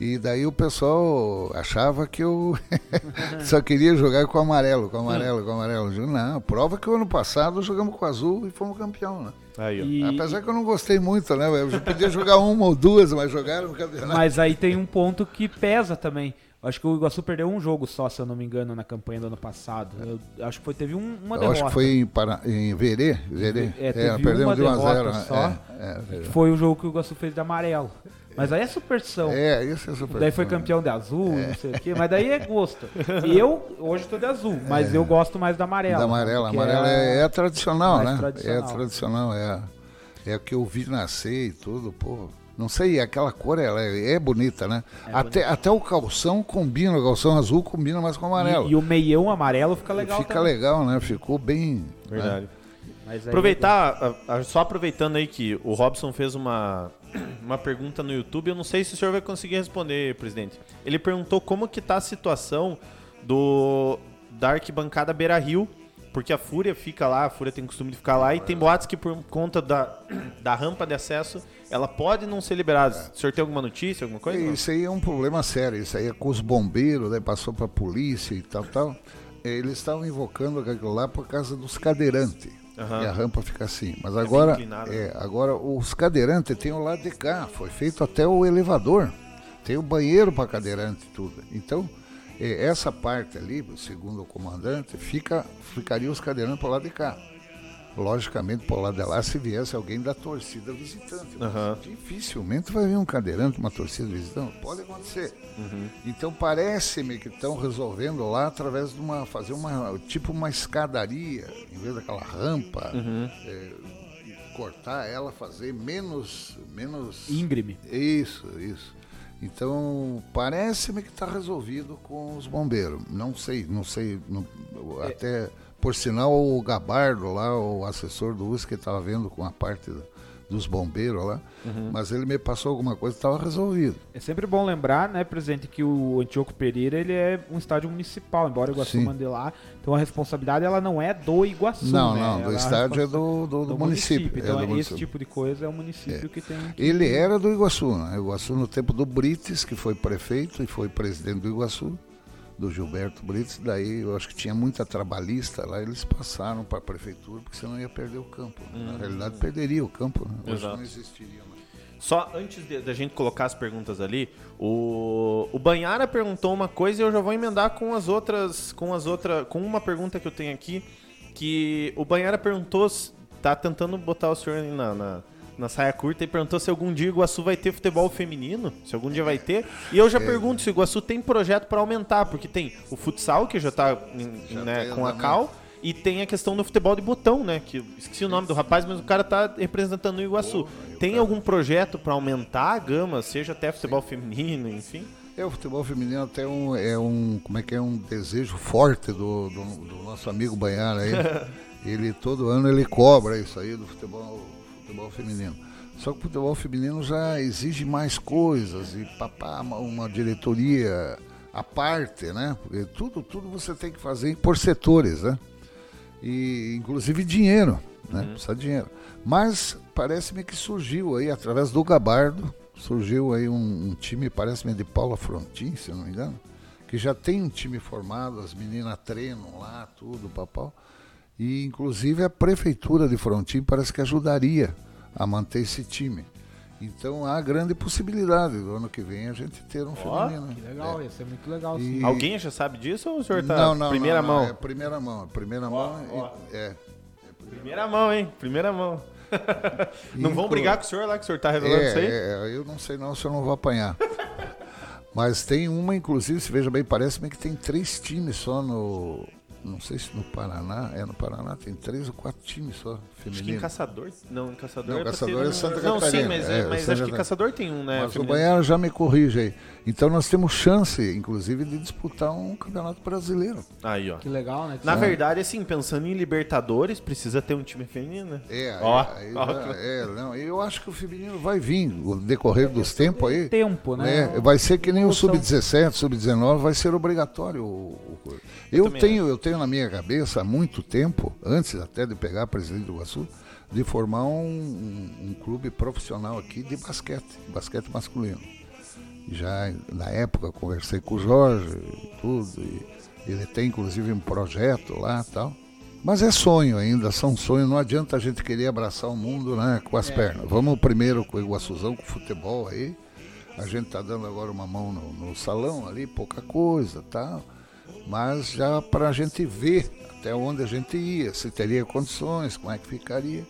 E daí o pessoal achava que eu só queria jogar com amarelo, com amarelo, com amarelo. Digo, não, prova que o ano passado jogamos com azul e fomos campeão, né? Aí. E- Apesar que eu não gostei muito, né? Eu já podia jogar uma ou duas, mas jogaram no campeonato. Mas aí tem um ponto que pesa também. Eu Acho que o Iguaçu perdeu um jogo só, se eu não me engano, na campanha do ano passado. Eu acho que foi, teve um- uma eu derrota. acho que foi em, Para... em Verê. Verê. É, teve perdemos uma de 1 a derrota 0. né? só. É, é, que Foi o jogo que o Iguaçu fez de amarelo. Mas aí é superstição. é, isso é super. Daí foi campeão de azul, não sei o quê, mas daem é gosto. E eu, hoje, tô de azul, mas eu gosto mais da amarela. Da amarela. amarela é, é tradicional, né? tradicional. É tradicional, é a, é a que eu vi nascer e tudo, pô. Não sei, aquela cor ela é, é bonita, né? até, até o calção combina, o calção azul combina mais com o amarelo. E, e o meião amarelo fica legal Fica também. legal, né? Ficou bem. Verdade. Mas aí- Aproveitar, só aproveitando aí que o Robson fez uma, uma pergunta no YouTube, eu não sei se o senhor vai conseguir responder, presidente. Ele perguntou como que tá a situação do da arquibancada Beira Rio, porque a Fúria fica lá, a Fúria tem costume de ficar lá, e tem boatos que por conta da, da rampa de acesso, ela pode não ser liberada. O senhor tem alguma notícia, alguma coisa? Isso aí é um problema sério. Isso aí é com os bombeiros, daí passou pra polícia e tal, tal. Eles estavam invocando aquilo lá por causa dos cadeirantes. Aham. E a rampa fica assim. Mas agora, inclinado, né? é, agora os cadeirantes tem o lado de cá. Foi feito até o elevador. Tem o banheiro para cadeirante e tudo. Então, é, essa parte ali, segundo o comandante, fica, ficaria os cadeirantes para o lado de cá. Logicamente, para o lado de lá, se viesse alguém da torcida visitante. Aham. Dificilmente vai vir um cadeirante, uma torcida visitante. Pode acontecer. Uhum. Então parece-me que estão resolvendo lá através de uma. fazer uma. tipo uma escadaria, em vez daquela rampa, Uhum. é, cortar ela, fazer menos. menos. Íngreme. Isso, isso. Então, parece-me que está resolvido com os bombeiros. Não sei, não sei. não- até, por sinal, o Gabardo lá, o assessor do USC, estava vendo com a parte da- dos bombeiros lá, mas ele me passou alguma coisa estava resolvido. É sempre bom lembrar, né, presidente, que o Antioco Pereira ele é um estádio municipal, embora o Iguaçu Sim. mande lá. Então a responsabilidade ela não é do Iguaçu, não, né? não, Ela do a estádio é do, do, do município. é Então do é esse município. tipo de coisa é o município que tem. que- Ele era do Iguaçu, né? Iguaçu no tempo do Brites, que foi prefeito e foi presidente do Iguaçu, do Gilberto Brites. Daí eu acho que tinha muita trabalhista lá, eles passaram para a prefeitura, porque senão ia perder o campo. né? Na realidade, perderia o campo, né? Hoje não existiria mais. Só antes da gente colocar as perguntas ali, o, o Banhara perguntou uma coisa e eu já vou emendar com as outras, com as outras, com uma pergunta que eu tenho aqui, que o Banhara perguntou, tá tentando botar o senhor na, na, na saia curta e perguntou se algum dia o Iguaçu vai ter futebol feminino, se algum dia vai ter. E eu já é. pergunto se o Iguaçu tem projeto para aumentar, porque tem o futsal que já tá já né, com a Cal e tem a questão do futebol de botão, né? Que esqueci o nome do rapaz, mas o cara tá representando o Iguaçu. tem algum projeto para aumentar a gama, seja até futebol Sim. feminino, enfim? É, o futebol feminino até um, é um, como é que é, um desejo forte do, do, do nosso amigo Banhar aí. ele, todo ano, ele cobra isso aí do futebol, futebol feminino. Só que o futebol feminino já exige mais coisas e papá, uma diretoria à parte, né? Porque tudo, tudo você tem que fazer por setores, né? e inclusive dinheiro, né? Uhum. Precisa de dinheiro. Mas parece-me que surgiu aí, através do Gabardo, surgiu aí um, um time, parece-me de Paula Frontin, se eu não me engano, que já tem um time formado, as meninas treinam lá, tudo, papau. E inclusive a prefeitura de Frontin parece que ajudaria a manter esse time. Então há grande possibilidade do ano que vem a gente ter um oh, feminino. Que legal, é. ia ser muito legal. E... Alguém já sabe disso ou o senhor está não, não, primeira não, mão? é primeira mão, primeira mão. E, é, é primeira mão, hein? Primeira mão. não vão brigar com o senhor lá que o senhor está revelando é, isso aí? É, eu não sei não, o senhor não vai apanhar. Mas tem uma, inclusive, se veja bem, parece-me que tem três times só no, não sei se no Paraná, é no Paraná, tem três ou quatro times só femininos. Acho que em Caçador, não, em Caçador não, é Caçador é Santa Catarina. Não, sim, mas, é, mas acho que Caçador tem um, né? Mas feminino. o Baiano já me corrige aí. Então nós temos chance, inclusive, de disputar um campeonato brasileiro. Aí, ó. Que legal, né? Na verdade, assim, pensando em Libertadores, precisa ter um time feminino, né? É, ó, aí, ó. Já, é, não, eu acho que o feminino vai vir, no decorrer dos tempos aí. Tempo, né? É, vai ser que nem o Sub-17, Sub-19, vai ser obrigatório o, o eu, tenho, eu tenho na minha cabeça há muito tempo, antes até de pegar presidente do Iguaçu, de formar um, um, um clube profissional aqui de basquete, basquete masculino. Já na época conversei com o Jorge e tudo, e ele tem inclusive um projeto lá tal. Mas é sonho ainda, são sonhos, não adianta a gente querer abraçar o mundo né, com as é. pernas. Vamos primeiro com o Iguaçuzão, com o futebol aí. A gente está dando agora uma mão no, no salão ali, pouca coisa tal mas já para a gente ver até onde a gente ia, se teria condições, como é que ficaria.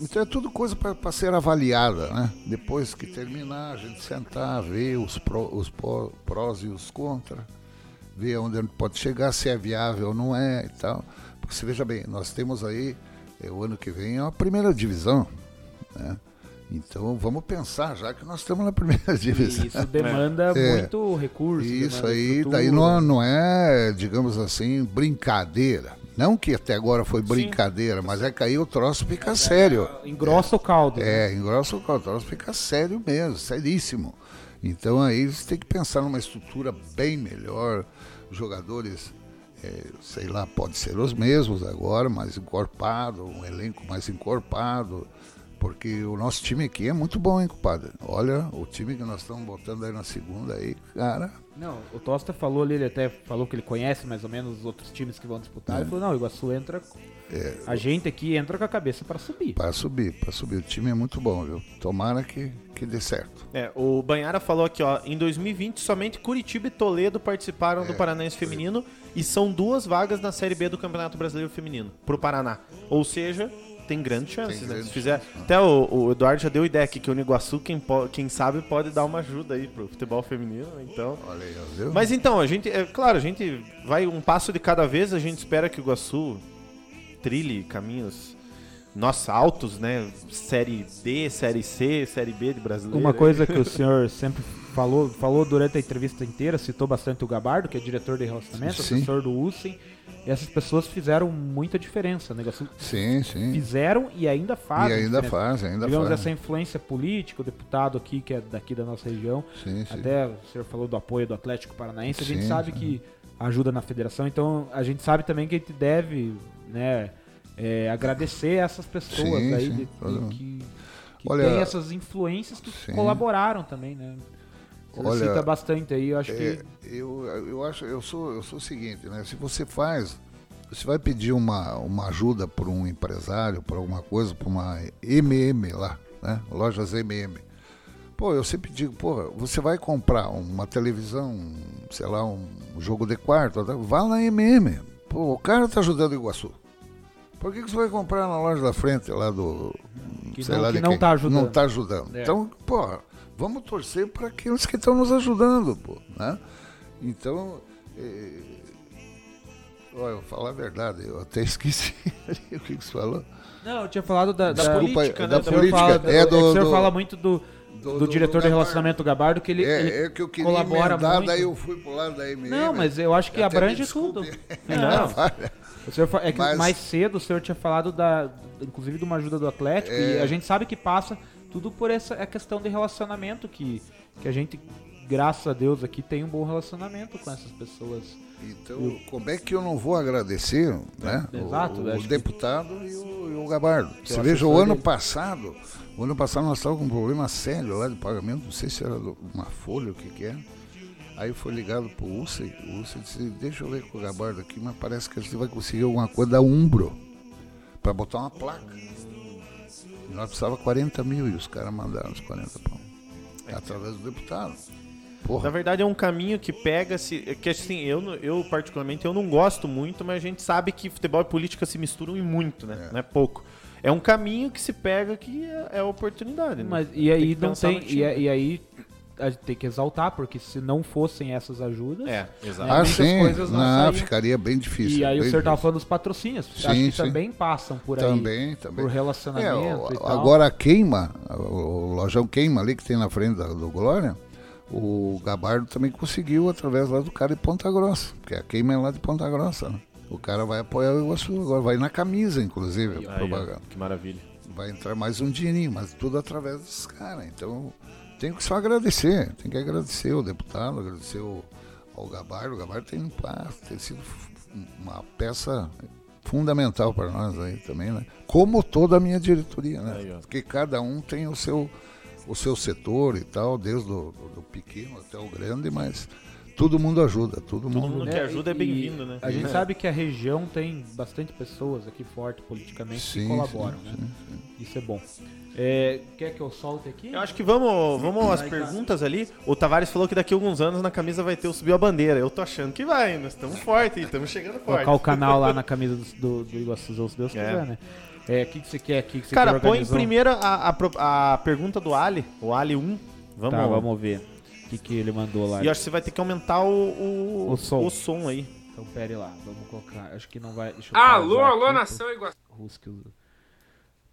Então é tudo coisa para ser avaliada, né? Depois que terminar, a gente sentar, ver os, pró, os prós e os contras, ver onde a gente pode chegar, se é viável ou não é e tal. Porque você veja bem, nós temos aí, é, o ano que vem é a primeira divisão, né? Então vamos pensar, já que nós estamos na primeira divisão. Isso demanda é. muito recurso. Isso aí, daí não, não é, digamos assim, brincadeira. Não que até agora foi brincadeira, Sim. mas é que aí o troço fica sério. Engrossa é, o caldo. É, né? engrossa o caldo, o troço fica sério mesmo, seríssimo. Então aí você tem que pensar numa estrutura bem melhor, jogadores, é, sei lá, pode ser os mesmos agora, mais encorpado, um elenco mais encorpado porque o nosso time aqui é muito bom, hein, compadre? Olha, o time que nós estamos botando aí na segunda aí, cara. Não, o Tosta falou ali, ele até falou que ele conhece mais ou menos os outros times que vão disputar. É. Ele falou, não, o Iguaçu entra. É, a gente aqui entra com a cabeça para subir. Para subir, para subir. O time é muito bom, viu? Tomara que, que dê certo. É, o Banhara falou aqui, ó, em 2020 somente Curitiba e Toledo participaram é, do Paranaense Feminino e são duas vagas na Série B do Campeonato Brasileiro Feminino pro Paraná. Ou seja, tem grandes chances, tem né? Se fizer. Chance, né? Até o, o, Eduardo já deu ideia aqui que o Niguaçu, quem, quem sabe, pode dar uma ajuda aí pro futebol feminino. Então. Olha aí, viu? Mas então, a gente. É, claro, a gente vai um passo de cada vez, a gente espera que o Iguaçu trilhe caminhos. Nossa, altos, né? Série D, Série C, Série B de brasileiro. Uma coisa que o senhor sempre falou, falou durante a entrevista inteira, citou bastante o Gabardo, que é diretor de relacionamento, Sim. assessor do USEM. E essas pessoas fizeram muita diferença. Né? Sim, sim. Fizeram e ainda fazem. E ainda fazem, ainda Digamos, fazem. essa influência política, o deputado aqui, que é daqui da nossa região. Sim, sim. Até o senhor falou do apoio do Atlético Paranaense. A gente sim, sabe sim. que ajuda na federação. Então, a gente sabe também que a gente deve né, é, agradecer essas pessoas sim, aí de, de, que, que Olha, tem essas influências que colaboraram também, né? Você Olha, cita bastante aí, eu acho é, que. Eu, eu acho, eu sou, eu sou o seguinte, né? Se você faz, você vai pedir uma, uma ajuda para um empresário, para alguma coisa, para uma MM lá, né? Lojas MM. Pô, eu sempre digo, porra, você vai comprar uma televisão, sei lá, um jogo de quarto, vá na MM. Pô, o cara tá ajudando o Iguaçu. Por que, que você vai comprar na loja da frente lá do. Que sei não- lá que de não quem? tá ajudando. Não tá ajudando. É. Então, porra, vamos torcer para aqueles que estão nos ajudando, pô. Né? Então. eh, Olha, eu vou falar a verdade, eu até esqueci o que, você falou. Não, eu tinha falado da, da, Desculpa, política, né? da senhor política. fala, é do, é do, o senhor do- fala muito do, do, diretor de Gabardo. relacionamento do Gabardo, que ele, É, ele é que eu queria colabora emendar, muito. daí eu fui pro lado da MM. Não, mas eu acho que abrange tudo. Não, o senhor, é que Mas- mais cedo o senhor tinha falado da, inclusive de uma ajuda do Atlético e É. a gente sabe que passa tudo por essa a questão de relacionamento que, que a gente, graças a Deus aqui, tem um bom relacionamento com essas pessoas. Então, como é que eu não vou agradecer né, o- Exato, o, que- deputado e o, e o Gabardo? Que Você o veja, o ano dele. passado, o ano passado nós estávamos com um problema sério lá de pagamento, não sei se era uma folha, o que que é. Aí foi ligado pro UCE, o UCE disse, deixa eu ver com o Gabardo aqui, mas parece que a gente vai conseguir alguma coisa da Umbro, para botar uma placa. Nós precisava 40 mil e os caras mandaram os 40 pau. Através do deputado. Na Porra, verdade é um caminho que pega-se. é Que assim, eu, eu particularmente eu não gosto muito, mas a gente sabe que futebol e política se misturam e muito, né? Não é pouco. É um caminho que se pega que é, é oportunidade. né? Mas, e aí que não tem. E, e aí a gente tem que exaltar, porque se não fossem essas ajudas. É, exato. ah, muitas sim, coisas não não, ficaria bem difícil. E aí o senhor tava difícil. falando dos patrocínios. Sim, Acho que sim. também passam por aí. Também, também. Por É, relacionamento o- e tal. agora a queima, o, o lojão queima ali que tem na frente da- do Glória, o Gabardo também conseguiu através lá do cara de Ponta Grossa, porque a queima é lá de Ponta Grossa, né? O cara vai apoiar o Iguaçu agora, vai na camisa, inclusive, Aí, propaganda. que maravilha. Vai entrar mais um dinheirinho, mas tudo através desses caras. Então, tem que só agradecer, tem que agradecer o deputado, agradecer o, ao Gabardo. O Gabardo tem, pá, tem sido uma peça fundamental para nós aí também, né? Como toda a minha diretoria, né? Aí. Porque cada um tem o seu, o seu setor e tal, desde o do, do pequeno até o grande, mas todo mundo ajuda, todo, mundo. mundo que ajuda é bem-vindo, né? A gente É. sabe que a região tem bastante pessoas aqui fortes politicamente Sim, que colaboram, sim, né? sim, Isso é bom. É, quer que eu solte aqui? Eu acho que vamos, vamos às perguntas ali. O Tavares falou que daqui a alguns anos na camisa vai ter o Subiu a Bandeira. Eu tô achando que vai, nós estamos fortes, estamos chegando forte. Colocar o canal lá na camisa do, do, do Iguaçu, se Deus É. quiser, né? É, o que, que você quer aqui? Que você Cara, quer põe primeiro a, a, a pergunta do Ali, o Ali 1. Vamos, Tá, vamos ver. O que, que ele mandou lá. E eu acho que você vai ter que aumentar o, o, O som. o som aí. Então, pere lá. Vamos colocar. Acho que não vai... Deixa eu Alô, alô, aqui, nação Iguaçu.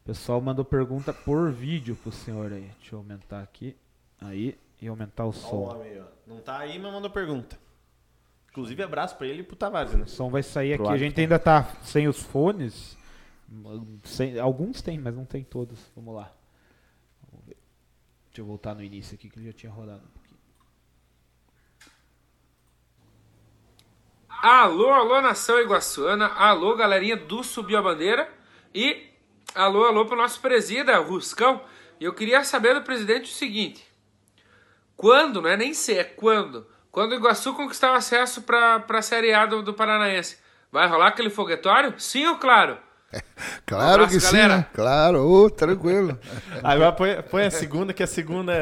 O pessoal mandou pergunta por vídeo pro senhor aí. Deixa eu aumentar aqui. Aí. E aumentar o som. Não tá aí, mas mandou pergunta. Inclusive, abraço pra ele e pro Tavares, né? O som vai sair Pro aqui. A gente ainda tá sem os fones. Sem- alguns tem, mas não tem todos. Vamos lá. Vamos ver. Deixa eu voltar no início aqui que ele já tinha rodado um pouquinho. Alô, alô, nação iguaçuana. Alô, galerinha do Subiu a Bandeira. E alô, alô pro nosso presida, Ruscão. E eu queria saber do presidente o seguinte. Quando, não é nem se, é quando. Quando o Iguaçu conquistar o acesso pra, pra Série A do, do Paranaense. Vai rolar aquele foguetório? Sim ou claro? Claro abraço, que sim, galera. né? Claro, ô, tranquilo. Agora põe, põe a segunda, que a segunda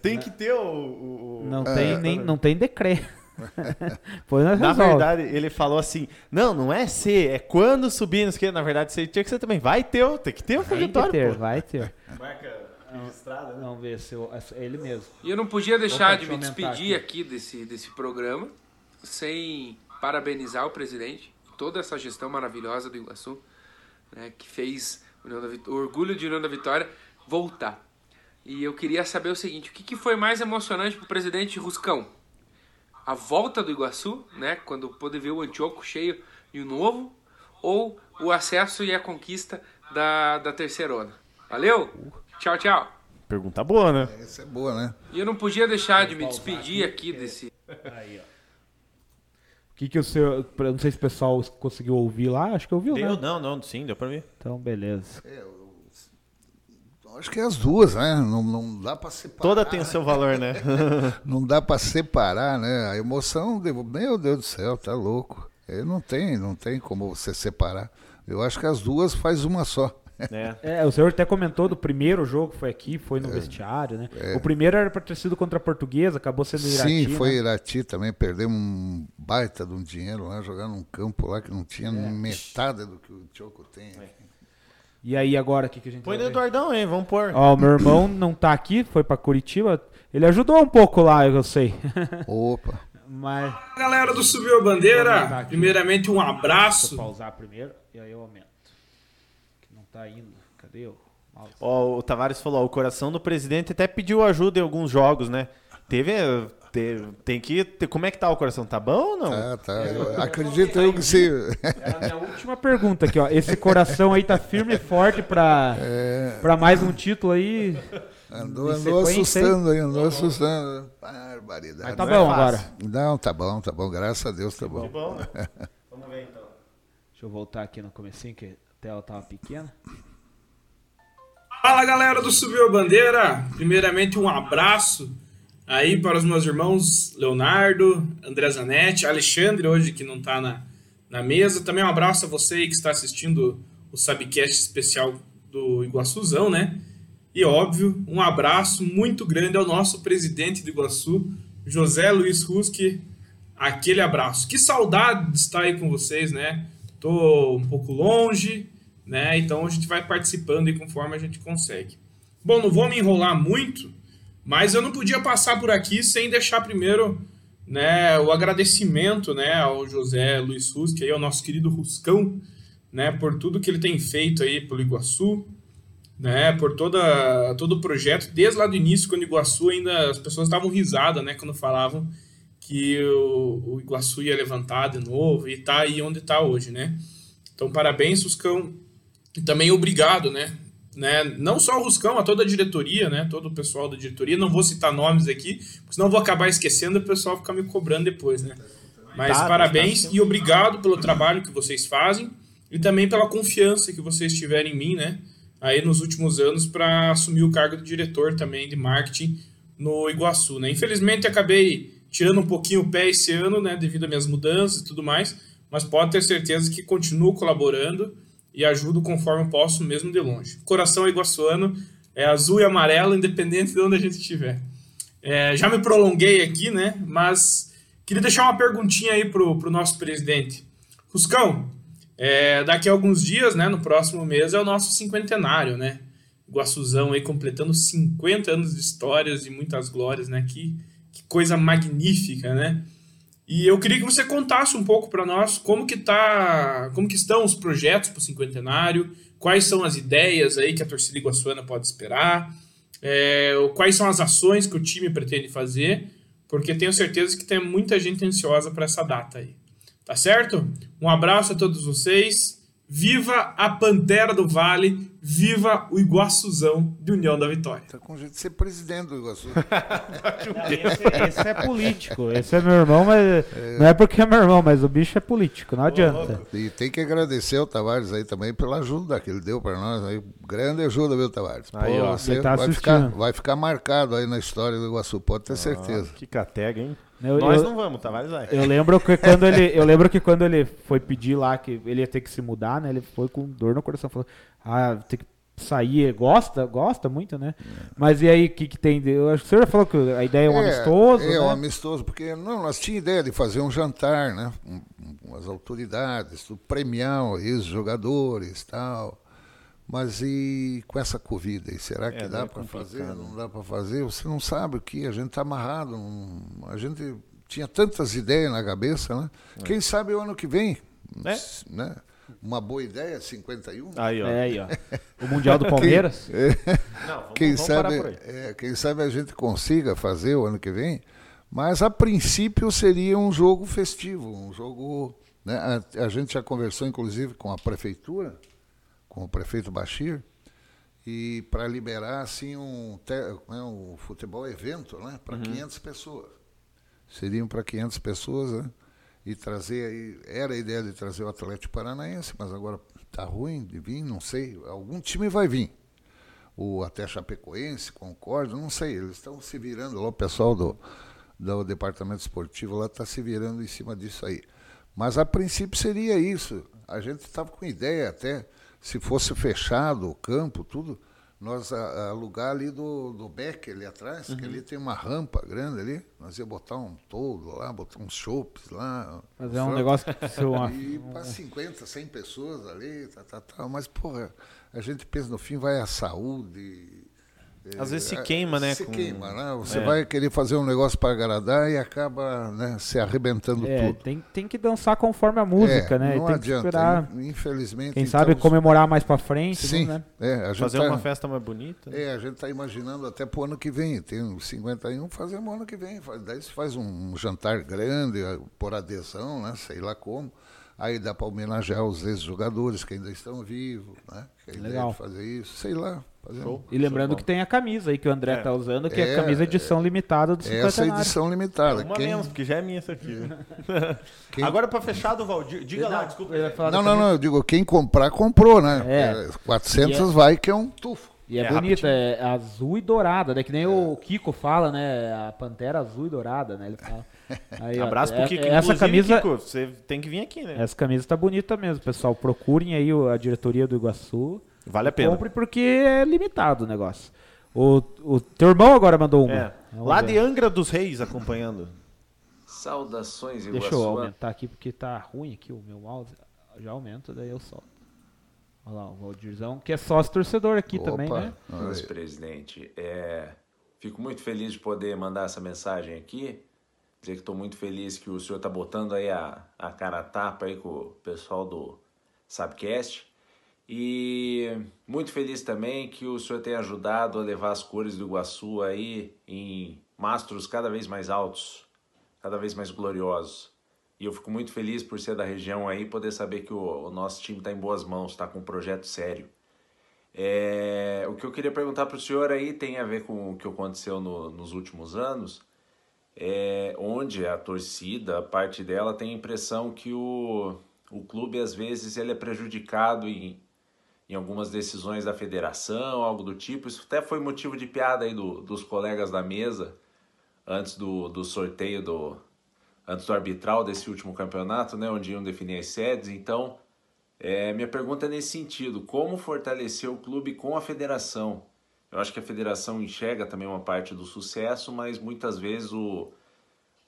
tem que ter o. o- o- Não, É, tem, nem, não tem decreto. Pois nós Na resolve. verdade, ele falou assim: não, não é ser, é quando subir, não sei o que. Na verdade, você tinha que ser também. Vai ter, o- tem que ter o que foguetório, ter, pô. vai ter. Marca registrada, né? Vamos ver se eu, é ele mesmo. E eu não podia deixar de me despedir aqui, desse, desse programa sem parabenizar o presidente, toda essa gestão maravilhosa do Iguaçu, né, que fez União da Vit- o orgulho de União da Vitória voltar. E eu queria saber o seguinte, o que, que foi mais emocionante para o presidente Ruscão? A volta do Iguaçu, né, quando pôde ver o Antioco cheio e o novo, ou o acesso e a conquista da, da terceira onda? Valeu? Tchau, tchau. Pergunta boa, né? Essa é boa, né? E eu não podia deixar de me despedir aqui desse. Aí, ó. O que que o senhor... Não sei se o pessoal conseguiu ouvir lá. Acho que ouviu, Deu, né? não, não, sim, deu pra ver. Então, beleza. Acho que é as duas, né? Não, não dá para separar. Toda tem o seu valor, né? Não dá para separar, né? A emoção, meu Deus do céu, tá louco. É, não tem, não tem como você separar. Eu acho que as duas faz uma só. É. É, o senhor até comentou do primeiro jogo que foi aqui, foi no vestiário, né? O primeiro era para ter sido contra a Portuguesa, acabou sendo Irati, Sim, foi né? Irati também, perdemos um baita de um dinheiro lá, jogar num campo lá que não tinha É. metade do que o Choco tem. E aí agora o que, que a gente Põe vai no? Eduardão, hein? Vamos pôr. Ó, o meu irmão não tá aqui, foi pra Curitiba. Ele ajudou um pouco lá, eu sei. Opa, Mas. Galera do Subiu a Bandeira, primeiramente um Deixa eu abraço. pausar primeiro e aí eu aumento. Que não tá indo. Cadê o mouse? Ó, o Tavares falou, ó, o coração do presidente até pediu ajuda em alguns jogos, né? Teve, teve- tem que, ter- como é que tá o coração? Tá bom ou não? tá, tá. Eu acredito eu que se. Era a minha última pergunta aqui, ó. Esse coração aí tá firme e forte pra, pra mais um título aí. Andou, andou assustando aí, andou assustando. Barbaridade. Mas tá é bom agora. Não, tá bom, tá bom. Graças a Deus tá bom. bom, né? Vamos ver então. Deixa eu voltar aqui no comecinho, que a tela tava pequena. Fala galera do Subiu a Bandeira, primeiramente um abraço aí para os meus irmãos Leonardo, André Zanetti, Alexandre hoje que não tá na, na mesa. Também um abraço a você que está assistindo o Sabcast especial do Iguaçuzão, né? E óbvio, um abraço muito grande ao nosso presidente do Iguaçu, José Luiz Ruski. Aquele abraço. Que saudade de estar aí com vocês, né? Tô um pouco longe, né? Então a gente vai participando aí conforme a gente consegue. Bom, não vou me enrolar muito, mas eu não podia passar por aqui sem deixar primeiro, né, o agradecimento, né, ao José Luiz Ruski, aí, ao nosso querido Ruscão, né, por tudo que ele tem feito aí pelo Iguaçu, né, por toda todo o projeto, desde lá do início, quando o Iguaçu ainda as pessoas estavam risadas, né, quando falavam que o, o Iguaçu ia levantar de novo e tá aí onde tá hoje, né? Então, parabéns, Ruscão. E também obrigado, né? Né? Não só o Ruscão, a toda a diretoria, né? Todo o pessoal da diretoria. Não vou citar nomes aqui, porque senão vou acabar esquecendo e o pessoal ficar me cobrando depois, né? Mas Tá, parabéns tá. e obrigado pelo trabalho que vocês fazem e também pela confiança que vocês tiveram em mim, né? Aí nos últimos anos para assumir o cargo de diretor também de marketing no Iguaçu, né? Infelizmente acabei tirando um pouquinho o pé esse ano, né, devido às minhas mudanças e tudo mais, mas pode ter certeza que continuo colaborando e ajudo conforme posso, mesmo de longe. Coração iguaçuano é azul e amarelo, independente de onde a gente estiver. É, já me prolonguei aqui, né, mas queria deixar uma perguntinha aí pro, pro nosso presidente. Ruscão, é, daqui a alguns dias, né, no próximo mês, é o nosso cinquentenário, né? Iguaçuzão aí completando 50 anos de histórias e muitas glórias, né? Que, que coisa magnífica, né? E eu queria que você contasse um pouco para nós como que tá, como que estão os projetos para o cinquentenário, quais são as ideias aí que a torcida iguaçuana pode esperar, é, quais são as ações que o time pretende fazer, porque tenho certeza que tem muita gente ansiosa para essa data aí. Tá certo? Um abraço a todos vocês. Viva a Pantera do Vale, viva o Iguaçuzão de União da Vitória. Tá com jeito de ser presidente do Iguaçu. Esse, esse é político. Esse é meu irmão, mas. Não é porque é meu irmão, mas o bicho é político, não adianta. E tem que agradecer ao Tavares aí também pela ajuda que ele deu para nós. Aí. Grande ajuda, viu, Tavares? Pô, Aí, ó, você tá vai, assistindo. ficar, vai ficar marcado aí na história do Iguaçu, pode ter certeza. Que catega, hein? Eu, Nós eu- não vamos, Tavares vai. eu lembro que quando ele, eu lembro que quando ele foi pedir lá que ele ia ter que se mudar, né? Ele foi com dor no coração, falou: "Ah, tem que sair, gosta, gosta muito, né? Mas e aí o que que tem? de- Eu acho que o senhor já falou que a ideia é um amistoso, É, né? um amistoso, porque não, nós tínhamos ideia de fazer um jantar, né? Com, com as autoridades, tudo, premiar os jogadores e tal. Mas e com essa Covid aí, será que É, dá é para fazer? Não dá para fazer? Você não sabe o que, a gente está amarrado. não- a gente tinha tantas ideias na cabeça, né? Quem sabe o ano que vem, É. né? Uma boa ideia, 51. Aí, ó. É aí, ó. O Mundial do Palmeiras? Não, vamos, quem vamos sabe, é, quem sabe a gente consiga fazer o ano que vem, mas a princípio seria um jogo festivo, um jogo. né, a, a gente já conversou, inclusive, com a prefeitura, com o prefeito Bachir, e para liberar assim um, te- né, um futebol evento, né, para 500 pessoas. Seriam para 500 pessoas, né? E trazer aí, era a ideia de trazer o Atlético Paranaense, mas agora tá ruim de vir, não sei, algum time vai vir o até Chapecoense, Concórdia, não sei, eles estão se virando lá, o pessoal do, do departamento esportivo lá está se virando em cima disso aí. Mas a princípio seria isso. A gente estava com ideia até, se fosse fechado o campo, tudo, nós a, a alugar ali do, do Beck ali atrás, que ali tem uma rampa grande ali, nós ia botar um todo lá, botar uns chopes lá. Fazer um frango. negócio que seu E para 50, 100 pessoas ali, tá, tá, tá. Mas, porra, a gente pensa no fim, vai a saúde. Às vezes se é, queima, né, Se com- queima, né? Você É. vai querer fazer um negócio para agradar e acaba né, se arrebentando É, tudo. tem, tem que dançar conforme a música, É, né? Não tem adianta. que esperar, in- Infelizmente. quem então, sabe, comemorar mais pra frente, Sim, né? é, a gente Fazer tá- uma festa mais bonita. né? É, a gente está imaginando até pro ano que vem. Tem uns 51, fazemos ano que vem. Faz- Daí se faz um jantar grande, eh, por adesão, né? Sei lá como. Aí dá para homenagear os ex-jogadores que ainda estão vivos, né? Que a ideia Legal. de fazer isso, sei lá. Um- E lembrando que tem a camisa aí que o André É. tá usando, que é, É, a camisa edição limitada do Essa cinquentenário. edição limitada. Uma Quem- menos, porque já é minha essa aqui. Quem- Agora pra fechar do Valdir, diga lá, desculpa. Não, não, não, eu digo, quem comprar, comprou, né? É. É, 400 E é- vai, que é um tufo. E é, É, bonita, é azul e dourada, né? Que nem o Kiko fala, né? A pantera azul e dourada, né? Ele fala. Aí, ó, Abraço pro é- Kiko. Essa camisa, Kiko, você tem que vir aqui, né? essa camisa tá bonita mesmo, pessoal. Procurem aí a diretoria do Iguaçu. Vale a pena. Compre porque é limitado o negócio. O, o teu irmão agora mandou uma. É. Lá ver. de Angra dos Reis acompanhando. Saudações, Deixa Iguaçu. eu aumentar aqui porque tá ruim aqui o meu mouse. Já aumenta, daí eu solto. Olha lá, o Valdirzão, que é sócio torcedor aqui também, Opa, né? olha Meus aí. presidente, é, fico muito feliz de poder mandar essa mensagem aqui. Dizer que estou muito feliz que o senhor está botando aí a, a cara a tapa aí com o pessoal do Sabcast. E muito feliz também que o senhor tenha ajudado a levar as cores do Iguaçu aí em mastros cada vez mais altos, cada vez mais gloriosos. E eu fico muito feliz por ser da região aí, poder saber que o, o nosso time está em boas mãos, está com um projeto sério. É, o que eu queria perguntar para o senhor aí tem a ver com o que aconteceu no- nos últimos anos, é, onde a torcida, a parte dela, tem a impressão que o, o clube, às vezes, ele é prejudicado em, em algumas decisões da federação, algo do tipo. Isso até foi motivo de piada aí do, dos colegas da mesa, antes do, do sorteio do antes do arbitral desse último campeonato, né, onde iam definir as sedes. Então, é, minha pergunta é nesse sentido: como fortalecer o clube com a federação? Eu acho que a federação enxerga também uma parte do sucesso, mas muitas vezes o,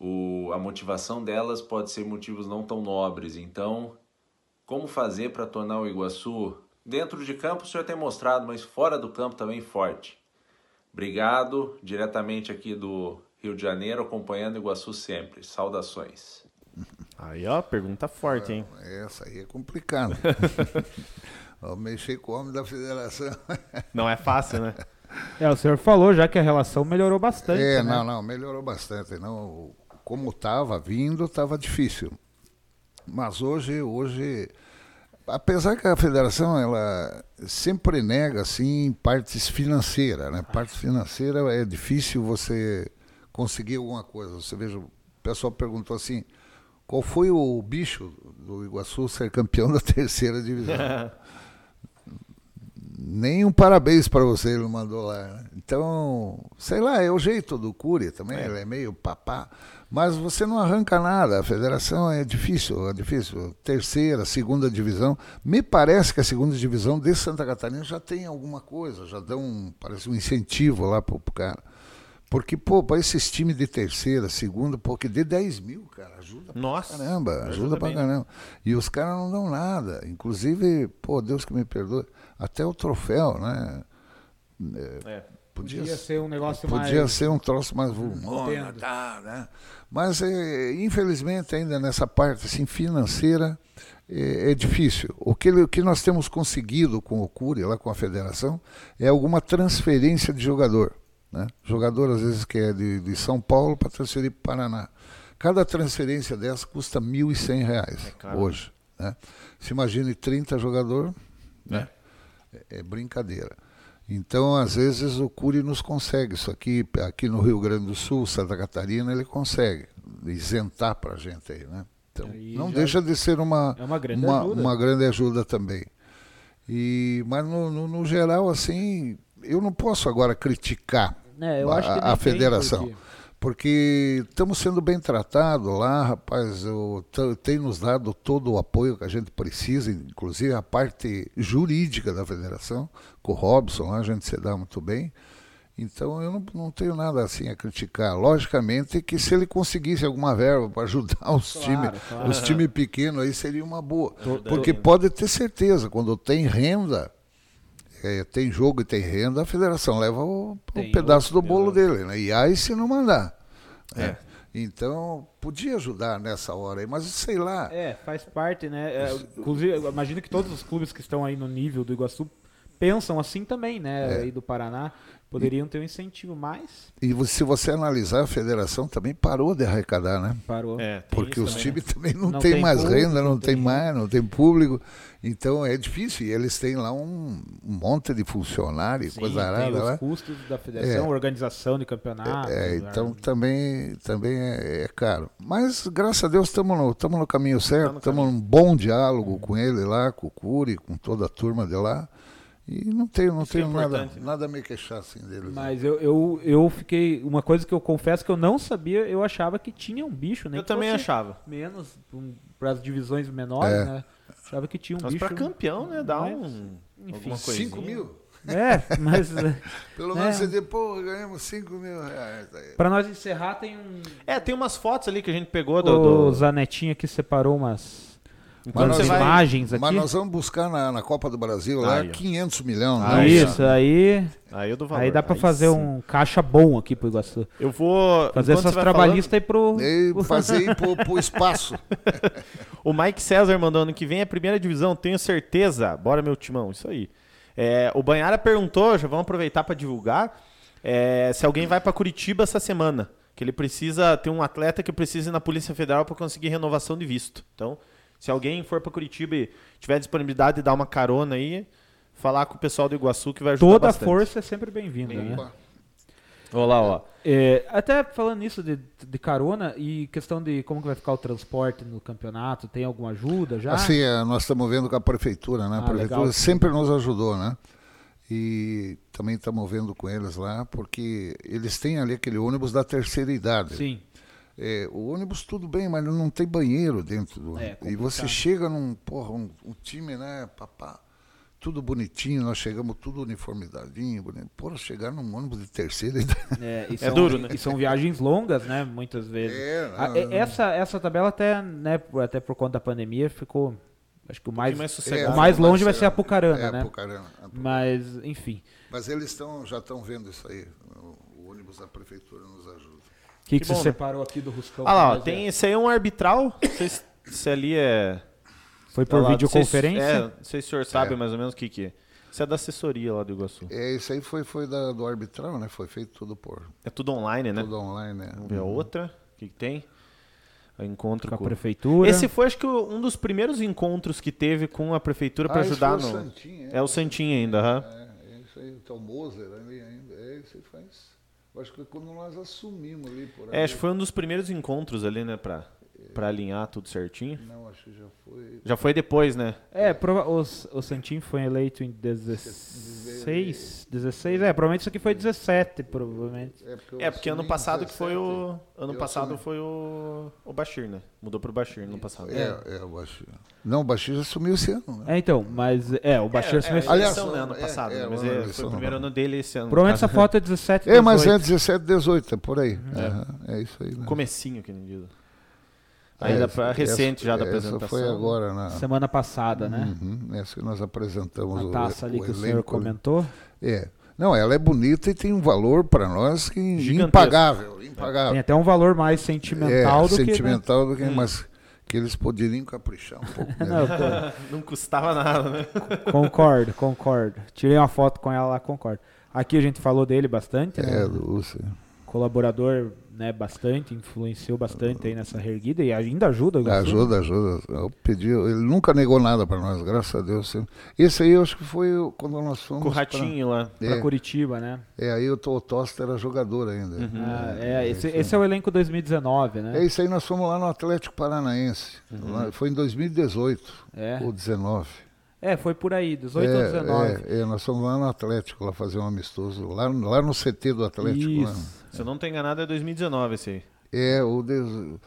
o, a motivação delas pode ser motivos não tão nobres. Então, como fazer para tornar o Iguaçu, dentro de campo o senhor tem mostrado, mas fora do campo também forte? Obrigado, diretamente aqui do Rio de Janeiro, acompanhando o Iguaçu sempre. Saudações. Aí, ó, pergunta forte, hein? Essa aí é complicado. Ó, Mexer com o homem da federação. Não é fácil, né? É, o senhor falou já que a relação melhorou bastante. É, né? não, não, melhorou bastante. Não, como estava vindo, estava difícil. Mas hoje, hoje, apesar que a federação ela sempre nega assim partes financeiras, né? Parte financeira é difícil você conseguir alguma coisa. Você veja, o pessoal perguntou assim, qual foi o bicho do Iguaçu ser campeão da terceira divisão? Nem um parabéns para você ele mandou lá. né? Então, sei lá, é o jeito do Cury também, ele é meio papá. Mas você não arranca nada, a federação é difícil, é difícil. Terceira, segunda divisão. Me parece que a segunda divisão de Santa Catarina já tem alguma coisa, já dão, um, parece um incentivo lá pro, pro cara. Porque, pô, para esses times de terceira, segunda, pô, que dê 10 mil, cara, ajuda pra Nossa. caramba, ajuda, ajuda pra bem, né? caramba. E os caras não dão nada. Inclusive, pô, Deus que me perdoe, até o troféu, né? É. Podia, Podia ser um negócio podia mais. ser um troço mais volumoso, tá, né? Mas, é, infelizmente, ainda nessa parte assim, financeira, é, é difícil. O que, o que nós temos conseguido com o Cury, lá com a federação, é alguma transferência de jogador. Né? Jogador, às vezes, que é de, de São Paulo para transferir para o Paraná. Cada transferência dessa custa 1.100 reais caro. hoje. Né? Se imagine 30 jogadores, É. é brincadeira. Então, às vezes, o Cury nos consegue isso aqui, aqui no Rio Grande do Sul, Santa Catarina, ele consegue isentar para a gente aí, né? Então, Aí não deixa de ser uma, é uma grande uma, ajuda. uma grande ajuda também. E, mas, no, no, no geral, assim, eu não posso agora criticar É, a, a federação. porque- porque estamos sendo bem tratados lá, rapaz. Eu, tem nos dado todo o apoio que a gente precisa, inclusive a parte jurídica da federação, com o Robson lá, a gente se dá muito bem. Então eu não, não tenho nada assim a criticar. Logicamente que se ele conseguisse alguma verba para ajudar os Claro, times, claro. os times pequenos aí seria uma boa. Porque pode ter certeza, quando tem renda, é, tem jogo e tem renda, a federação leva o, o pedaço do bolo dele, né? E aí se não mandar. É. né? Então, podia ajudar nessa hora aí, mas sei lá. É, faz parte, né? É, inclusive, eu imagino que todos os clubes que estão aí no nível do Iguaçu pensam assim também, né? Aí do Paraná. Poderiam ter um incentivo, mas E se você analisar, a federação também parou de arrecadar, né? parou. É, Porque os também, times também não, Não têm tem mais público, renda, não, não tem tem mais, não tem público. Então é difícil. E eles têm lá um, monte de funcionários, Sim, coisa tem arada os lá. custos da federação, É. organização de campeonato. É, então também, também é, é caro. Mas graças a Deus estamos no, tamo no caminho certo, estamos num bom diálogo com ele lá, com o Curi, com toda a turma de lá. E não tenho, não Isso é tenho nada, nada a me queixar assim deles. Mas eu, eu, eu fiquei. Uma coisa que eu confesso que eu não sabia, eu achava que tinha um bicho, né? Eu também achava. Menos para as divisões menores, É. né? Achava que tinha um Mas bicho. pra campeão, né? Dá mas, um. enfim. alguma coisinha. 5 mil? É, mas Pelo É. menos você diz, pô, ganhamos 5 mil reais. para nós encerrar tem um. É, tem umas fotos ali que a gente pegou do. do- O Zanetinho aqui separou umas, Enquanto você vai- imagens aqui. Mas nós vamos buscar na, na Copa do Brasil lá Aí, ó. 500 milhões. Ah, né? Isso, aí, Aí eu dou valor. aí dá pra Aí fazer sim. um caixa bom aqui pro Iguaçu. Eu vou. Fazer essas trabalhistas aí pro. E fazer ir pro, pro espaço. O Mike César mandou ano que vem a primeira divisão, tenho certeza. Bora, meu timão, isso aí. É, o Banhara perguntou, já vamos aproveitar para divulgar, é, se alguém vai para Curitiba essa semana. Que ele precisa ter um atleta que precisa ir na Polícia Federal para conseguir renovação de visto. Então, se alguém for para Curitiba e tiver disponibilidade de dar uma carona aí, falar com o pessoal do Iguaçu que vai ajudar Toda bastante. força é sempre bem-vinda, né? Opa. Olha lá, ó. É, até falando nisso de, de carona e questão de como que vai ficar o transporte no campeonato, tem alguma ajuda já? Assim, é, nós estamos vendo com a prefeitura, né? A Ah, prefeitura legal. sempre nos ajudou, né? E também estamos vendo com eles lá, porque eles têm ali aquele ônibus da terceira idade. Sim. É, o ônibus tudo bem, mas não tem banheiro dentro do. É, e você chega num, porra, um, um time, né, papá, tudo bonitinho, nós chegamos tudo uniformidadinho, bonito. Porra, chegar num ônibus de terceira idade. É, e É são- duro, né? E são viagens longas, né? Muitas vezes. É, A- essa, essa tabela até, né, por- até por conta da pandemia ficou. Acho que o mais, mais o sossegado. mais É, longe vai mas, ser é, Apucarana, é, né? Apucarana, Apucarana. Mas, enfim. Mas eles estão, já estão vendo isso aí. O, o ônibus da prefeitura. O que, que, Que você bom, né? separou aqui do Ruscão? Ah lá, ó, tem ver? esse aí é um arbitral. Não sei se, se ali é. Foi por Olha lá, videoconferência? Não sei, se- é, não sei se o senhor sabe É. mais ou menos o que, que é. Isso é da assessoria lá do Iguaçu. É, isso aí foi, foi da, do arbitral, né? Foi feito tudo por É tudo online, né? tudo online, né? Vamos ver a outra. O que, que tem? Encontro Com a com... prefeitura. Esse foi, acho que, um dos primeiros encontros que teve com a prefeitura para Ah, ajudar foi o no. Santinho, É o Santinho ainda, aham. É, é isso aí, tá o Moser ali ainda. É, isso aí faz. eu Acho que quando nós assumimos ali por É, acho que foi um dos primeiros encontros ali, né, pra, pra alinhar tudo certinho. Não, acho que já foi. Já foi depois, né? É, prova- o, o Santinho foi eleito em 16. 16, é, provavelmente isso aqui foi 17, provavelmente. É, porque ano assumi em passado que foi 17. o. Ano passado assumi. foi o. O Bashir, né? Mudou pro Bashir no passado. É, é, o Bashir. Não, o Bashir já assumiu esse ano, né? É, então, mas é, o Bashir é, assumiu é, esse- Aliás, eleição, né, ano é, passado. é, né? mas ano é, foi o primeiro não. ano dele esse ano. Provavelmente essa foto é 17, É, mas é 18. 17, 18, é por aí. Aham, É, isso aí. Né? Comecinho, que nem diz. É, Ainda essa- pra, recente já da essa apresentação. foi agora, na. Semana passada, né? Uhum, essa que nós apresentamos A o- taça ali o que o senhor né? comentou. É. Não, ela é bonita e tem um valor para nós que Gigantesco. impagável, impagável. Tem até um valor mais sentimental é, do sentimental do que, Hum. mas que eles poderiam caprichar um pouco. que. Né? Não, tô- Não custava nada, né? concordo, concordo. Tirei uma foto com ela lá, concordo. Aqui a gente falou dele bastante, né? É, Lúcia. Colaborador, né, bastante, influenciou bastante aí nessa reerguida e ainda ajuda. Ajuda, ajuda. Eu pedi, ele nunca negou nada para nós, graças a Deus. sempre. Esse aí eu acho que foi quando nós fomos. Com o pra- ratinho lá. Pra É, Curitiba, né? é, aí o Tosta era jogador ainda. Uhum. Ah, é, esse, esse é o elenco 2019, né? É isso aí, nós fomos lá no Atlético Paranaense. Uhum. Lá- foi em 2018 É. ou 19. É, foi por aí, 18 ou é, 19. é, é, nós fomos lá no Atlético, lá fazer um amistoso, lá, lá no CT do Atlético. lá. Se eu não tô enganado, é 2019 esse aí. É, o des-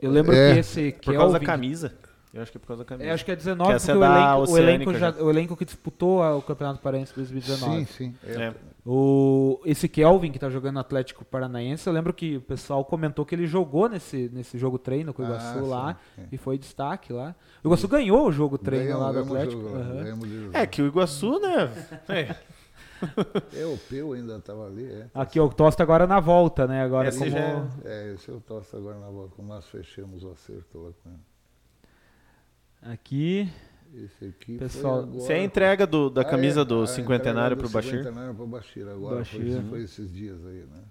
Eu lembro É, que esse Por causa da Kelvin- camisa. Eu acho que é por causa da camisa. É, acho que é 19, Que essa porque é o, da elenco, o, elenco Oceânica já- o elenco que disputou o Campeonato Paraense 2019. Sim, sim. É, É. O, esse Kelvin, que tá jogando no Atlético Paranaense, eu lembro que o pessoal comentou que ele jogou nesse, nesse jogo treino com o Iguaçu Ah, lá sim, sim. e foi destaque lá. O Iguaçu ganhou o jogo treino Ganhamos- lá do Atlético. jogo jogo. É que o Iguaçu, né? É. É, o Peu ainda estava ali, é. Aqui o Tosta agora na volta, né? Agora Esse como... já é- É, esse eu tosto agora na bola, como nós fechamos o acerto lá com ele. Aqui, Esse aqui Pessoal, agora. Você é a entrega do- da Ah, camisa é, do a cinquentenário entrega pro do Bashir? Cinquentenário pro Bashir agora, Bashir. Foi, foi esses dias aí, né?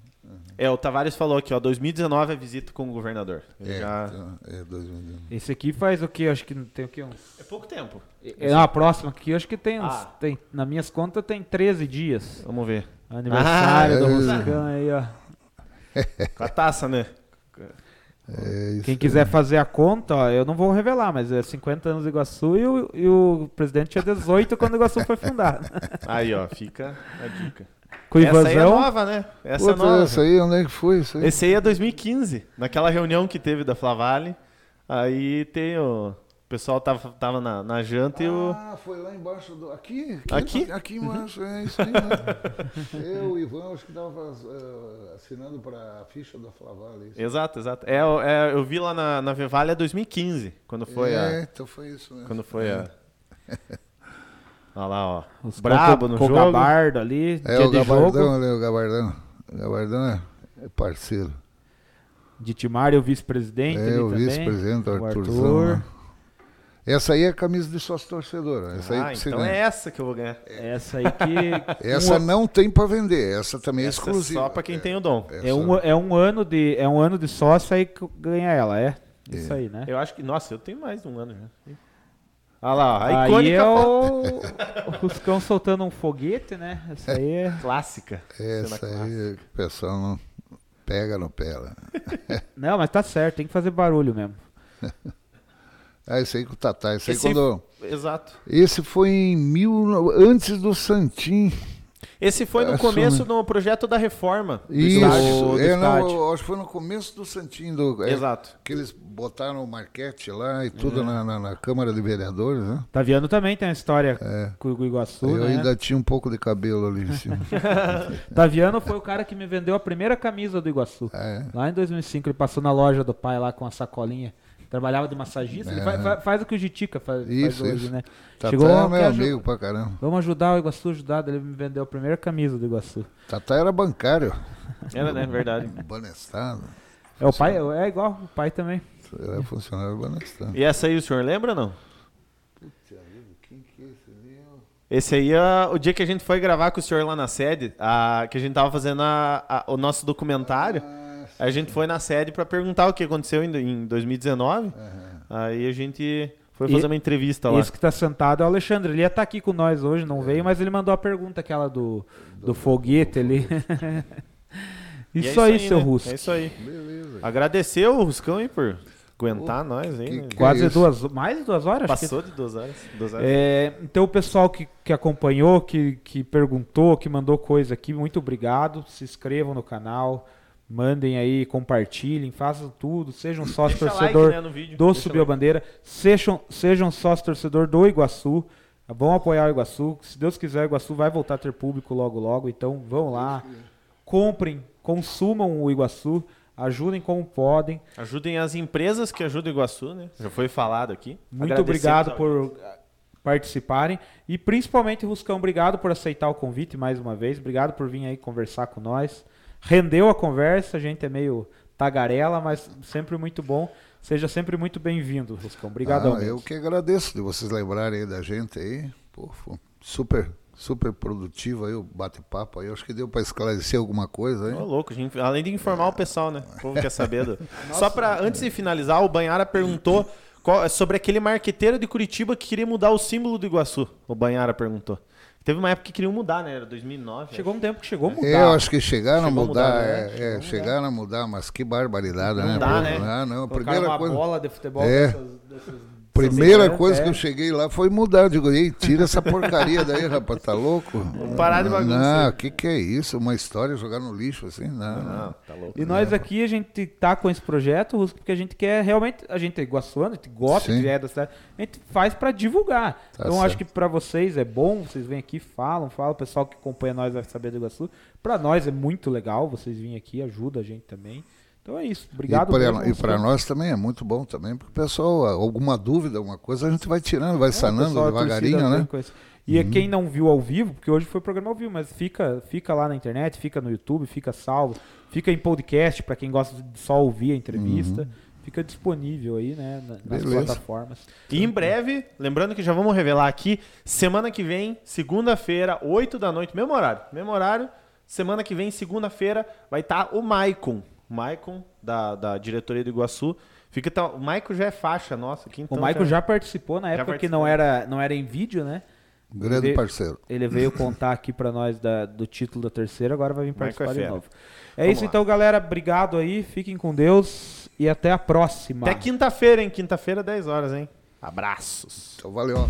É, o Tavares falou aqui, ó, 2019 é visita com o governador. Ele É, já... é 2019. esse aqui faz o que? Acho que tem o que? Uns... É pouco tempo. É, a próxima aqui, acho que tem uns. Ah. Tem, nas minhas contas tem 13 dias. Vamos ver. Aniversário Ah, do é. Ruscão aí, ó. Com a taça, né? É isso. Quem quiser fazer a conta, ó, eu não vou revelar, mas é 50 anos do Iguaçu e o, e o presidente tinha 18 quando o Iguaçu foi fundado. Aí, ó, fica a dica. Com o Essa aí é nova, né? Essa é Puta, nova. essa aí, onde é que foi isso aí? Esse aí é 2015, naquela reunião que teve da Flavale. Aí tem o. O pessoal tava, tava na, na janta e o. Ah, foi lá embaixo do. Aqui? Aqui? Aqui embaixo, é isso aí. Né? Eu, o Ivan, acho que estava assinando para a ficha da Flaval. Isso. Exato, exato. É, é, eu vi lá na, na Vevale 2015, quando foi é, a. então foi isso mesmo. Quando foi a. Olha lá, ó. os Brabo com, no com o jogo. Gabardo ali, É dia o de Gabardão jogo. ali, o Gabardão. O Gabardão é, é parceiro. De Timário, o vice-presidente É ali o vice-presidente, Arthurzão. Arthur. né? Essa aí é a camisa de sócio torcedor. Essa aí Ah, que você então ganha. é essa que eu vou ganhar. Essa aí que. Essa um, não tem para vender, essa também é Essa exclusiva. só pra quem tem o dom. é, um, é, um ano de, é um ano de sócio aí que ganha ela, é? Isso aí, né? Eu acho que. Nossa, eu tenho mais de um ano já. Olha lá, a Aí icônica é foto. o, o Ruscão soltando um foguete, né? Essa aí é. clássica. Essa aí o pessoal não pega no pé lá. Não, mas tá certo, tem que fazer barulho mesmo. Ah, esse aí com o Tatá. Esse- aí quando. Exato. Esse foi em mil. Antes do Santim. Esse foi no É, começo do projeto da reforma. do Isso. estádio. do é, não, estádio. acho que foi no começo do Santim. Do, é, Exato. Que eles botaram o Marquete lá e tudo na, na- na Câmara de Vereadores, né? Taviano também tem uma história com o Iguaçu, eu né? ainda tinha um pouco de cabelo ali em cima. Taviano foi o cara que me vendeu a primeira camisa do Iguaçu. É. Lá em 2005, ele passou na loja do pai lá com a sacolinha. Trabalhava de massagista. Ele É. fa- fa- faz, o que o Jitica faz, faz Isso, hoje, isso. né? Tatá Chegou, é "Ó, meu amigo pra caramba. Vamos ajudar o Iguaçu, ajudar. Ele me vendeu a primeira camisa do Iguaçu. Tatá era bancário. Era, né? Verdade. Banestado. É o pai, é igual, o pai também. Era funcionário banestado. E essa aí o senhor lembra ou não? Esse aí é o dia que a gente foi gravar com o senhor lá na sede, a, que a gente tava fazendo a- a- o nosso documentário. A gente foi na sede pra perguntar o que aconteceu em, em 2019. Aí a gente foi E- fazer uma entrevista lá. Esse que tá sentado é o Alexandre. Ele ia estar aqui com nós hoje, não veio, mas ele mandou a pergunta, aquela do, do foguete ali. E é isso, aí, seu né? Russo. É isso aí. Beleza. Agradecer o Ruscão aí por aguentar nós aí. que né? que- Quase é isso? duas, mais de duas horas? acho que- Passou de duas horas. Duas horas. É, então, o pessoal que, que acompanhou, que, que perguntou, que mandou coisa aqui, muito obrigado. Se inscrevam no canal, mandem aí, compartilhem, façam tudo. Sejam sócio Deixa torcedor like, né, do Deixa Subiu a like. Bandeira. Sejam, sejam sócio torcedor do Iguaçu. Vão apoiar o Iguaçu. Se Deus quiser, o Iguaçu vai voltar a ter público logo, logo. Então, vão lá, comprem, consumam o Iguaçu, ajudem como podem. Ajudem as empresas que ajudam o Iguaçu, né? Já foi falado aqui. Muito obrigado por participarem. E principalmente, Ruscão, obrigado por aceitar o convite mais uma vez. Obrigado por vir aí conversar com nós. Rendeu a conversa, a gente é meio tagarela, mas sempre muito bom. Seja sempre muito bem-vindo, Ruscão. Obrigadão. Ah, eu que agradeço de vocês lembrarem aí da gente aí. Pô, super, super produtivo aí o bate-papo aí. Acho que deu para esclarecer alguma coisa aí. Ô, louco, gente, além de informar o pessoal, né? O povo quer saber. Do... Só pra, antes de finalizar, o Banhara perguntou qual- sobre aquele marqueteiro de Curitiba que queria mudar o símbolo do Iguaçu. O Banhara perguntou. Teve uma época que queriam mudar, né? Era 2009. Chegou um tempo que chegou a mudar. É, eu acho que chegaram Chegou a mudar, mudar, né? é, Chegou é, mudar. chegaram a mudar, mas que barbaridade, Não né? dá, Pô, né? Ah, não, a Colocaram primeira uma coisa. bola de futebol É. dessas, dessas Primeira Sim, é, coisa é. que eu cheguei lá foi mudar. Eu digo, ei, tira essa porcaria daí, rapaz, tá louco? Vamos parar de bagunça. Não, o que, que é isso? Uma história jogar no lixo assim? Não, não. Não, tá louco. E nós aqui, a gente tá com esse projeto, Rusco, porque a gente quer realmente, a gente é iguaçuano, a gente gosta Sim. de é da cidade, a gente faz pra divulgar. Tá então certo. acho que pra vocês é bom, vocês vêm aqui, falam, falam, o pessoal que acompanha nós vai saber do Iguaçu. Pra nós é muito legal, vocês virem aqui, ajuda a gente também. Então é isso, obrigado. e para, e para nós também é muito bom também, porque o pessoal, alguma dúvida, alguma coisa, a gente vai tirando, vai É, sanando pessoal, a devagarinho, né? vem com isso. E quem não viu ao vivo, porque hoje foi programa ao vivo, mas fica, fica lá na internet, fica no YouTube, fica salvo, fica em podcast pra quem gosta de só ouvir a entrevista, fica disponível aí, né, na- nas Beleza. plataformas. E em breve, lembrando que já vamos revelar aqui, semana que vem, segunda-feira, 8 da noite, mesmo horário, mesmo horário, semana que vem, segunda-feira, vai estar o Maicon, Maicon, da, da diretoria do Iguaçu. Fica, tá, o Maicon já é faixa nossa aqui, O então Michael já participou na Já época que participou. não era, não era em vídeo, né? Grande Vê- parceiro. Ele veio contar aqui pra nós da- do título da terceira, agora vai vir Michael é participar de novo. É Vamos isso lá. então, galera. Obrigado aí. Fiquem com Deus e até a próxima. Até quinta-feira, hein? Quinta-feira, 10 horas, hein? Abraços. Então valeu.